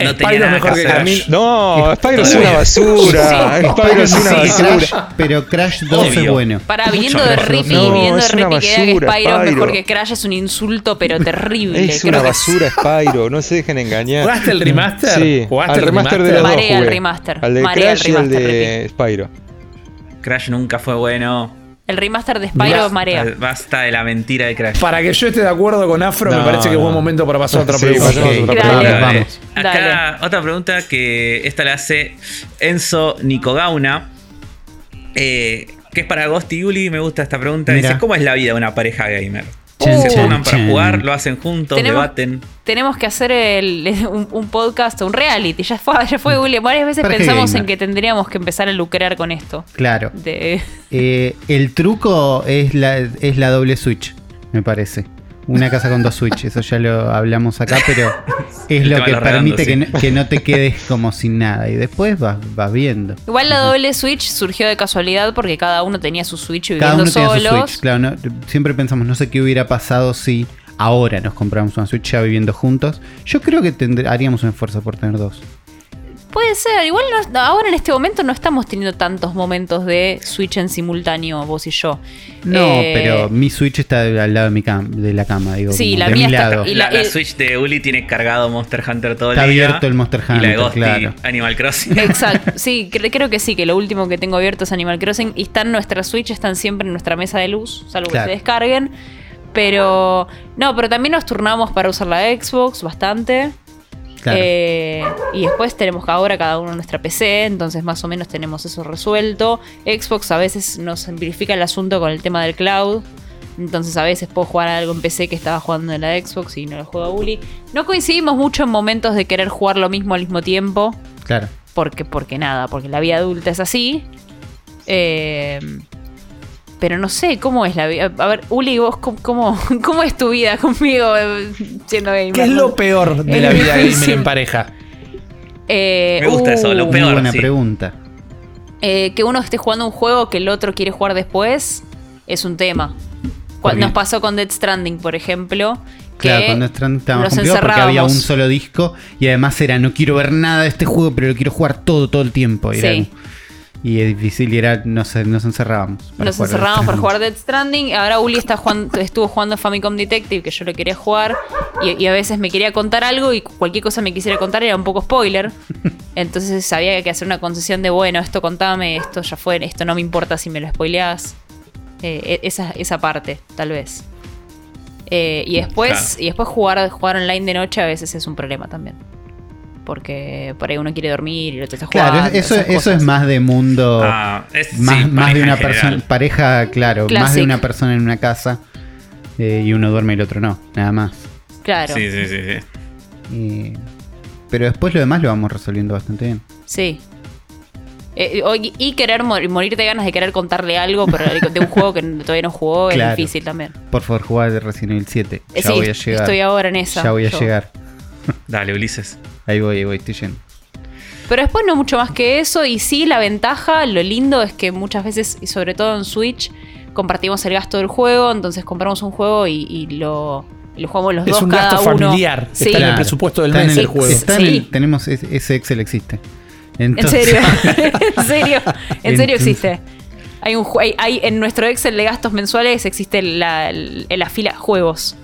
no Spyro es mejor que. Crash. No, Spyro es una basura. Spyro es una Sí, basura. Crash, pero Crash 2 es Obvio. bueno. Para, viniendo de. Rippy, No, viniendo de es una Rippy que diga que basura, Spyro es mejor Spyro. que Crash es un insulto, pero terrible. Es Creo una que basura Spyro, no se dejen engañar. ¿Jugaste el remaster? Sí, ¿Jugaste al el remaster de los dos Marea el remaster, Al de marea el Crash y al remaster, de Spyro. Crash nunca fue bueno. El remaster de Spyro Mirá, marea. Basta de la mentira de Crash. Para que yo esté de acuerdo con Afro, me No, parece que es buen momento para pasar a otra Sí, pregunta. otra Dale. pregunta. vamos. Acá otra pregunta que esta la hace Enzo Nicogauna. Eh, que es para Ghost y me gusta esta pregunta. Mira. Dice, ¿cómo es la vida de una pareja gamer? Chan, Se chan, forman para jugar, lo hacen juntos, Tenemos- debaten. Tenemos que hacer el- un, un podcast o un reality. Ya fue, ya fue William. Varias veces pensamos gamer. en que tendríamos que empezar a lucrar con esto. Claro. De, Eh, el truco es la, es la doble switch, me parece. Una casa con dos switch, eso ya lo hablamos acá, pero es El lo que permite que, sí. no, que no te quedes como sin nada. Y después vas, vas viendo. Igual la doble Switch surgió de casualidad porque cada uno tenía su Switch viviendo Cada uno tiene su switch, claro. no- siempre pensamos, no sé qué hubiera pasado si ahora nos compramos una switch ya viviendo juntos. Yo creo que haríamos un esfuerzo por tener dos. Puede ser, igual no- ahora en este momento no estamos teniendo tantos momentos de Switch en simultáneo, vos y yo. No, Eh, pero mi switch está al lado de, mi cam- de la cama, digo. Sí, la de mía mi está- lado. y la, la- la el- Switch de Uli tiene cargado Monster Hunter todo Está el día. abierto el Monster Y la de Hunter, Ghost y claro. Animal Crossing. Exacto, sí, cre- creo que sí, que lo último que tengo abierto es Animal Crossing y están nuestras Switch, están siempre en nuestra mesa de luz, salvo Claro. que se descarguen. Pero, no, pero también nos turnamos para usar la Xbox bastante. Claro. Eh, y después tenemos ahora cada uno nuestra PC, entonces más o menos tenemos eso resuelto. Xbox a veces nos simplifica el asunto con el tema del cloud. Entonces a veces puedo jugar algo en PC que estaba jugando en la Xbox y no lo juega Uli. No coincidimos mucho en momentos de querer jugar lo mismo al mismo tiempo. claro. Porque, porque nada, porque la vida adulta es así. Eh, pero no sé, ¿cómo es la vida? A ver, Uli, vos, ¿cómo, cómo, cómo es tu vida conmigo siendo gamer? ¿Qué es lo peor de Es la vida difícil. gamer en pareja? Eh, Me gusta eso, lo uh, peor. Muy buena sí. pregunta. eh, que uno esté jugando un juego que el otro quiere jugar después es un tema. Nos pasó con Dead Stranding, por ejemplo. Que Claro, cuando Strand estaba más nos complicado porque había un solo disco y además era no quiero ver nada de este juego, pero lo quiero jugar todo, todo el tiempo. Y, era-. Y es difícil y era, nos, nos encerrábamos. para Nos jugar encerramos para jugar Dead Stranding. Ahora Uli está jugando, estuvo jugando Famicom Detective, que yo lo quería jugar. Y, y a veces me quería contar algo y cualquier cosa me quisiera contar era un poco spoiler. Entonces había que hacer una concesión de, bueno, esto contame, esto ya fue, esto no me importa si me lo spoileás. Eh, e- esa, esa parte, tal vez. Eh, y después, Claro. y después jugar, jugar online de noche a veces es un problema también. Porque por ahí uno quiere dormir y el otro está jugando. Claro, eso, eso es más de mundo. Ah, es, más, sí, más de una persona, pareja, claro, más de una persona en una casa eh, y uno duerme y el otro no, nada más. Claro, Sí, sí, sí, sí. Y- pero después lo demás lo vamos resolviendo bastante bien. Sí. Eh, o- y querer mor- morir de ganas de querer contarle algo, pero de un juego que todavía no jugó Claro. es difícil también. Por favor, jugar de Resident Evil 7. Eh, Ya sí, voy a llegar. estoy ahora en esa. ya voy a yo. llegar. Dale, Ulises. Ahí voy, ahí voy, estoy yendo. Pero después no mucho más que eso. Y sí, la ventaja, lo lindo es que muchas veces, y sobre todo en Switch, compartimos el gasto del juego. Entonces compramos un juego y, y lo, lo jugamos los Es dos un cada gasto uno. familiar. Sí. Está en el presupuesto del Está en mes el- el juego. está en el- Sí. tenemos ese ese Excel existe. ¿En serio? ¿En serio? ¿En serio existe? Hay un hay, hay- en nuestro Excel de gastos mensuales existe la, la fila juegos.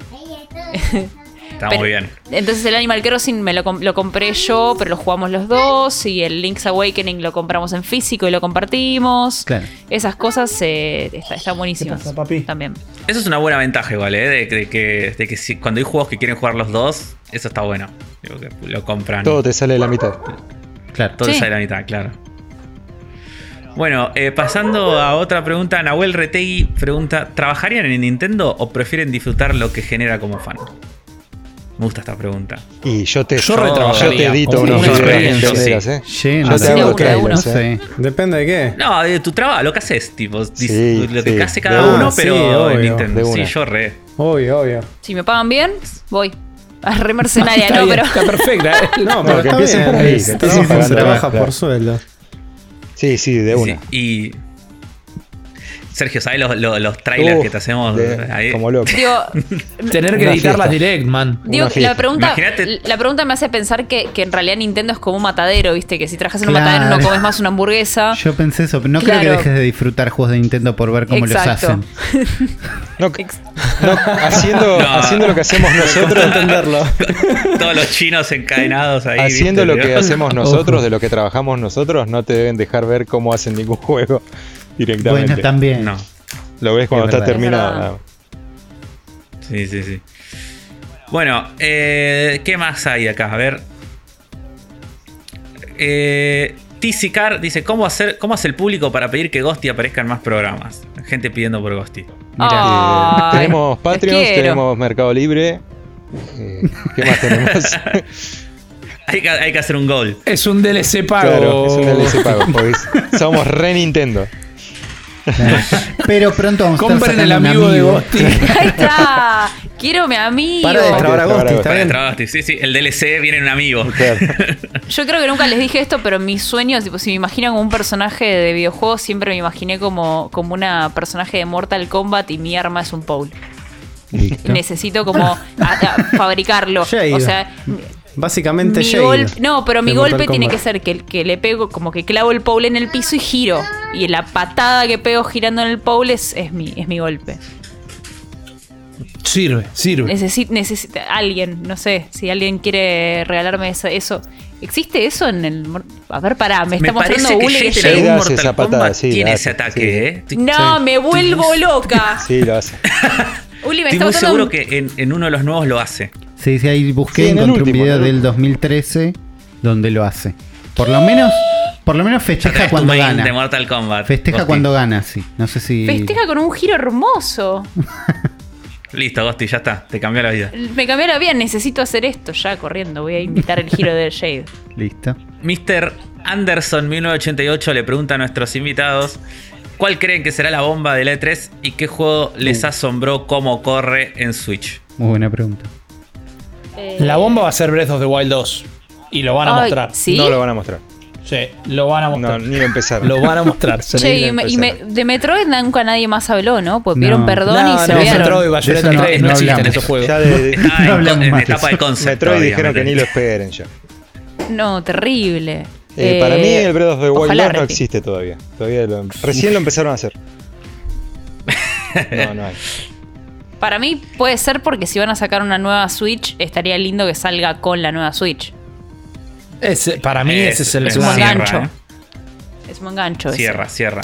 Está Pero- muy bien. Entonces el Animal Crossing me lo, lo compré yo, pero lo jugamos los dos. Y el Link's Awakening lo compramos en físico y lo compartimos. Claro. Esas cosas eh, está- están buenísimas. ¿Qué pasa, papi? También. Eso es una buena ventaja igual, ¿eh? De, de que, de que si- cuando hay juegos que quieren jugar los dos, eso está bueno. Digo, que lo compran. Todo te sale de la mitad. Claro. Todo Sí. sale a la mitad, claro. Bueno, eh, pasando a otra pregunta, Nahuel Retegui pregunta: ¿Trabajarían en Nintendo o prefieren disfrutar lo que genera como fan? Me gusta esta pregunta. Y yo te, Yo yo te edito unos videos enteras, ¿eh? Lleno, Yo te sí. hago no trailers, sé. Depende de qué. No, de tu trabajo, lo que haces, tipo, Sí, lo que sí. hace cada uno, sí, pero en obvio, Nintendo. Sí, yo re. Obvio, obvio. Si me pagan bien, voy. A re mercenaria, no, pero. Está perfecta. ¿eh? No, pero que empiecen por ahí, trabaja, por sueldo. Sí, sí, de una. Sí, y. Sergio, ¿sabes los, los, los trailers Uf, que te hacemos de- ahí? Como loco. Digo, Tener que editarlas direct, man. digo la pregunta, Imagínate- la pregunta me hace pensar que, que en realidad Nintendo es como un matadero, ¿viste? Que si trabajas en un matadero no comes más una hamburguesa. Yo pensé eso, pero no creo que dejes de disfrutar juegos de Nintendo por ver cómo Exacto. los hacen. No, no, haciendo, No. haciendo lo que hacemos nosotros, entenderlo. Todos los chinos encadenados ahí. haciendo ¿viste? lo que hacemos nosotros, Ojo. de lo que trabajamos nosotros, no te deben dejar ver cómo hacen ningún juego directamente. Bueno, también. No. Lo ves cuando Es está terminado. Es. Sí, sí, sí. Bueno, eh, ¿qué más hay acá? A ver. Eh, Tizicar dice: ¿cómo, hacer, ¿Cómo hace el público para pedir que Ghosty aparezca en más programas? Gente pidiendo por Ghosty. Tenemos quiero. tenemos Mercado Libre. Eh, ¿Qué más tenemos? Hay que, hay que hacer un goal. Es un DLC pago. claro, es un DLC pago. somos re Nintendo. Pero pronto vamos a estar Compren el amigo de. Ghosty. Ahí está. Quiero mi amigo. Para de trabar a de está bien. Sí, sí, el DLC viene un amigo. Claro. Yo creo que nunca les dije esto, pero mis sueños, tipo, si me imagino como un personaje de videojuegos, siempre me imaginé como, como una personaje de Mortal Kombat y mi arma es un pole. Listo. Necesito como a- a fabricarlo. O sea, Básicamente mi no, pero mi golpe tiene que ser que, que le pego, como que clavo el pole en el piso y giro. Y la patada que pego girando en el pole es, es mi, es mi golpe. Sirve, sirve. Necesito, necesita alguien, no sé, si alguien quiere regalarme eso. eso. ¿Existe eso en el. A ver, pará, me está Me mostrando que Google Jade que en Shade algún hace Mortal esa patada, Kombat sí, tiene ese ataque, sí. ¿eh? No, me vuelvo loca. Sí, lo hace. Uli, me Estoy muy seguro un- que en, en uno de los nuevos lo hace. Sí, sí, ahí busqué Sí, en encontré último, un video del 2013 donde lo hace. Por lo menos, por lo menos festeja cuando gana. de Mortal Kombat. Festeja cuando gana, sí. No sé si. Festeja con un giro hermoso. Listo, Ghosty, ya está. Te cambió la vida. Me cambió la vida, necesito hacer esto ya corriendo. Voy a imitar el giro del Shade. Listo. Mr. Anderson 1988 le pregunta a nuestros invitados ¿Cuál creen que será la bomba del E3 y qué juego les Uh. asombró cómo corre en Switch? Muy buena pregunta. Eh, La bomba va a ser Breath of the Wild 2. Y lo van a ay, mostrar. ¿Sí? No lo van a mostrar. Sí, lo van a No, mostrar. ni lo empezaron. Lo van a mostrar. Che, y, me- y me- de Metroid nunca nadie más habló, ¿no? Pues No. pidieron perdón No, y se no, olvidaron. Metroid, Bayonetta De eso no- 3, no, no existen hablamos. esos juegos. Ya de, No en, hablamos en más de etapa de concept. Metroid dijeron que ni lo esperen ya. No, terrible. Eh, Eh, para mí el Breath of the Wild ojalá, 2 no existe todavía. todavía lo- recién lo empezaron a hacer. No, no hay. Para mí puede ser porque si van a sacar una nueva Switch, estaría lindo que salga con la nueva Switch. Ese- para mí ese es el es un plan. cierra, gancho. ¿eh? Es un gancho. ese. Cierra, cierra.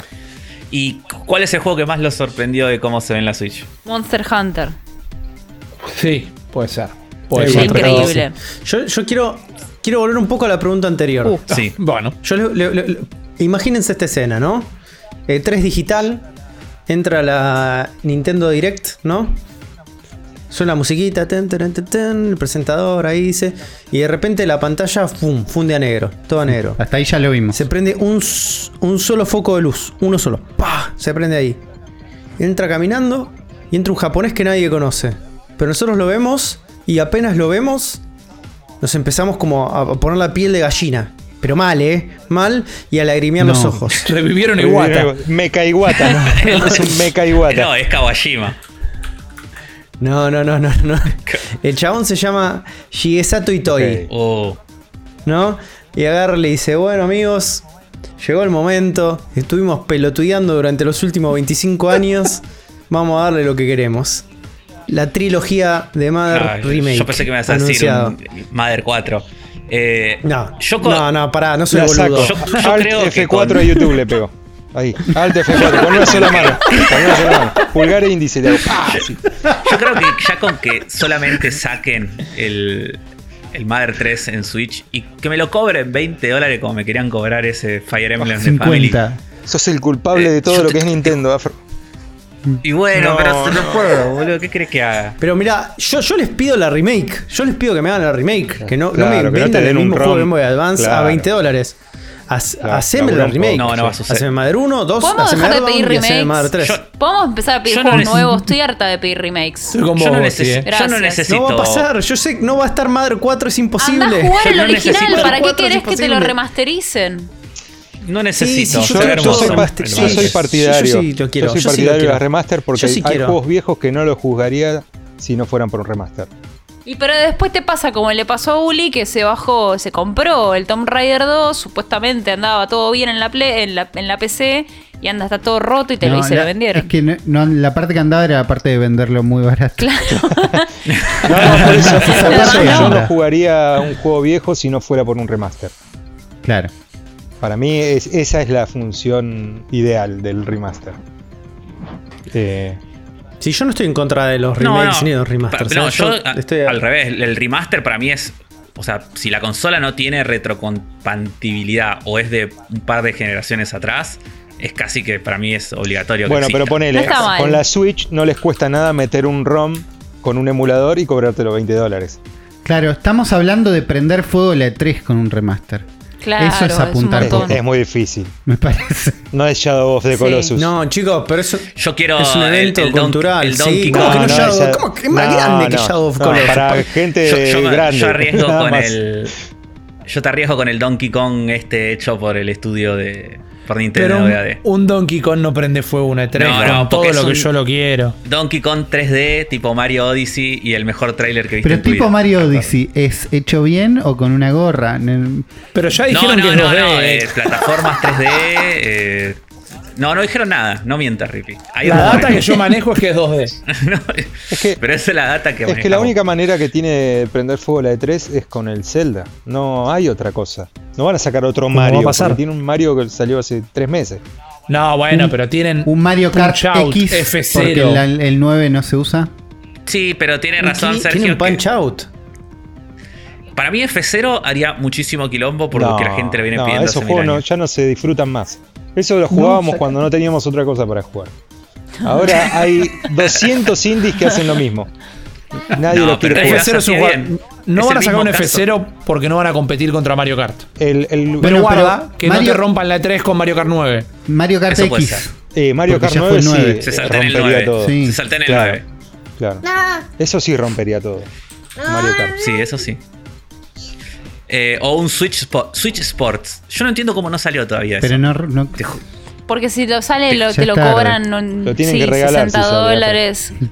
¿Y cuál es el juego que más los sorprendió de cómo se ve en la Switch? Monster Hunter. Sí, puede ser. Puede ser. Increíble. Yo, yo quiero, quiero volver un poco a la pregunta anterior. Uh. Sí. Bueno, Yo le- le- le- le- imagínense esta escena, ¿no? Eh, 3 digital, entra la Nintendo Direct, ¿no? Suena la musiquita, ten, ten, ten, ten, el presentador ahí dice, y de repente la pantalla ¡fum! funde a negro, todo a negro. Hasta ahí ya lo vimos. Se prende un, un solo foco de luz, uno solo. ¡Pah! Se prende ahí. Entra caminando y entra un japonés que nadie conoce. Pero nosotros lo vemos y apenas lo vemos, nos empezamos como a poner la piel de gallina. Pero mal, ¿eh? Mal y a lagrimear los No. ojos. revivieron Iwata. Mecha Iwata, ¿no? es un Mecha Iwata. No, es Kawashima. No, no, no, no, no. El chabón se llama Shigesato Itoi. Oh. ¿no? Y agarra y le dice, bueno amigos, llegó el momento, estuvimos pelotudeando durante los últimos 25 años, vamos a darle lo que queremos. La trilogía de Mother Ah, yo- Remake. Yo pensé que me ibas a decir un Mother 4. Eh, No, yo con- no, no, pará, no soy boludo. Yo- yo Alt creo que F4 con- a YouTube le pego. Ahí. Alt F4, con una sola mano. Con una sola mano. Pulgar e índice le hago. ¡pah! Así. Yo creo que ya con que solamente saquen el, el Mother 3 en Switch y que me lo cobren 20 dólares como me querían cobrar ese Fire Emblem de Family. 50. Sos el culpable de todo yo lo te- que es Nintendo, Afro. Y bueno, No, pero se no. no puedo, boludo. ¿Qué crees que haga? Pero mira, yo, yo les pido la remake. Yo les pido que me hagan la remake. Que no, no Claro, me no te vendan el mismo juego Game Boy Advance a Claro. 20 dólares. Haz- Claro, haceme la remake. No, no va a suceder. Haceme Mother 1, 2, ¿Podemos haceme dejar de pedir 2 y haceme remakes? Mother 3. Yo- Podemos empezar a pedir no juegos neces- nuevos. Estoy harta de pedir remakes. Estoy con Yo no, vos, neces- sí, eh. yo no necesito. No va a pasar, yo sé que no va a estar Mother 4, es imposible. Anda a jugar Yo el no original. ¿Para qué querés que te lo remastericen? No necesito. sí, Yo, soy, yo partidario. yo quiero, soy yo sí lo partidario de las remaster porque hay, juegos viejos que no los juzgaría si no fueran por un remaster. Y pero después te pasa como le pasó a Uli que se bajó, se compró el Tomb Raider 2, supuestamente andaba todo bien en la Play- en la, en la PC y anda está todo roto y te lo, y No, se la- lo vendieron. Es que no, no, la parte que andaba era la parte de venderlo muy barato. Claro. No, no, por eso, por yo no jugaría un juego viejo si no fuera por un remaster. Claro. Para mí es- esa es la función ideal del remaster. Eh, Si yo no estoy en contra de los remakes no. ni de los remasters. No, ¿eh? yo, Yo a- estoy- al revés, el remaster para mí es O sea, si la consola no tiene retrocompatibilidad o es de un par de generaciones atrás, es casi que para mí es obligatorio. que Bueno, pero ponele, con la Switch no les cuesta nada meter un ROM con un emulador y cobrarte los 20 dólares. Claro, estamos hablando de prender fuego la E3 con un remaster. Claro, Eso es un apuntar. Es, es muy difícil. Me parece. No es Shadow of the Sí. Colossus. No, chicos, pero eso Yo quiero es un el- evento el Don- cultural. el sí, Donkey ¿cómo Kong. que no No, Shadow? ¿Cómo que es más no, grande que no. Shadow of No, Colossus? Para gente yo, yo grande. yo arriesgo con más. el. Yo te arriesgo con el Donkey Kong este hecho por el estudio de. Por Nintendo Pero un, un Donkey Kong no prende fuego una E3 No, con no, todo lo que yo lo quiero. Donkey Kong 3D, tipo Mario Odyssey y el mejor tráiler que viste Pero en tu tipo vida. Mario Odyssey, ¿es hecho bien o con una gorra? Pero ya dijeron no, que es no, 2D. no, eh. eh, plataformas 3D. eh, no, no dijeron nada. No mientas, Rippy. Hay La data que yo manejo es que es 2D. No, que- pero esa es la data que Es que la única manera que tiene de prender fuego la E3 es con el Zelda. No hay otra cosa. No van a sacar otro ¿Cómo va a Mario. pasar? tiene un Mario que salió hace tres meses. No, bueno, Un- pero tienen Un Mario Kart Out, X F0. porque la- el 9 no se usa. Sí, pero tiene razón, Tiene Sergio. un punch que- out. para mí F0 haría muchísimo quilombo por lo que la gente le viene no, pidiendo esos juegos no- ya no se disfrutan más. Eso lo jugábamos cuando no teníamos otra cosa para jugar. Ahora hay 200 indies que hacen lo mismo. Nadie No, lo quiere jugar. F0 es un bien. No Es van a sacar un mismo caso. F0 porque no van a competir contra Mario Kart. El, el- Pero Bueno, guarda pero que no Mario- te rompan la E3 con Mario Kart 9. Mario Kart Eso puede X. ser. eh, Mario porque Kart ya fue 9 el sí nueve. Se salta en el rompería 9. todo. Sí. Se salta en el Claro. 9. Claro. Eso sí rompería todo. Mario Kart. Sí, eso sí. Eh, o un Switch, Spo- Switch Sports. Yo no entiendo cómo no salió todavía eso. Pero no, no- Te ju- Porque si lo sale, lo, te lo cobran no, Lo tienen sí, que regalar 60 si sale acá. dólares.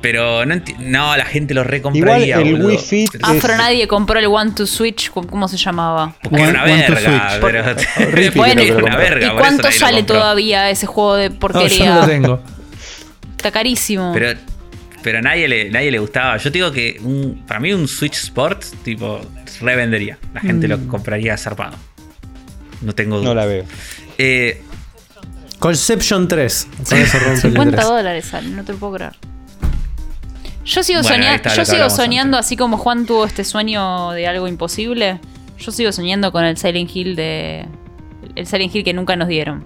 Pero no, no, la gente lo Igual recompraría. el boludo. Wii Fit Pero- Afro es- nadie compró el One to Switch, ¿cómo se llamaba? Porque es una One- verga. Pero, Bueno, lo una verga. ¿Y eso cuánto sale todavía ese juego de No, yo porquería? no lo tengo. Está carísimo. Pero, pero nadie le, nadie le gustaba. Yo te digo que un- para mí un Switch Sports, tipo, revendería. La gente lo compraría zarpado. No tengo duda. No la veo. Eh, Conception 3. Con eso rompe el 50 3. dólares sale, no te lo puedo creer. Yo sigo, Bueno, ahí soña- está lo yo sigo soñando, antes. así como Juan tuvo este sueño de algo imposible. Yo sigo soñando con el Silent Hill de. El Silent Hill que nunca nos dieron.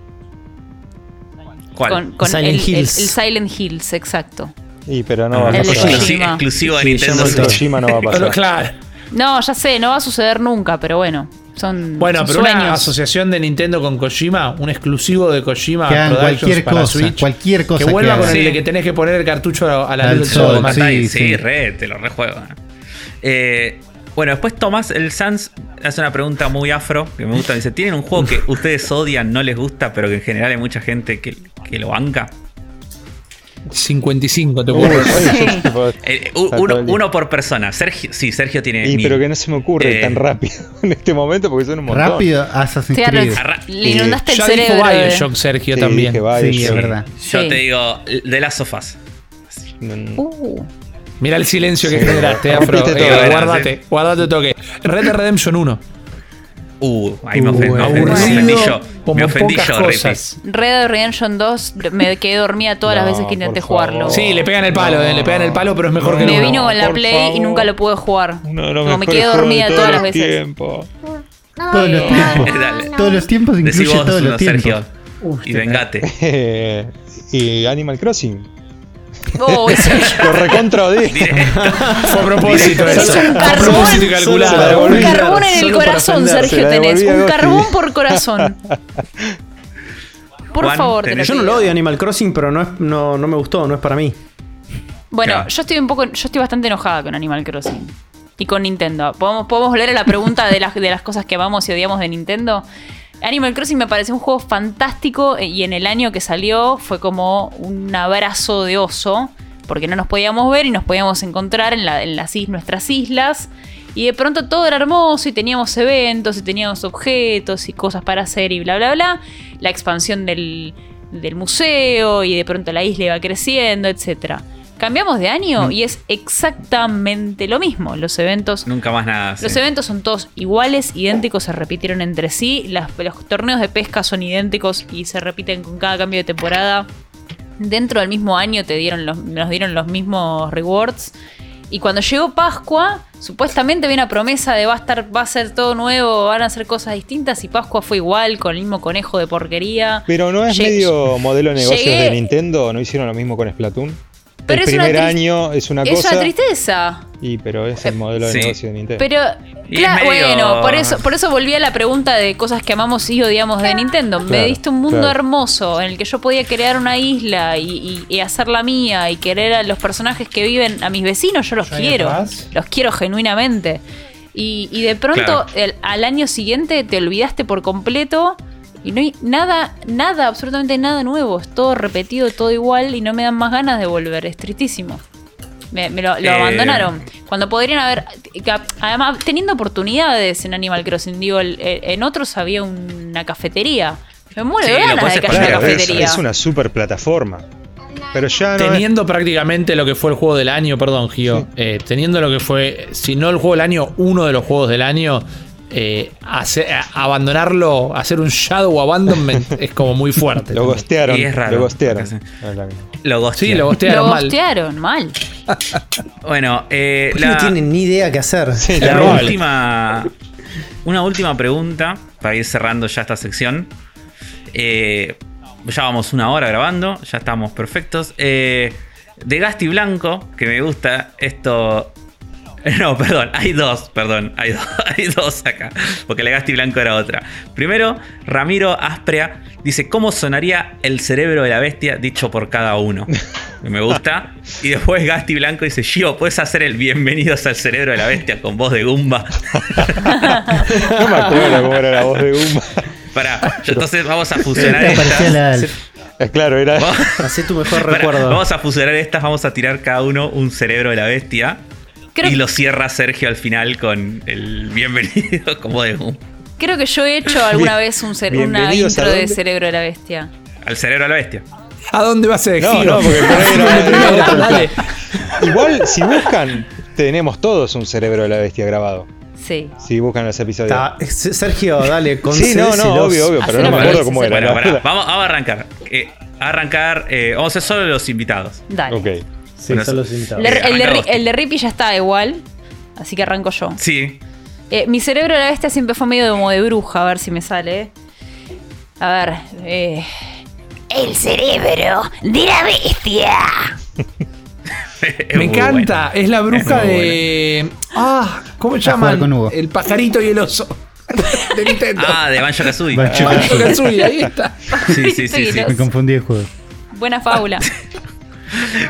¿Cuál? Con, con Silent el, el- Hills. el Silent Hills, exacto. Y pero no va a Ah, pasar. Exclusivo, exclusivo de Nintendo Switch. No va a pasar. claro. No, ya sé, no va a suceder nunca, pero bueno. Son, Bueno, son pero sueños. una asociación de Nintendo con Kojima, un exclusivo de Kojima Que hagan cualquier para cosa, Switch. cualquier cosa Que que vuelva con el que tenés que poner el cartucho a la Al luz del sol, sol. sí. Sí, sí. re, te lo rejuego. Eh, bueno, después Tomás el Sans hace una pregunta muy afro que me gusta. Dice: ¿Tienen un juego que ustedes odian, no les gusta, pero que en general hay mucha gente que, que lo banca? 55, te ocurre. Eh, uno, uno por persona. Sergio, sí, Sergio tiene. Y mil. pero que no se me ocurre Eh, tan rápido en este momento porque son un montón. Rápido, Assassin's Sí, Creed. le inundaste el dijo cerebro. de- Bioshock, Sergio, Sí, también. Bioshock. Sí, es verdad. Yo Sí. te digo, de las sofás. Uh, Mira el silencio que Sí, generaste, Afro. todo, Eh, guárdate, guárdate toque. Red Dead Redemption 1. Uh, ahí me ofendí, Uh, me ofendí, me ofendí yo. Me ofendí yo, cosas. Red Dead Redemption 2 me quedé dormida todas las No, veces que intenté jugarlo. Sí, le pegan el palo, No. eh, le pegan el palo, pero es mejor que el Me vino con la Play y favor. nunca lo pude jugar. Como me quedé dormida todos todas las los veces. tiempos. Todos los tiempos. Dale. Todos los tiempos Decí incluye vos todos los tiempos. Sergio. Uf, Y te- vengate. Y Animal Crossing. Oh, Lo. Directo. Fue a propósito Directo. eso. Es un carbón. calculado. un carbón en el corazón, Sergio, tenés. Un carbón por corazón. Por Juan, favor, tenés- Yo no lo odio Animal Crossing, pero no, es, no, no me gustó, no es para mí. Bueno, Claro. yo estoy un poco, yo estoy bastante enojada con Animal Crossing y con Nintendo. Podemos, podemos volver a la pregunta de las, de las cosas que amamos y odiamos de Nintendo. Animal Crossing me parece un juego fantástico eh, y en el año que salió fue como un abrazo de oso porque no nos podíamos ver y nos podíamos encontrar en, la- en nuestras islas y de pronto todo era hermoso y teníamos eventos y teníamos objetos y cosas para hacer y bla bla bla. La expansión del, del museo y de pronto la isla iba creciendo, etcétera. Cambiamos de año y es exactamente lo mismo. Los eventos Nunca más nada. sí. los eventos son todos iguales, idénticos, se repitieron entre sí. Las- los torneos de pesca son idénticos y se repiten con cada cambio de temporada. Dentro del mismo año te dieron los, nos dieron los mismos rewards. Y cuando llegó Pascua, supuestamente había una promesa de va a estar, va a ser todo nuevo, van a hacer cosas distintas y Pascua fue igual, con el mismo conejo de porquería. Pero no es Lle- medio modelo de negocios llegué- de Nintendo, ¿no hicieron lo mismo con Splatoon? Pero el es primer año es una Es cosa. una tristeza. y pero es el modelo de Sí. negocio de Nintendo. Pero, claro, es medio- bueno, por eso, por eso volví a la pregunta de cosas que amamos y odiamos de Nintendo. Me diste un mundo claro. hermoso en el que yo podía crear una isla y, y- y hacer la mía y querer a los personajes que viven, a mis vecinos, yo los Yo quiero. Los quiero genuinamente. Y, y de pronto, Claro. el- al año siguiente, te olvidaste por completo. Y no hay nada, nada, absolutamente nada nuevo. Es todo repetido, todo igual y no me dan más ganas de volver. Es tristísimo. Me, me lo, lo Eh. abandonaron. Cuando podrían haber. Además, teniendo oportunidades en Animal Crossing, digo, en otros había una cafetería. Me muero Sí, de ganas de que haya una es, cafetería. es una super plataforma. Pero ya no es- Teniendo prácticamente lo que fue el juego del año, perdón, Gio. eh, teniendo lo que fue, si no el juego del año, uno de los juegos del año. Eh, hacer- abandonarlo, hacer un shadow abandonment es como muy fuerte. lo gostearon. Y es raro, Lo gostearon. Lo Sí, gostearon. lo gostearon Lo mal. gostearon mal. Bueno, eh, la, no tienen ni idea qué hacer. Sí, la última. Una última pregunta para ir cerrando ya esta sección. Eh, ya vamos una hora grabando, ya estamos perfectos. Eh, de Gasti Blanco, que me gusta esto. No, perdón, hay dos, perdón, hay dos, hay dos acá, porque la Gasti Blanco era otra. Primero, Ramiro Asprea dice, ¿cómo sonaría el cerebro de la bestia dicho por cada uno? Me gusta. Y después Gasti Blanco dice, Gio, ¿puedes hacer el bienvenidos al cerebro de la bestia con voz de Goomba? No me acuerdo cómo era la voz de Gumba. Pará, entonces vamos a fusionar estas. la- Claro, era. Hacé tu mejor Pará, recuerdo. Vamos a fusionar estas, vamos a tirar cada uno un cerebro de la bestia. Creo, Y lo cierra Sergio al final con el bienvenido como de Goomba. creo que yo he hecho alguna vez un una intro de? Cerebro de la Bestia. Al cerebro de la bestia. ¿A dónde vas a No, Gio? no, porque por ahí era- era Dale. Igual, si buscan, tenemos todos un cerebro de la bestia grabado. Sí. Si buscan los episodios. Ta- Sergio, dale, Sí, no, no, obvio, obvio, pero no me acuerdo cómo era. Bueno, vamos a arrancar. Eh, a arrancar, eh, vamos a hacer solo los invitados. Dale. Ok. Sí, Bueno, los invitados. El, de- el de, el de Rippy ya está igual. Así que arranco yo. Sí. Eh, mi cerebro de la bestia siempre fue medio como de bruja, a ver si me sale. A ver. eh, El cerebro de la bestia. Es Me encanta, es la bruja Es de. Ah, ¿cómo llaman? El pajarito y el oso. de Nintendo. Ah, de Banjo Kazooie. Banjo- Banjo Kazooie, ahí está. Sí, sí, sí, sí. Me confundí de juego. Buena fábula.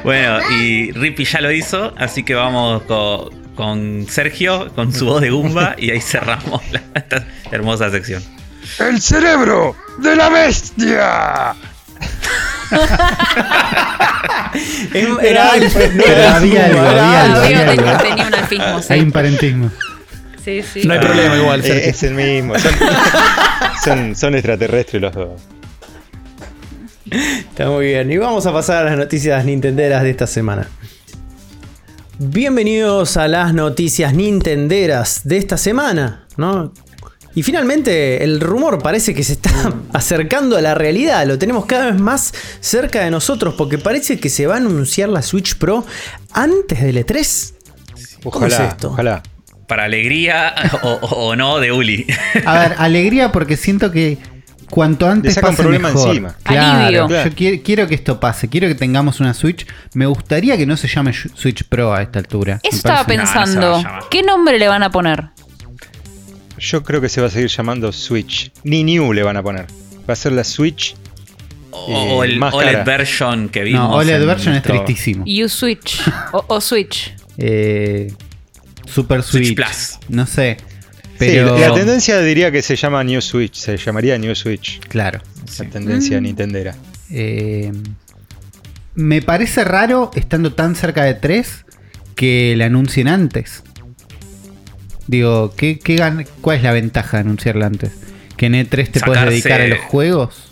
Bueno, y Rippy ya lo hizo, así que vamos co- con, Sergio, con su voz de Goomba, y ahí cerramos la- esta hermosa sección. ¡El cerebro de la bestia! Era era había algo, era había algo, Había- había tenía, un alfismo, sí. Hay un parentismo. Sí, sí. No hay problema igual, Eh, Sergio. es el mismo. Son, son, son extraterrestres los dos. Está muy bien. Y vamos a pasar a las noticias nintenderas de esta semana. Bienvenidos a las noticias nintenderas de esta semana, ¿no? Y finalmente el rumor parece que se está acercando a la realidad, lo tenemos cada vez más cerca de nosotros porque parece que se va a anunciar la Switch Pro antes del E3. ¿Cómo es Ojalá, esto? ojalá. Para alegría o no de Uli. A ver, alegría porque siento que cuanto antes saca un pase problema mejor. encima. Claro, yo quiero, quiero que esto pase, quiero que tengamos una Switch. Me gustaría que no se llame Switch Pro a esta altura. Eso estaba No, no pensando. ¿Qué nombre le van a poner? Yo creo que se va a seguir llamando Switch. Ni New le van a poner. Va a ser la Switch. O, o el Más OLED cara. version que vimos. No, OLED version es tristísimo. You Switch. O, o Switch. Eh, Super Switch Switch. Plus. No sé. Sí, la tendencia diría que se llama New Switch. Se llamaría New Switch. Claro. La tendencia Mm. nintendera. Eh, me parece raro, estando tan cerca de 3, que la anuncien antes. Digo, ¿qué, qué ¿cuál es la ventaja de anunciarla antes? ¿Que en E3 te puedes dedicar a los juegos?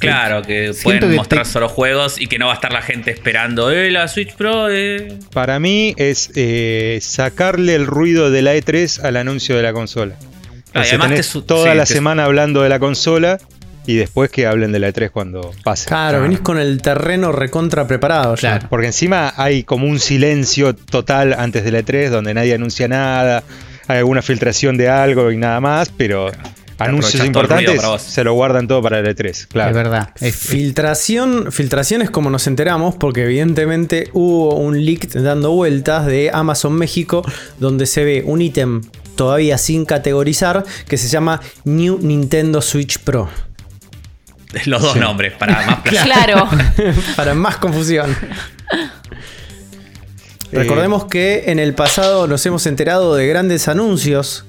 Claro, que Siento pueden que mostrar te- solo juegos y que no va a estar la gente esperando. Eh, la Switch Pro. Eh. Para mí es eh, sacarle el ruido de la E3 al anuncio de la consola. Ah, y O sea, además tenés te toda sí, la te- semana hablando de la consola y después que hablen de la E3 cuando pase. Claro, venís con el terreno recontra preparado ya. Claro. Porque encima hay como un silencio total antes de la E3 donde nadie anuncia nada, hay alguna filtración de algo y nada más, pero anuncios el importantes para vos. se lo guardan todo para la E3, claro. Es verdad. Es- Filtración, filtración es como nos enteramos, porque evidentemente hubo un leak dando vueltas de Amazon México, donde se ve un ítem todavía sin categorizar que se llama New Nintendo Switch Pro. Los dos nombres, para más. Claro. Para más confusión. Recordemos que en el pasado nos hemos enterado de grandes anuncios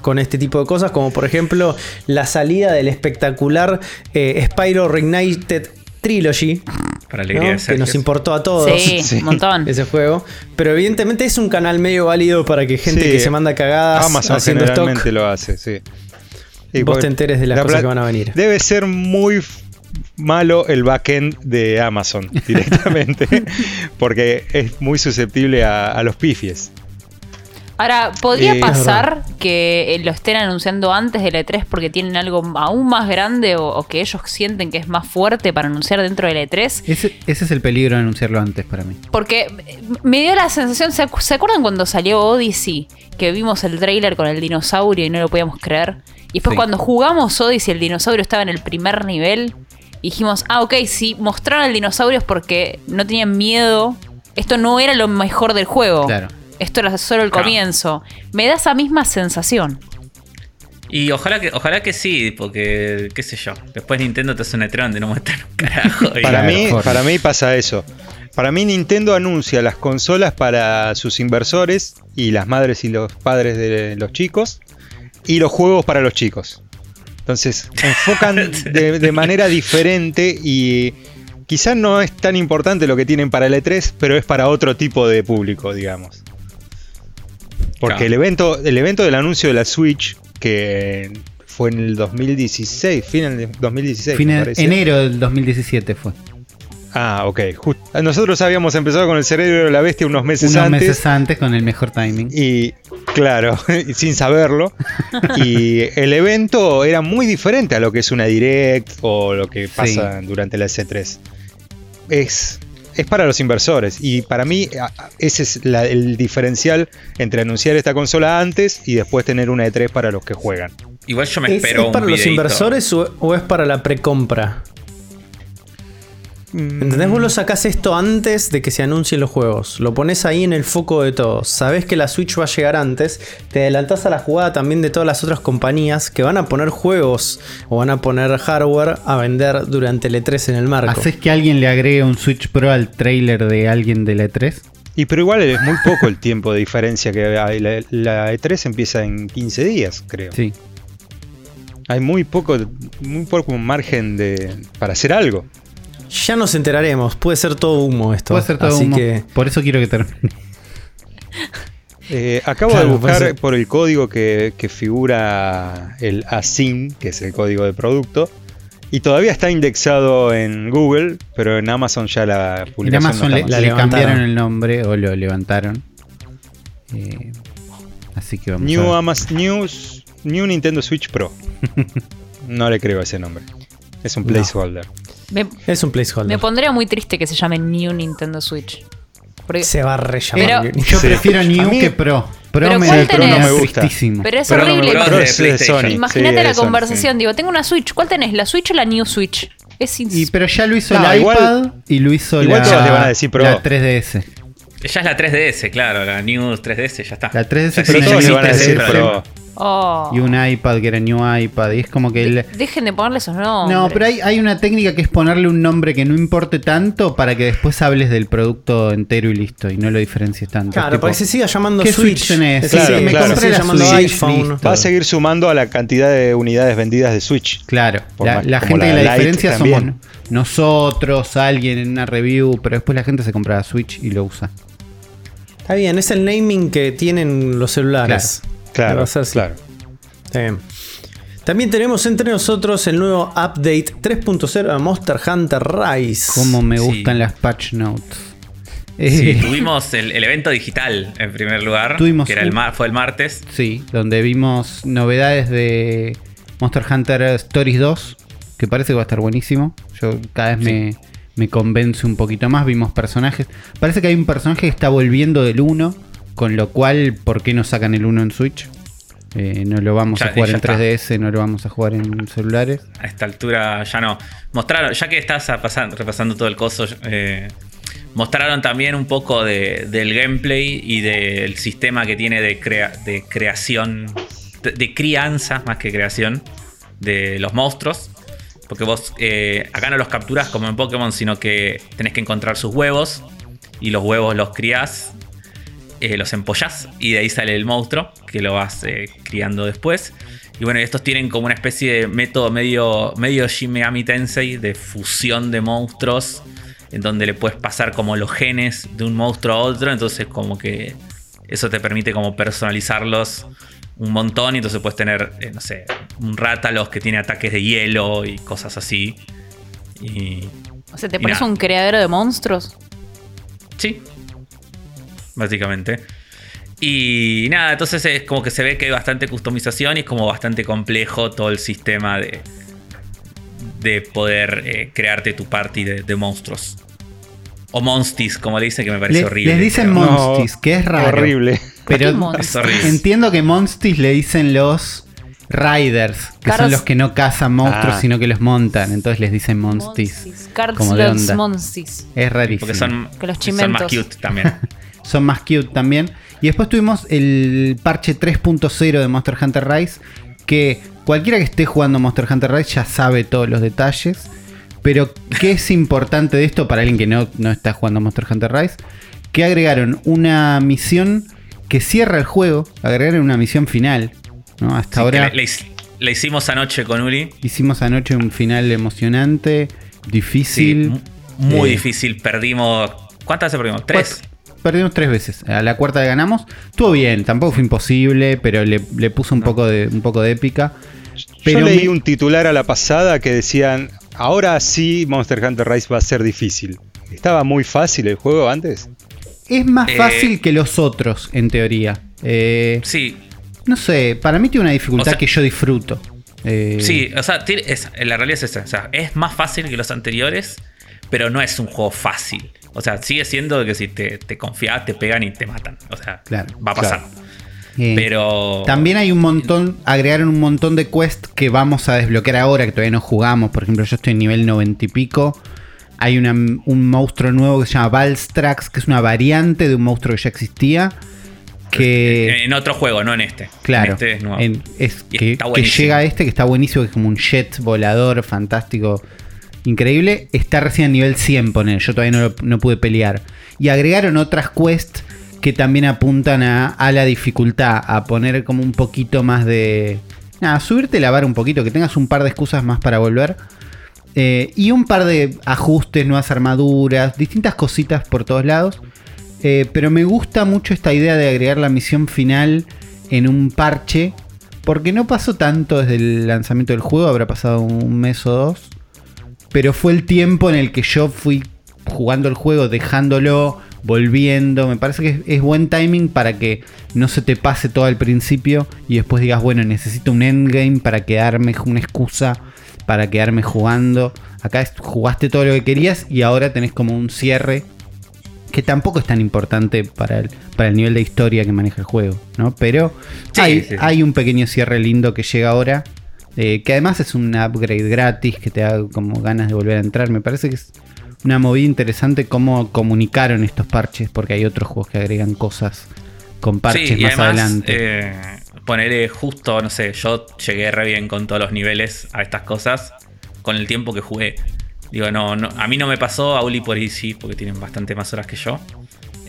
con este tipo de cosas, como por ejemplo la salida del espectacular eh, Spyro Reignited Trilogy, Para ¿no? alegría de que nos importó a todos Sí, Sí. un montón. ese juego. Pero evidentemente es un canal medio válido para que gente Sí. que se manda cagadas Amazon haciendo generalmente stock lo hace, sí. Y Vos te enteres de las la cosas que van a venir. Debe ser muy malo el backend de Amazon directamente, porque es muy susceptible a, a los pifies. Ahora, ¿podría Eh, pasar que eh, lo estén anunciando antes de la E3 porque tienen algo aún más grande o, o que ellos sienten que es más fuerte para anunciar dentro de la E3? ese, ese es el peligro de anunciarlo antes para mí. Porque me dio la sensación, ¿se, acu- se acuerdan cuando salió Odyssey? Que vimos el trailer con el dinosaurio y no lo podíamos creer. Y después Sí. cuando jugamos Odyssey, el dinosaurio estaba en el primer nivel. Y dijimos, ah, ok, si mostraron al dinosaurio es porque no tenían miedo. Esto no era lo mejor del juego. Claro. Esto era solo el Claro. comienzo. Me da esa misma sensación. Y ojalá que, ojalá que sí, porque, qué sé yo. Después Nintendo te hace un E3 donde no muestran un carajo. y- Para, mí, para mí pasa eso. Para mí Nintendo anuncia las consolas para sus inversores y las madres y los padres de los chicos y los juegos para los chicos. Entonces enfocan de, de manera diferente y quizás no es tan importante lo que tienen para el E3, pero es para otro tipo de público, digamos. Porque Claro. el, evento, el evento del anuncio de la Switch, que fue en el 2016, final de 2016, me Final- parece. enero del 2017 fue. Ah, ok. Just- Nosotros habíamos empezado con el cerebro de la bestia unos meses Unos antes. meses antes con el mejor timing. Y claro, y sin saberlo. Y el evento era muy diferente a lo que es una direct o lo que pasa durante la S3. Es, es para los inversores. Y para mí, ese es la- el diferencial entre anunciar esta consola antes y después tener una E3 para los que juegan. Igual yo me ¿Es, espero es un para los inversores o, o es para la precompra? ¿Entendés? Vos lo sacás esto antes de que se anuncien los juegos. Lo pones ahí en el foco de todos. Sabés que la Switch va a llegar antes. Te adelantás a la jugada también de todas las otras compañías que van a poner juegos o van a poner hardware a vender durante el E3 en el marco. ¿Haces que alguien le agregue un Switch Pro al trailer de alguien de la E3? Y pero igual es muy poco el tiempo de diferencia que hay. La, la E3 empieza en 15 días, creo. Sí. Hay muy poco, muy poco margen de, para hacer algo. Ya nos enteraremos. Puede ser todo humo esto. Puede ser todo Así humo. que Por eso quiero que termine. Eh, acabo Claro, de buscar por el código que, que figura el ASIN, que es el código de producto, y todavía está indexado en Google, pero en Amazon ya la En publicación Amazon no le, La cambiaron el nombre o lo levantaron. Eh, así que vamos New, a ver. Amas- News- New Nintendo Switch Pro. no le creo ese nombre. Es un No. Me, es un placeholder. me pondría muy triste que se llame New Nintendo Switch. Porque- Se va a rellamar. Pero- Yo Sí. prefiero New mí- que Pro. Pro Pero me, da No me gusta. tristísimo. pero es Pero no, horrible. Sony. Imagínate Sí, la Sony, conversación. sí. Digo, tengo una Switch. ¿Cuál tenés? ¿La Switch o la New Switch? Es ins- Y, pero ya lo hizo No, el igual- iPad y lo hizo igual la, le van a decir Pro. la 3DS. Ya es la 3DS, claro, la News 3DS, ya está. La 3DS Ya Pero todos el le van a decir 3DS. Pro. Oh. Y un iPad que era New iPad. Y es como que... el- Dejen de ponerle esos nombres. No, pero hay, hay una técnica que es ponerle un nombre que no importe tanto para que después hables del producto entero y listo. Y no lo diferencies tanto. Claro, tipo, para que se siga llamando ¿qué Switch. Switch Claro, así, me que compré se siga la llamando Switch, iPhone. listo. Va a seguir sumando a la cantidad de unidades vendidas de Switch. Claro, la, más- la gente la de la diferencia también. somos nosotros, alguien en una review, pero después la gente se compra la Switch y lo usa. Está bien, es el naming que tienen los celulares. Va Claro, a ser así. claro. Está bien. También tenemos entre nosotros el nuevo update 3.0 de Monster Hunter Rise. Como me Sí. gustan las patch notes. Sí, Eh, tuvimos el, el evento digital en primer lugar, Tuvimos que era el fue el martes. sí, donde vimos novedades de Monster Hunter Stories 2, que parece que va a estar buenísimo. Yo cada vez me, me convence un poquito más. Vimos personajes. Parece que hay un personaje que está volviendo del 1, con lo cual, ¿por qué no sacan el 1 en Switch? Eh, no lo vamos Ya- a jugar en está. 3DS, no lo vamos a jugar en celulares. A esta altura ya no. Mostraron, ya que estás repasando todo el coso, eh, mostraron también un poco de- del gameplay y del sistema que tiene de, crea- de creación, de, de crianza más que creación de los monstruos. Porque vos eh, acá no los capturas como en Pokémon, sino que tenés que encontrar sus huevos y los huevos los criás eh, los empollás y de ahí sale el monstruo que lo vas eh, criando después. Y bueno, estos tienen como una especie de método medio, medio Shin Megami Tensei de fusión de monstruos, en donde le puedes pasar como los genes de un monstruo a otro, entonces como que eso te permite como personalizarlos un montón y entonces puedes tener, eh, no sé, un Rátalos que tiene ataques de hielo y cosas así. Y O sea, te pones un creadero de monstruos. Sí. Básicamente. Y nada, entonces es como que se ve que hay bastante customización y es como bastante complejo todo el sistema de, de poder eh, crearte tu party de, de monstruos. O monstis, como le dicen, que me parece Le- horrible. les dicen pero- No, Monstis, que es raro. Horrible. Pero. Es horrible. entiendo que Monstis le dicen los Riders, que son los que no cazan monstruos, Ah. sino que los montan. Entonces les dicen Monstis. Monstis. Cards Como de Lots onda. Monstis. Es rarísimo. Porque son, Que los son más cute también. son más cute también. Y después tuvimos el parche 3.0 de Monster Hunter Rise, que cualquiera que esté jugando Monster Hunter Rise ya sabe todos los detalles. Pero, ¿qué es importante de esto para alguien que no, no está jugando Monster Hunter Rise? Que agregaron una misión que cierra el juego, agregaron una misión final. ¿no? Hasta Sí, ahora le, le hic- le hicimos anoche con Uri. hicimos anoche un final emocionante, difícil. mu- muy Eh, difícil. Perdimos. ¿Cuántas veces perdimos? Tres. Perdimos tres veces. A la cuarta le ganamos. Estuvo bien, tampoco fue imposible, pero le, le puso un, poco de, un poco de épica. Pero Yo leí me- un titular a la pasada que decían, ahora sí Monster Hunter Rise va a ser difícil. ¿Estaba muy fácil el juego antes? Es más Eh, fácil que los otros, en teoría. Eh, Sí, no sé, para mí tiene una dificultad O sea- que yo disfruto. Eh, Sí, o sea, tiene- es- la realidad es esa. O sea, es más fácil que los anteriores, pero no es un juego fácil. O sea, sigue siendo que si te, te confías, te pegan y te matan. O sea, Claro, va a pasar. claro. eh, Pero. También hay un montón, agregaron un montón de quests que vamos a desbloquear ahora, que todavía no jugamos. Por ejemplo, yo estoy en nivel 90 y pico. Hay una- un monstruo nuevo que se llama Valstrax, que es una variante de un monstruo que ya existía. Que, En otro juego, no en este. claro, En este es nuevo. en- es que, que llega a este, que está buenísimo, que es como un jet volador fantástico, increíble. Está recién a nivel 100, poner. Yo todavía no, no pude pelear. Y agregaron otras quests que también apuntan a, a la dificultad, a poner como un poquito más de. Nada, subirte la vara un poquito, que tengas un par de excusas más para volver. Eh, y un par de ajustes, nuevas armaduras, distintas cositas por todos lados. Eh, pero me gusta mucho esta idea de agregar la misión final en un parche. Porque no pasó tanto desde el lanzamiento del juego, habrá pasado un mes o dos. Pero fue el tiempo en el que yo fui jugando el juego, dejándolo, volviendo. Me parece que es, es buen timing para que no se te pase todo al principio y después digas, bueno, necesito un endgame para quedarme, una excusa para quedarme jugando. Acá jugaste todo lo que querías y ahora tenés como un cierre que tampoco es tan importante para el, para el nivel de historia que maneja el juego, ¿no? Pero Sí, hay, sí, sí. hay un pequeño cierre lindo que llega ahora, eh, que además es un upgrade gratis que te da como ganas de volver a entrar. Me parece que es una movida interesante cómo comunicaron estos parches, porque hay otros juegos que agregan cosas con parches Sí, y más además, adelante. eh, ponerle justo, no sé, yo llegué re bien con todos los niveles a estas cosas con el tiempo que jugué. Digo, no, no a mí no me pasó, a Uli por ahí sí, porque tienen bastante más horas que yo.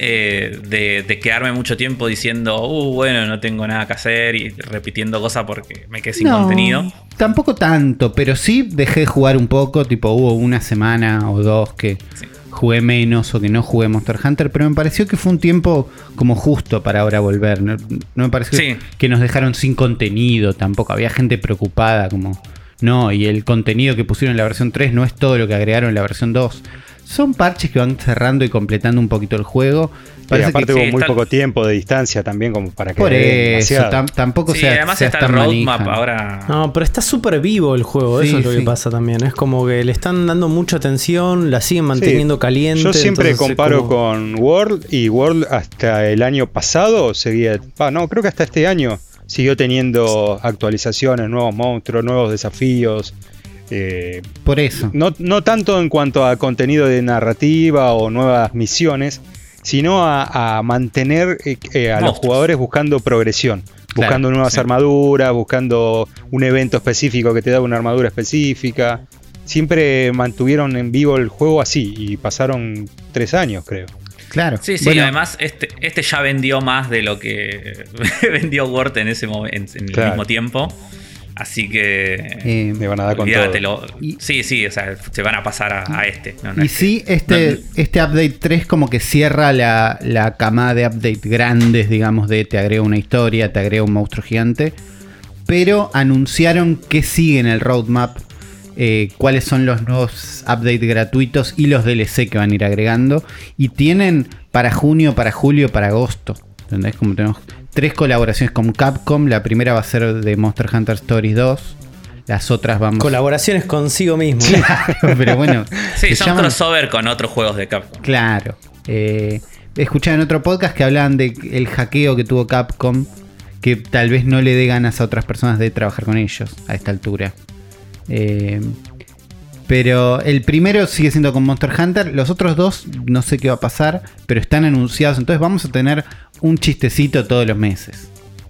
Eh, de, de quedarme mucho tiempo diciendo, uh, bueno, no tengo nada que hacer y repitiendo cosas porque me quedé sin No, contenido. Tampoco tanto, pero sí dejé de jugar un poco, tipo hubo una semana o dos que Sí. jugué menos o que no jugué Monster Hunter, pero me pareció que fue un tiempo como justo para ahora volver. No, no me pareció Sí. que nos dejaron sin contenido tampoco, había gente preocupada como... no, y el contenido que pusieron en la versión 3 no es todo lo que agregaron en la versión 2. Son parches que van cerrando y completando un poquito el juego. Y Parece aparte que hubo sí, muy está- poco tiempo de distancia también como para que por eso, tam- tampoco Sí, sea, además está el roadmap manija. ahora. No, pero está súper vivo el juego, Sí, eso es lo sí. que pasa también. Es como que le están dando mucha atención, la siguen manteniendo Sí. caliente. Yo siempre comparo como- con World y World hasta el año pasado seguía, ah, no, creo que hasta este año siguió teniendo actualizaciones, nuevos monstruos, nuevos desafíos. Eh, Por eso. no, no tanto en cuanto a contenido de narrativa o nuevas misiones, sino a, a mantener eh, eh, a los jugadores buscando progresión, buscando nuevas sí. armaduras, buscando un evento específico que te da una armadura específica. Siempre mantuvieron en vivo el juego así y pasaron tres años, creo. Claro. Sí, sí, Bueno, además este, este ya vendió más de lo que vendió Word en ese momento, en, en el mismo tiempo. Así que eh, Le van a dar con todo. olvídatelo. Y- Sí, sí, o sea, se van a pasar a, a este. No, no Y sí, este, no- este update 3 como que cierra la, la camada de update grandes, digamos, de te agrega una historia, te agrega un monstruo gigante. Pero anunciaron que sigue en el roadmap, eh, cuáles son los nuevos updates gratuitos y los DLC que van a ir agregando. Y tienen para junio, para julio, para agosto. ¿Entendés? Como tenemos tres colaboraciones con Capcom. La primera va a ser de Monster Hunter Stories 2. Las otras vamos... Colaboraciones consigo mismo. Pero bueno. Sí, son llaman- crossover con otros juegos de Capcom. Claro. Eh, escuchaba en otro podcast que hablaban de el hackeo que tuvo Capcom, que tal vez no le dé ganas a otras personas de trabajar con ellos a esta altura. Eh, pero el primero sigue siendo con Monster Hunter, los otros dos no sé qué va a pasar, pero están anunciados, entonces vamos a tener un chistecito todos los meses.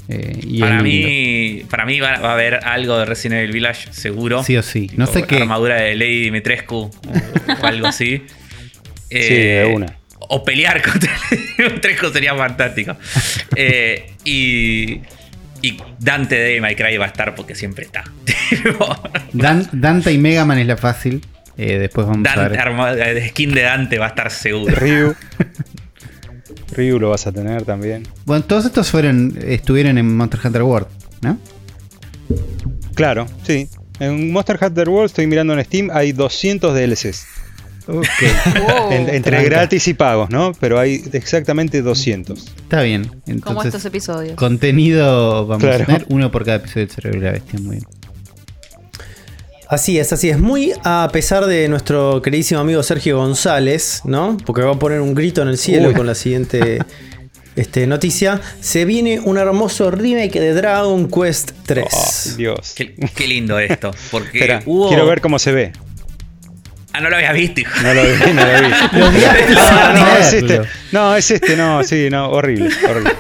Eh, y Para mí, para mí va, va a haber algo de Resident Evil Village, seguro. Sí o sí. No sé qué. Armadura de Lady Dimitrescu o, o algo así. Sí, de una. O pelear contra Lady Dimitrescu sería fantástico. Eh, y, y Dante de My Cry va a estar porque siempre está. Dan- Dante y Mega Man es la fácil. Eh, después vamos a ver. arma- skin de Dante va a estar seguro. Ryu. Ryu lo vas a tener también. Bueno, todos estos fueron estuvieron en Monster Hunter World, ¿no? Claro, sí. En Monster Hunter World estoy mirando en Steam, hay 200 DLCs. Ok. Wow. En- entre tranca. gratis y pagos, ¿no? Pero hay exactamente 200. Está bien. Como Entonces, estos episodios. contenido vamos Claro. a tener uno por cada episodio del Cerebro de la Bestia. Muy bien. Así es, así es. Muy a pesar de nuestro queridísimo amigo Sergio González, ¿no? Porque va a poner un grito en el cielo Uy. con la siguiente este, noticia. Se viene un hermoso remake de Dragon Quest 3. Oh, Dios. Qué, qué lindo esto. Porque Espera, hubo. quiero ver cómo se ve. Ah, no lo había visto, hijo. No lo vi, no lo vi. No, no, es este. No, es este, no, sí, no, horrible, horrible.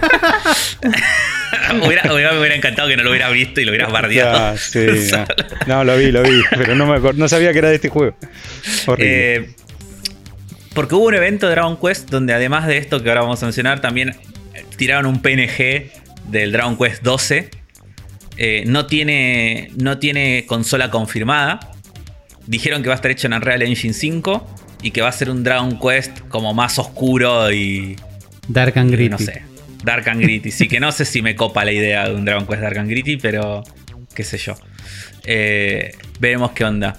Hubiera- hubiera- me hubiera encantado que no lo hubieras visto y lo hubieras bardeado. Ah, sí, no. No, lo vi, lo vi, pero no me acor- no sabía que era de este juego. Horrible. Eh, porque hubo un evento de Dragon Quest donde además de esto que ahora vamos a mencionar, también tiraron un PNG del Dragon Quest 12. Eh, no, tiene, no tiene consola confirmada. Dijeron que va a estar hecho en Unreal Engine 5 y que va a ser un Dragon Quest como más oscuro y... Dark and Gritty. No sé. Dark and Gritty. Sí, que no sé si me copa la idea de un Dragon Quest Dark and Gritty, pero qué sé yo. Eh, veremos qué onda.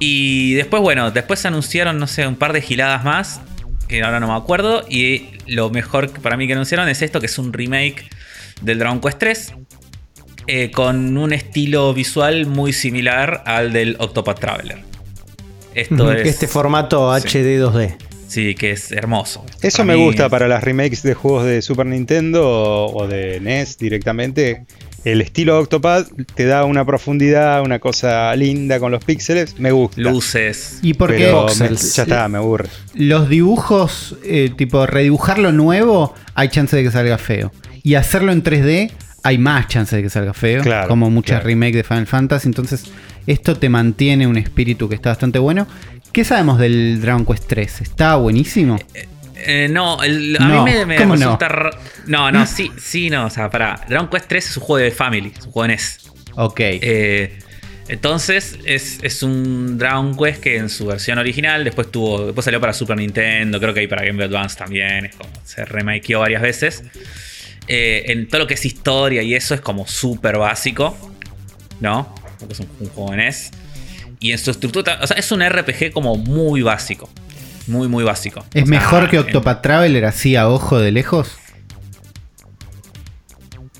Y después, bueno, después anunciaron, no sé, un par de giladas más, que ahora no me acuerdo. Y lo mejor para mí que anunciaron es esto, que es un remake del Dragon Quest 3. eh, con un estilo visual muy similar al del Octopath Traveler. Esto es. Este formato Sí. HD 2D. Sí, que es hermoso. Eso Para me gusta es- para las remakes de juegos de Super Nintendo o, de NES directamente. El estilo Octopath te da una profundidad, una cosa linda con los píxeles. Me gusta. Luces. Y me- Voxels. ya está, me aburre. los dibujos, eh, tipo redibujarlo nuevo, hay chance de que salga feo. Y hacerlo en 3D, hay más chance de que salga feo. Claro, como muchas claro. remakes de Final Fantasy. Entonces, esto te mantiene un espíritu que está bastante bueno. ¿Qué sabemos del Dragon Quest 3? ¿Está buenísimo? Eh, no, el- a No, mí me, me ¿cómo no? resulta. ra- No, no, sí, sí, no. O sea, para. Dragon Quest 3 es un juego de Family, es un juego NES. Ok. Eh, entonces, es, es un Dragon Quest que en su versión original, después tuvo. Después salió para Super Nintendo, creo que hay para Game Boy Advance también. Es como, se remakeó varias veces. Eh, en todo lo que es historia y eso es como súper básico. ¿No? porque es un, un juego de NES. Y en su estructura, o sea, es un RPG como muy básico. Muy, muy básico. ¿Es O sea, mejor que en- Octopath Traveler así a ojo de lejos?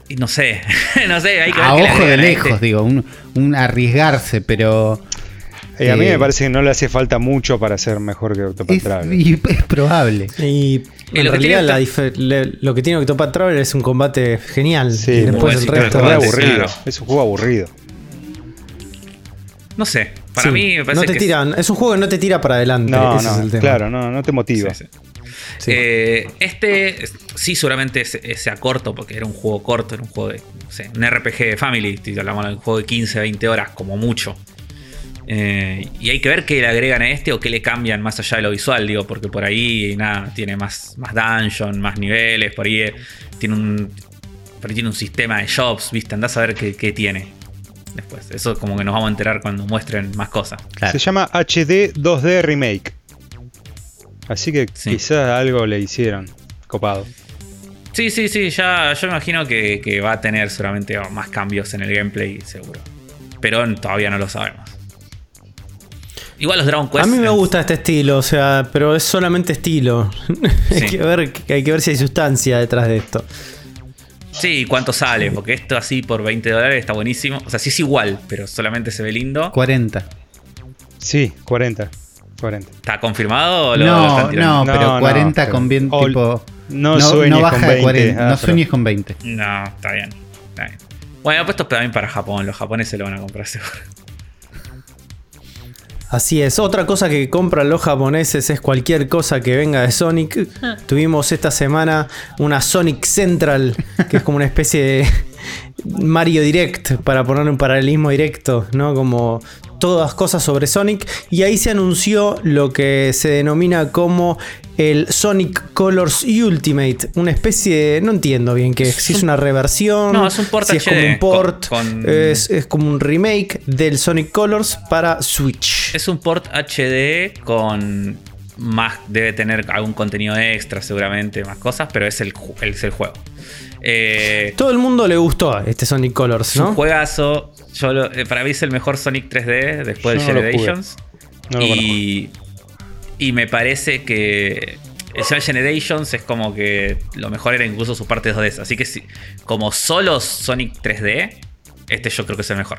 y no sé, no sé, hay que A ojo de lejos, este. digo, un, un arriesgarse, pero Eh, a mí Eh, me parece que no le hace falta mucho para ser mejor que Octopath es, Traveler. y es probable. Y en lo que realidad tiene la dife- le- lo que tiene Octopath Traveler es un combate genial. Sí, y después muy el sí, Pero resto es claro, re es- aburrido. claro. Es un juego aburrido. No sé, para Sí, mí me parece no te que tiran, es un juego que no te tira para adelante. No, ese es el no, tema. claro, no, no te motiva. Sí, sí. Sí. Eh, este es- sí, seguramente se- sea corto, porque era un juego corto, era un juego de. no sé, un RPG de Family, estoy hablando de un juego de 15, 20 horas, como mucho. Eh, y hay que ver qué le agregan a este o qué le cambian más allá de lo visual, digo, porque por ahí nada, tiene más, más dungeon, más niveles, por ahí eh, tiene un. Por ahí tiene un sistema de shops, viste, andás a ver qué, qué tiene. Después, eso como que nos vamos a enterar cuando muestren más cosas. Claro. Se llama HD 2D Remake. Así que Sí. quizás algo le hicieron. Copado. Sí, sí, sí, ya yo imagino que, que va a tener seguramente más cambios en el gameplay, seguro. Pero todavía no lo sabemos. Igual los Dragon Quest. A mí me gusta este estilo, o sea, pero es solamente estilo. hay, que ver, hay que ver si hay sustancia detrás de esto. Sí, ¿cuánto sale? Porque esto así por 20 dólares está buenísimo. O sea, sí es igual, pero solamente se ve lindo. 40. Sí, 40. 40. ¿Está confirmado o lo, lo No, están tirando? no, No, pero no, 40 pero- con bien tipo. no sueñes baja con de 20, 40, ah, no sueñes con 20. No, está bien. Está bien. Bueno, pues esto es también para Japón. Los japoneses lo van a comprar seguro. Así es. Otra cosa que compran los japoneses es cualquier cosa que venga de Sonic. Tuvimos esta semana una Sonic Central, que es como una especie de Mario Direct, para poner un paralelismo directo, ¿no? Como todas cosas sobre Sonic. Y ahí se anunció lo que se denomina como el Sonic Colors Ultimate. Una especie de. No entiendo bien qué es. Si es una reversión. No, es un port si es HD, como un port. con- con- Es, es como un remake del Sonic Colors para Switch. Es un port HD con más. Debe tener algún contenido extra, seguramente, más cosas, pero es el, es el juego. Eh, Todo el mundo le gustó este Sonic Colors, es un ¿no? juegazo. Yo lo- eh, para mí es el mejor Sonic 3D después Yo de no. Generations. No lo y, y me parece que el Sonic Generations es como que lo mejor era incluso su parte 2D. Así que si, como solo Sonic 3D, este yo creo que es el mejor.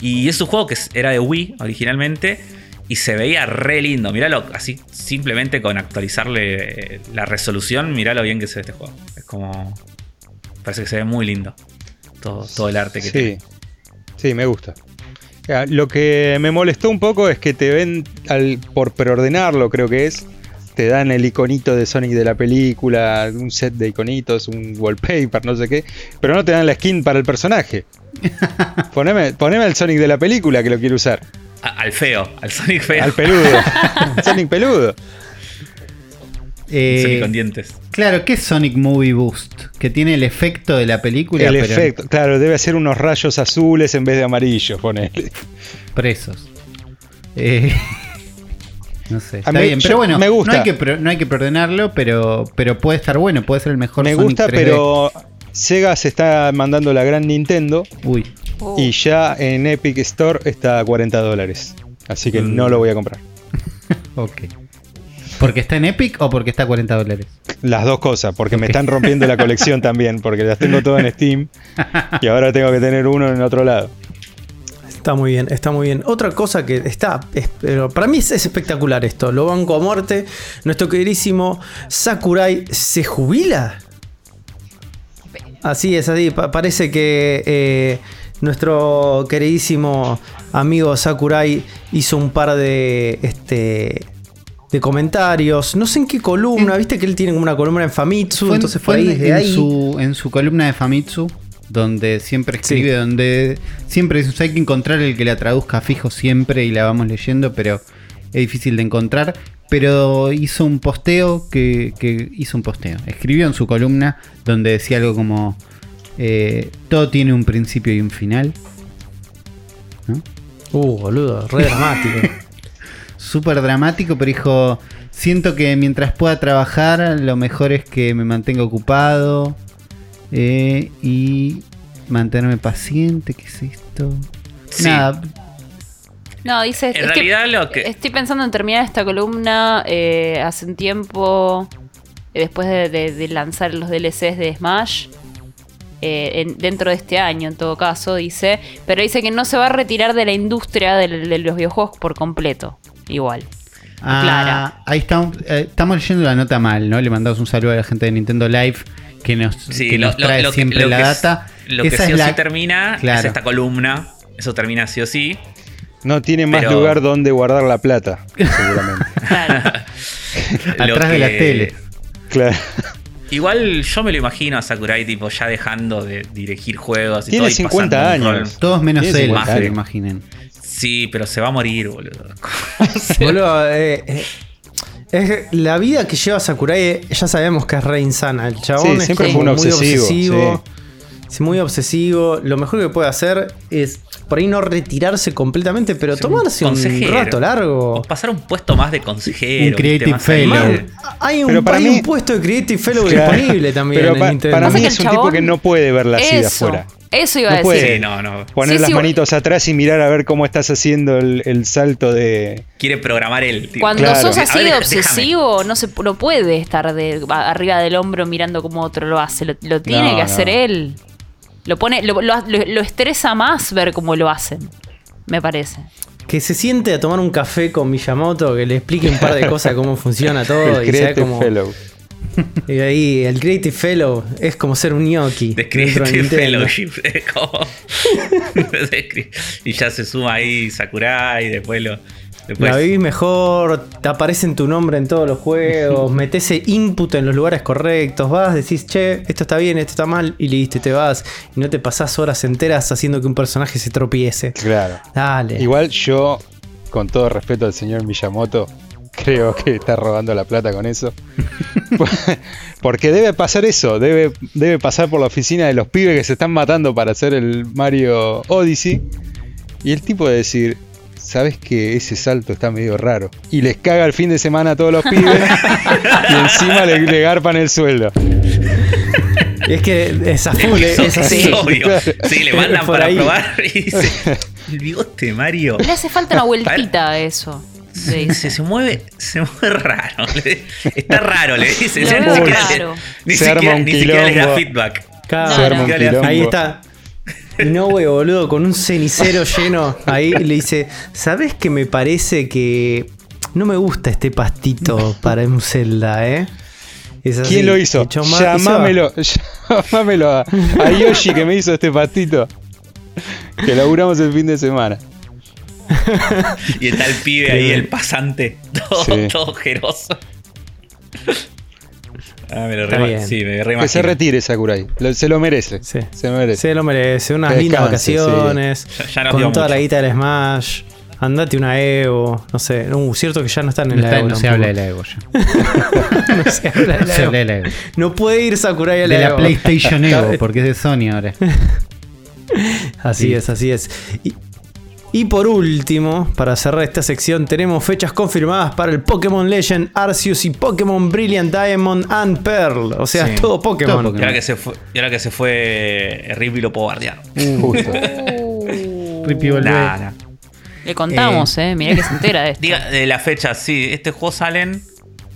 Y es un juego que era de Wii originalmente y se veía re lindo. Míralo así, simplemente con actualizarle eh, la resolución, mirá lo bien que se ve este juego. Es como. Parece que se ve muy lindo. Todo, todo el arte que Sí, tiene. sí, me gusta. Ya, Lo que me molestó un poco es que te ven, al, por preordenarlo creo que es, te dan el iconito de Sonic de la película, un set de iconitos, un wallpaper, no sé qué, pero no te dan la skin para el personaje. Poneme, poneme el Sonic de la película que lo quiero usar. A- al feo, al Sonic feo. Al peludo. Sonic peludo. Eh, Sonic con dientes. claro, ¿qué es Sonic Movie Boost? Que tiene el efecto de la película, El pero efecto, claro, debe ser unos rayos azules en vez de amarillos, ponele. presos. Eh, no sé. Está mí- bien, pero bueno, me gusta. No, hay que, no hay que preordenarlo, pero, pero puede estar bueno, puede ser el mejor Me Sonic gusta, 3D. pero Sega se está mandando la gran Nintendo Uy, Oh. y ya en Epic Store está a 40 dólares. Así que Mm. no lo voy a comprar. ok. ¿Porque está en Epic o porque está a 40 dólares? Las dos cosas, porque me están rompiendo la colección también, porque las tengo todas en Steam y ahora tengo que tener uno en otro lado. Está muy bien, está muy bien. Otra cosa que está, es- pero para mí es, es espectacular esto. Lo banco a muerte. Nuestro queridísimo Sakurai se jubila. Así es, así. Pa- parece que eh, nuestro queridísimo amigo Sakurai hizo un par de este de comentarios. No sé en qué columna. Viste que él tiene como una columna en Famitsu. Fue entonces fue ahí en, desde en ahí. su, en su columna de Famitsu, donde siempre escribe, Sí. donde siempre dice, hay que encontrar el que la traduzca fijo siempre y la vamos leyendo, pero es difícil de encontrar. Pero hizo un posteo que, que hizo un posteo. Escribió en su columna donde decía algo como eh, todo tiene un principio y un final. ¿No? Uh, boludo, re dramático. súper dramático, pero dijo, siento que mientras pueda trabajar, lo mejor es que me mantenga ocupado eh, y mantenerme paciente, ¿qué es esto? Sí. Nada, No, dice. En es que realidad lo que... Estoy pensando en terminar esta columna eh, hace un tiempo, eh, después de, de- de lanzar los DLCs de Smash. eh, en- dentro de este año, en todo caso, dice. Pero dice que no se va a retirar de la industria del- de, los videojuegos por completo. Igual. Ah, Clara. Ahí estamos, eh, estamos leyendo la nota mal, ¿no? Le mandamos un saludo a la gente de Nintendo Live que nos, Sí, que lo, nos trae lo siempre lo la que- data. Lo que sí es o sí termina es esta columna. Eso termina sí o sí. No tiene más Pero- lugar donde guardar la plata, seguramente. Atrás de la tele. claro. Igual yo me lo imagino a Sakurai tipo ya dejando de dirigir juegos y Tiene todo y 50 pasando un años. Todos menos él, 50 se lo años. imaginen. Sí, pero se va a morir, boludo. Boludo, eh, eh, es la vida que lleva Sakurai, eh, ya sabemos que es re insana. El chabón Sí, es siempre como un muy obsesivo, obsesivo. Es muy obsesivo. Lo mejor que puede hacer es por ahí no retirarse completamente, pero tomarse un, rato largo. O pasar un puesto más de consejero. Un creative fellow. Man, hay un, Pero para hay mí- un puesto de Creative Fellow Claro. disponible también Pero en pa- Nintendo. para mí es un tipo que no puede verla así de Eso. afuera. Eso iba a decir. puede. Sí, no, no. Poner Sí, las sí, manitos atrás y mirar a ver cómo estás haciendo el, el salto de. Quiere programar él. tío. Cuando Claro. sos así ver, de déjame. obsesivo, no se no puede estar de, arriba del hombro mirando cómo otro lo hace. Lo, lo tiene No, que no. hacer él. Lo pone, lo, lo- lo- lo estresa más ver cómo lo hacen. Me parece. Que se siente a tomar un café con Miyamoto, que le explique un par de cosas de cómo funciona todo. el y sea como. Fellow. Y ahí, el Creative Fellow es como ser un gnocchi. De Creative. Fellowship. es como- y ya se suma ahí Sakurai. Después lo. Después, La vivís mejor, te aparece tu nombre en todos los juegos, metes input en los lugares correctos, vas, decís, che, esto está bien, esto está mal, y listo, y te vas. Y no te pasás horas enteras haciendo que un personaje se tropiece. Claro. Dale. Igual yo, con todo respeto al señor Miyamoto, creo que está robando la plata con eso. Porque debe pasar eso, debe, debe pasar por la oficina de los pibes que se están matando para hacer el Mario Odyssey. Y el tipo de decir, sabes que ese salto está medio raro. Y les caga el fin de semana a todos los pibes y encima le, le garpan el sueldo. Y es que es a full, Eso es así. obvio. Sí, le mandan Por para ahí. probar y dice: El bigote Mario. Le hace falta una vueltita a eso. Sí. Se, se mueve, se mueve raro. Está raro, le dice. Ni siquiera, ni Se siquiera- arma un ni siquiera le da feedback. Claro, Se arma un ahí está. No, güey, boludo, con un cenicero lleno. Ahí le dice: ¿Sabes que me parece que no me gusta este pastito para un Zelda, eh? Es así. ¿Quién lo hizo? Llamámelo, llamámelo a, a Yoshi que me hizo este pastito. Que laburamos el fin de semana. Y está el pibe ahí, el pasante, todo, Sí. todo ojeroso. Ah, me lo re-. Sí, me Que se retire Sakurai. Lo- se lo merece. Sí. Se lo merece. Se lo merece. Unas lindas vacaciones. Ya- ya nos con toda mucho. la guita del Smash. Andate una Evo. No sé. Uh, cierto que ya no están en No, la está- Evo. no se habla de la Evo ya. No se habla de la Evo. habla de la Evo. No puede ir Sakurai a la De la Evo. PlayStation Evo, porque es de Sony ahora. Así Sí. es, así es. Y, y por último, para cerrar esta sección, tenemos fechas confirmadas para el Pokémon Legend Arceus y Pokémon Brilliant Diamond and Pearl. O sea, Sí. todo Pokémon. Todo Y ahora que se fue, y ahora que se fue Rip y lo puedo guardiar. Justo. Rippy volvé. Nah, nah. Le contamos, eh. Mirá que se entera de esto. Diga de la fecha, sí, este juego salen.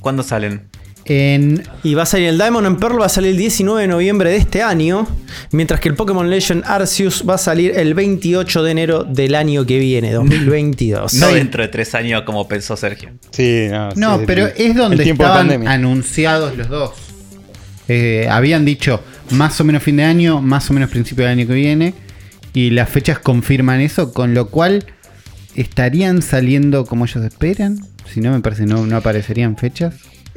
¿Cuándo salen? En, Y va a salir el Diamond and Pearl, va a salir el 19 de noviembre de este año. Mientras que el Pokémon Legend Arceus va a salir el 28 de enero del año que viene, 2022. No Sí. dentro de tres años como pensó Sergio. Sí, no. no, sí, pero el- es donde estaban anunciados los dos. Eh, habían dicho más o menos fin de año, más o menos principio del año que viene. Y las fechas confirman eso, con lo cual estarían saliendo como ellos esperan. Si no, me parece no, no aparecerían fechas.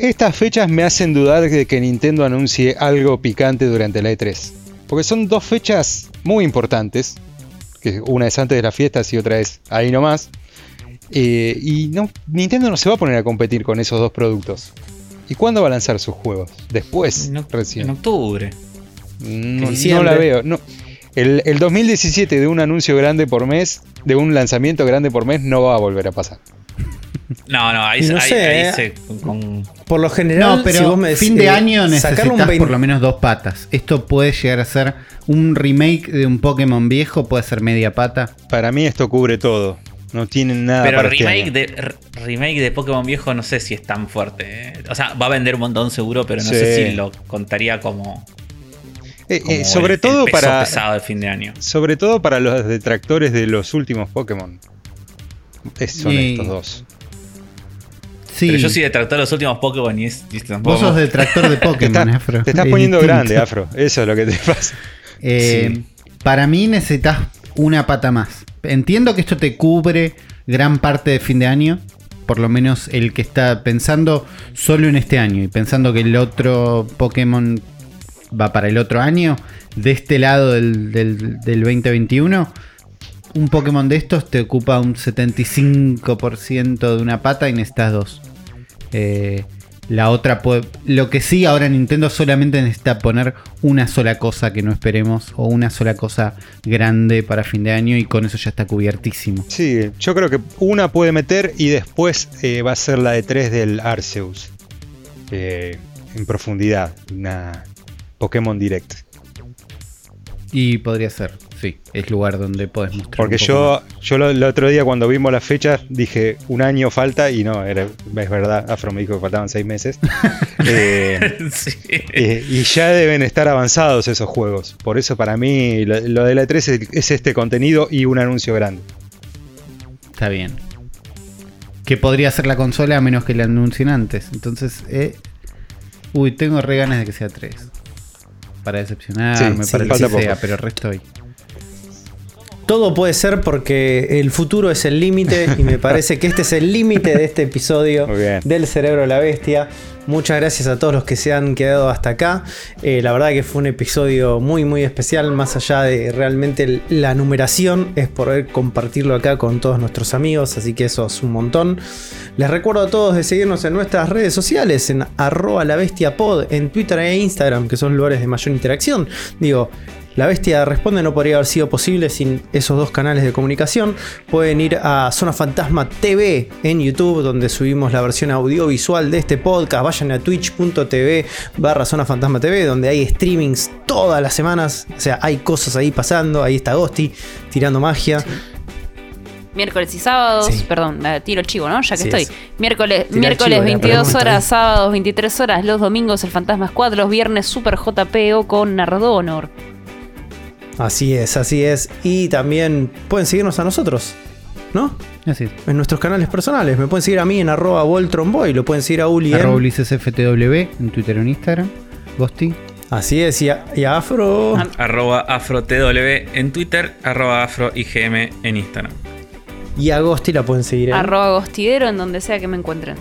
Estas fechas me hacen dudar de que Nintendo anuncie algo picante durante la E3. Porque son dos fechas muy importantes. Que una es antes de las fiestas y otra es ahí nomás. Eh, y no, Nintendo no se va a poner a competir con esos dos productos. ¿Y cuándo va a lanzar sus juegos? Después, En, oc- recién. en octubre. No, diciembre. no la veo. No. El, el 2017 de un anuncio grande por mes, de un lanzamiento grande por mes, no va a volver a pasar. No, no, ahí, no ahí- sé, ahí eh. se- con- Por lo general, No, pero si vos me decís, fin de eh, año sacarle un necesitas 20 por lo menos dos patas. Esto puede llegar a ser un remake de un Pokémon viejo, puede ser media pata. Para mí esto cubre todo. No tienen nada Pero para este remake de, remake de Pokémon viejo no sé si es tan fuerte. eh. O sea, va a vender un montón seguro, pero no Sí. sé si lo contaría como, Eh, eh, sobre el- todo el peso para pesado de fin de año. sobre todo para los detractores de los últimos Pokémon. Es- son Y- estos dos. Sí, Pero yo sí detractor de los últimos Pokémon y es, tampoco- vos sos detractor de Te, Pokémon, estás- Afro. te estás Es poniendo distinto. grande, Afro. Eso es lo que te pasa. Eh, Para mí necesitas una pata más. Entiendo que esto te cubre gran parte de fin de año. Por lo menos el que está pensando solo en este año y pensando que el otro Pokémon va para el otro año. De este lado del, del- del 2021, un Pokémon de estos te ocupa un 75% de una pata y necesitas dos. Eh, la otra puede. Lo que sí, ahora Nintendo solamente necesita poner una sola cosa que no esperemos. O una sola cosa grande para fin de año. Y con eso ya está cubiertísimo. Sí, yo creo que una puede meter y después eh, va a ser la de 3 del Arceus. Eh, en profundidad. Una Pokémon Direct. Y podría ser, sí. Es lugar donde podés mostrar. Porque yo, yo lo- el otro día cuando vimos las fechas dije un año falta y no, era, es verdad, Afro me dijo que faltaban seis meses. Eh, Sí. eh, y ya deben estar avanzados esos juegos. Por eso para mí lo, lo de la E3 es, es este contenido y un anuncio grande. Está bien. Que podría ser la consola a menos que la anuncien antes. Entonces, eh, uy, tengo re ganas de que sea 3. Para decepcionarme, Sí, para sí, lo que sea, poco. pero resto hoy. Todo puede ser porque el futuro es el límite y me parece que este es el límite de este episodio del Cerebro de la Bestia. Muchas gracias a todos los que se han quedado hasta acá. Eh, la verdad que fue un episodio muy muy especial, más allá de realmente la numeración, es poder compartirlo acá con todos nuestros amigos, así que eso es un montón. Les recuerdo a todos de seguirnos en nuestras redes sociales, en arroba la bestia pod, en Twitter e Instagram, que son lugares de mayor interacción. Digo, la Bestia Responde no podría haber sido posible sin esos dos canales de comunicación. Pueden ir a Zona Fantasma TV en YouTube, donde subimos la versión audiovisual de este podcast. Vayan a twitch.tv barra Zona Fantasma TV, donde hay streamings todas las semanas. O sea, hay cosas ahí pasando. Ahí está Ghosty tirando magia. Miércoles y sábados, Sí. perdón, eh, tiro el chivo, ¿no? Ya que estoy. es. Miércoles, Tira miércoles chivo, la 22 pregunta horas, ahí. sábados 23 horas, los domingos el Fantasma Squad, los viernes Super JPO con Nardonor. Así es, así es. Y también pueden seguirnos a nosotros, ¿no? Así es. En nuestros canales personales. Me pueden seguir a mí en arroba Voltronboy. Lo pueden seguir a Uli en- UlisesFTW en Twitter o en Instagram. Ghosty. Así es. Y a, y a Afro. Arroba AfroTW en Twitter, arroba AfroIGM en Instagram. Y a Ghosty la pueden seguir en. Arroba Gostidero en donde sea que me encuentren.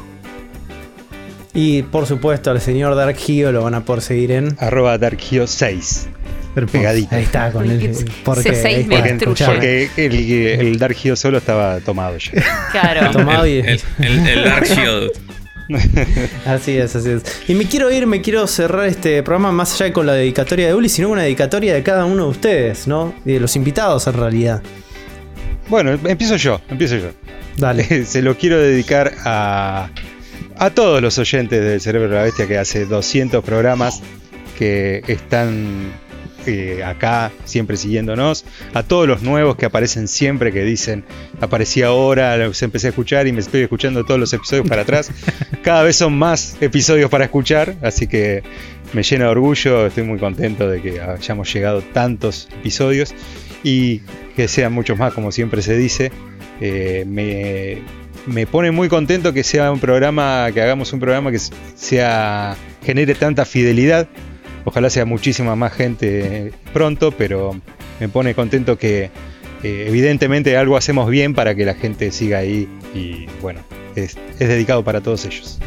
Y por supuesto al señor Dark Hero lo van a poder seguir en. Arroba DarkHero 6. Pegadito. Ahí está, con el. Porque, C6 ahí me está, Porque, el, el Dark Hero solo estaba tomado ya. Claro. Tomado y- El, el- el- el Dark Shield. Así es, así es. Y me quiero ir, me quiero cerrar este programa más allá de con la dedicatoria de Uli, sino con una dedicatoria de cada uno de ustedes, ¿no? Y de los invitados en realidad. Bueno, empiezo yo, empiezo yo. Dale. Se lo quiero dedicar a, a todos los oyentes del Cerebro de la Bestia que hace 200 programas que están eh, acá siempre siguiéndonos. A todos los nuevos que aparecen siempre, que dicen, aparecí ahora, los empecé a escuchar y me estoy escuchando todos los episodios para atrás. Cada vez son más episodios para escuchar, así que me llena de orgullo, estoy muy contento de que hayamos llegado tantos episodios y que sean muchos más, como siempre se dice. Eh, me, me pone muy contento que sea un programa, que hagamos un programa que sea genere tanta fidelidad. Ojalá sea muchísima más gente pronto, pero me pone contento que eh, evidentemente algo hacemos bien para que la gente siga ahí y bueno, es, es dedicado para todos ellos.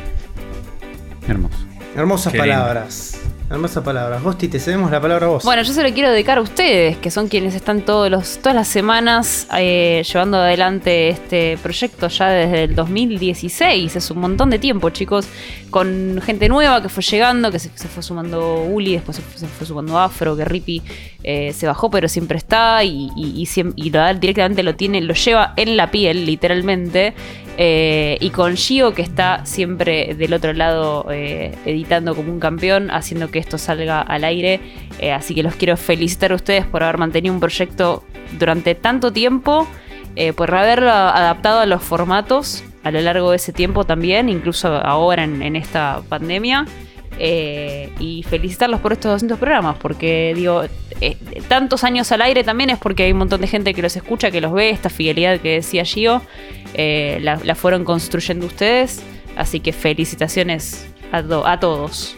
Hermoso. Hermosas Qué lindo. Palabras. Hermosas palabras. Gosti, te cedemos la palabra a vos. Bueno, yo se lo quiero dedicar a ustedes, que son quienes están todos los, todas las semanas eh, llevando adelante este proyecto ya desde el 2016. Es un montón de tiempo, chicos. Con gente nueva que fue llegando, que se, fue sumando Uli, después se fue sumando Afro, que Rippy eh, se bajó, pero siempre está y, directamente lo tiene, lo lleva en la piel, literalmente. Eh, y con Gio, que está siempre del otro lado eh, editando como un campeón, haciendo que esto salga al aire. Así que los quiero felicitar a ustedes por haber mantenido un proyecto durante tanto tiempo, por haberlo adaptado a los formatos a lo largo de ese tiempo también, incluso ahora en esta pandemia. Eh, y felicitarlos por estos 200 programas, porque digo, eh, tantos años al aire también es porque hay un montón de gente que los escucha, que los ve, esta fidelidad que decía Gio, eh, la, la fueron construyendo ustedes, así que felicitaciones a, to- a todos.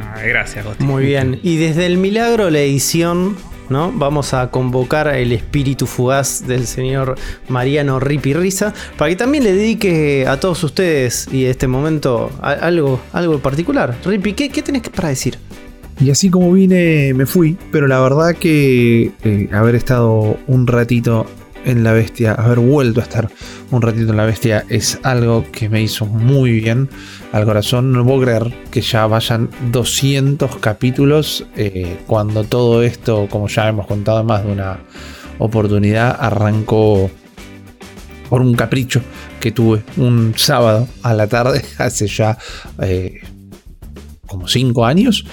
Ah, gracias, Gosti. Muy bien. Y desde el milagro la edición, ¿no? Vamos a convocar el espíritu fugaz del señor Mariano Ripi Risa para que también le dedique a todos ustedes y este momento algo, algo particular. Ripi, ¿qué, qué tenés para decir? Y así como vine, me fui. Pero la verdad que eh, haber estado un ratito en la bestia, haber vuelto a estar un ratito en la bestia, es algo que me hizo muy bien al corazón. No puedo creer que ya vayan 200 capítulos eh, cuando todo esto, como ya hemos contado en más de una oportunidad, arrancó por un capricho que tuve un sábado a la tarde hace ya eh, como 5 años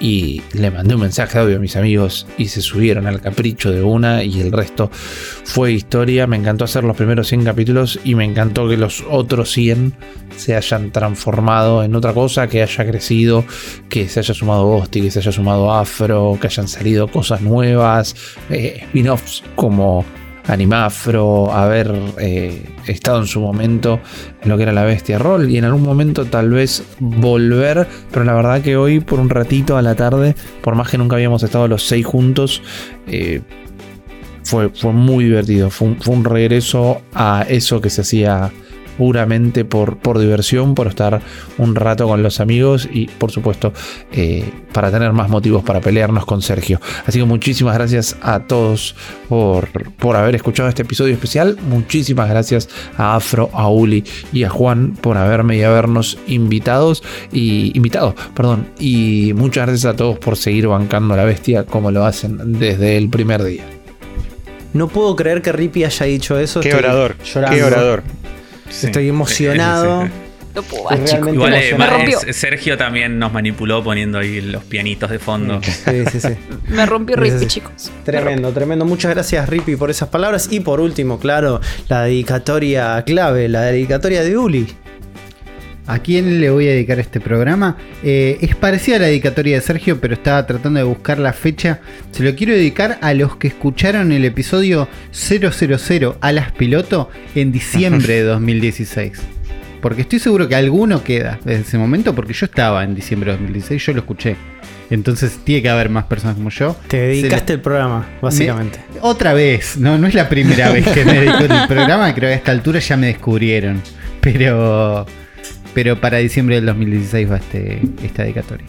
y le mandé un mensaje audio a mis amigos y se subieron al capricho de una y el resto fue historia. Me encantó hacer los primeros 100 capítulos y me encantó que los otros 100 se hayan transformado en otra cosa, que haya crecido, que se haya sumado Ghosty, que se haya sumado Afro, que hayan salido cosas nuevas, eh, spin-offs como Animafro, haber eh, estado en su momento en lo que era la bestia roll y en algún momento tal vez volver, pero la verdad que hoy por un ratito a la tarde, por más que nunca habíamos estado los seis juntos, eh, fue, fue muy divertido, fue un, fue un regreso a eso que se hacía puramente por, por diversión, por estar un rato con los amigos y por supuesto eh, para tener más motivos para pelearnos con Sergio. Así que muchísimas gracias a todos por, por haber escuchado este episodio especial. Muchísimas gracias a Afro, a Uli y a Juan por haberme y habernos invitados y invitado, perdón. Y muchas gracias a todos por seguir bancando a la bestia como lo hacen desde el primer día. No puedo creer que Ripi haya dicho eso. Qué estoy orador, llorando. qué orador. Sí. Estoy emocionado. No puedo Igual eh, emocionante. Me rompió. es- Sergio también nos manipuló poniendo ahí los pianitos de fondo. Sí, sí, sí. Me rompió sí. chicos. Tremendo, tremendo. Muchas gracias, Ripi, por esas palabras. Y por último, claro, la dedicatoria clave, la dedicatoria de Uli. ¿A quién le voy a dedicar este programa? Eh, es parecida a la dedicatoria de Sergio, pero estaba tratando de buscar la fecha. Se lo quiero dedicar a los que escucharon el episodio 000 Alas Piloto en diciembre de 2016. Porque estoy seguro que alguno queda desde ese momento, porque yo estaba en diciembre de 2016, yo lo escuché. Entonces tiene que haber más personas como yo. Te dedicaste el programa, básicamente. me- otra vez, no, no es la primera vez que me dedico el programa, creo que a esta altura ya me descubrieron. Pero, pero para diciembre del 2016 va este, esta dedicatoria.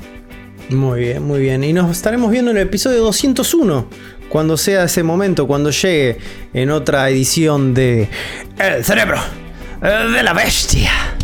Muy bien, muy bien. Y nos estaremos viendo en el episodio 201. Cuando sea ese momento, cuando llegue en otra edición de El cerebro eh, de la bestia.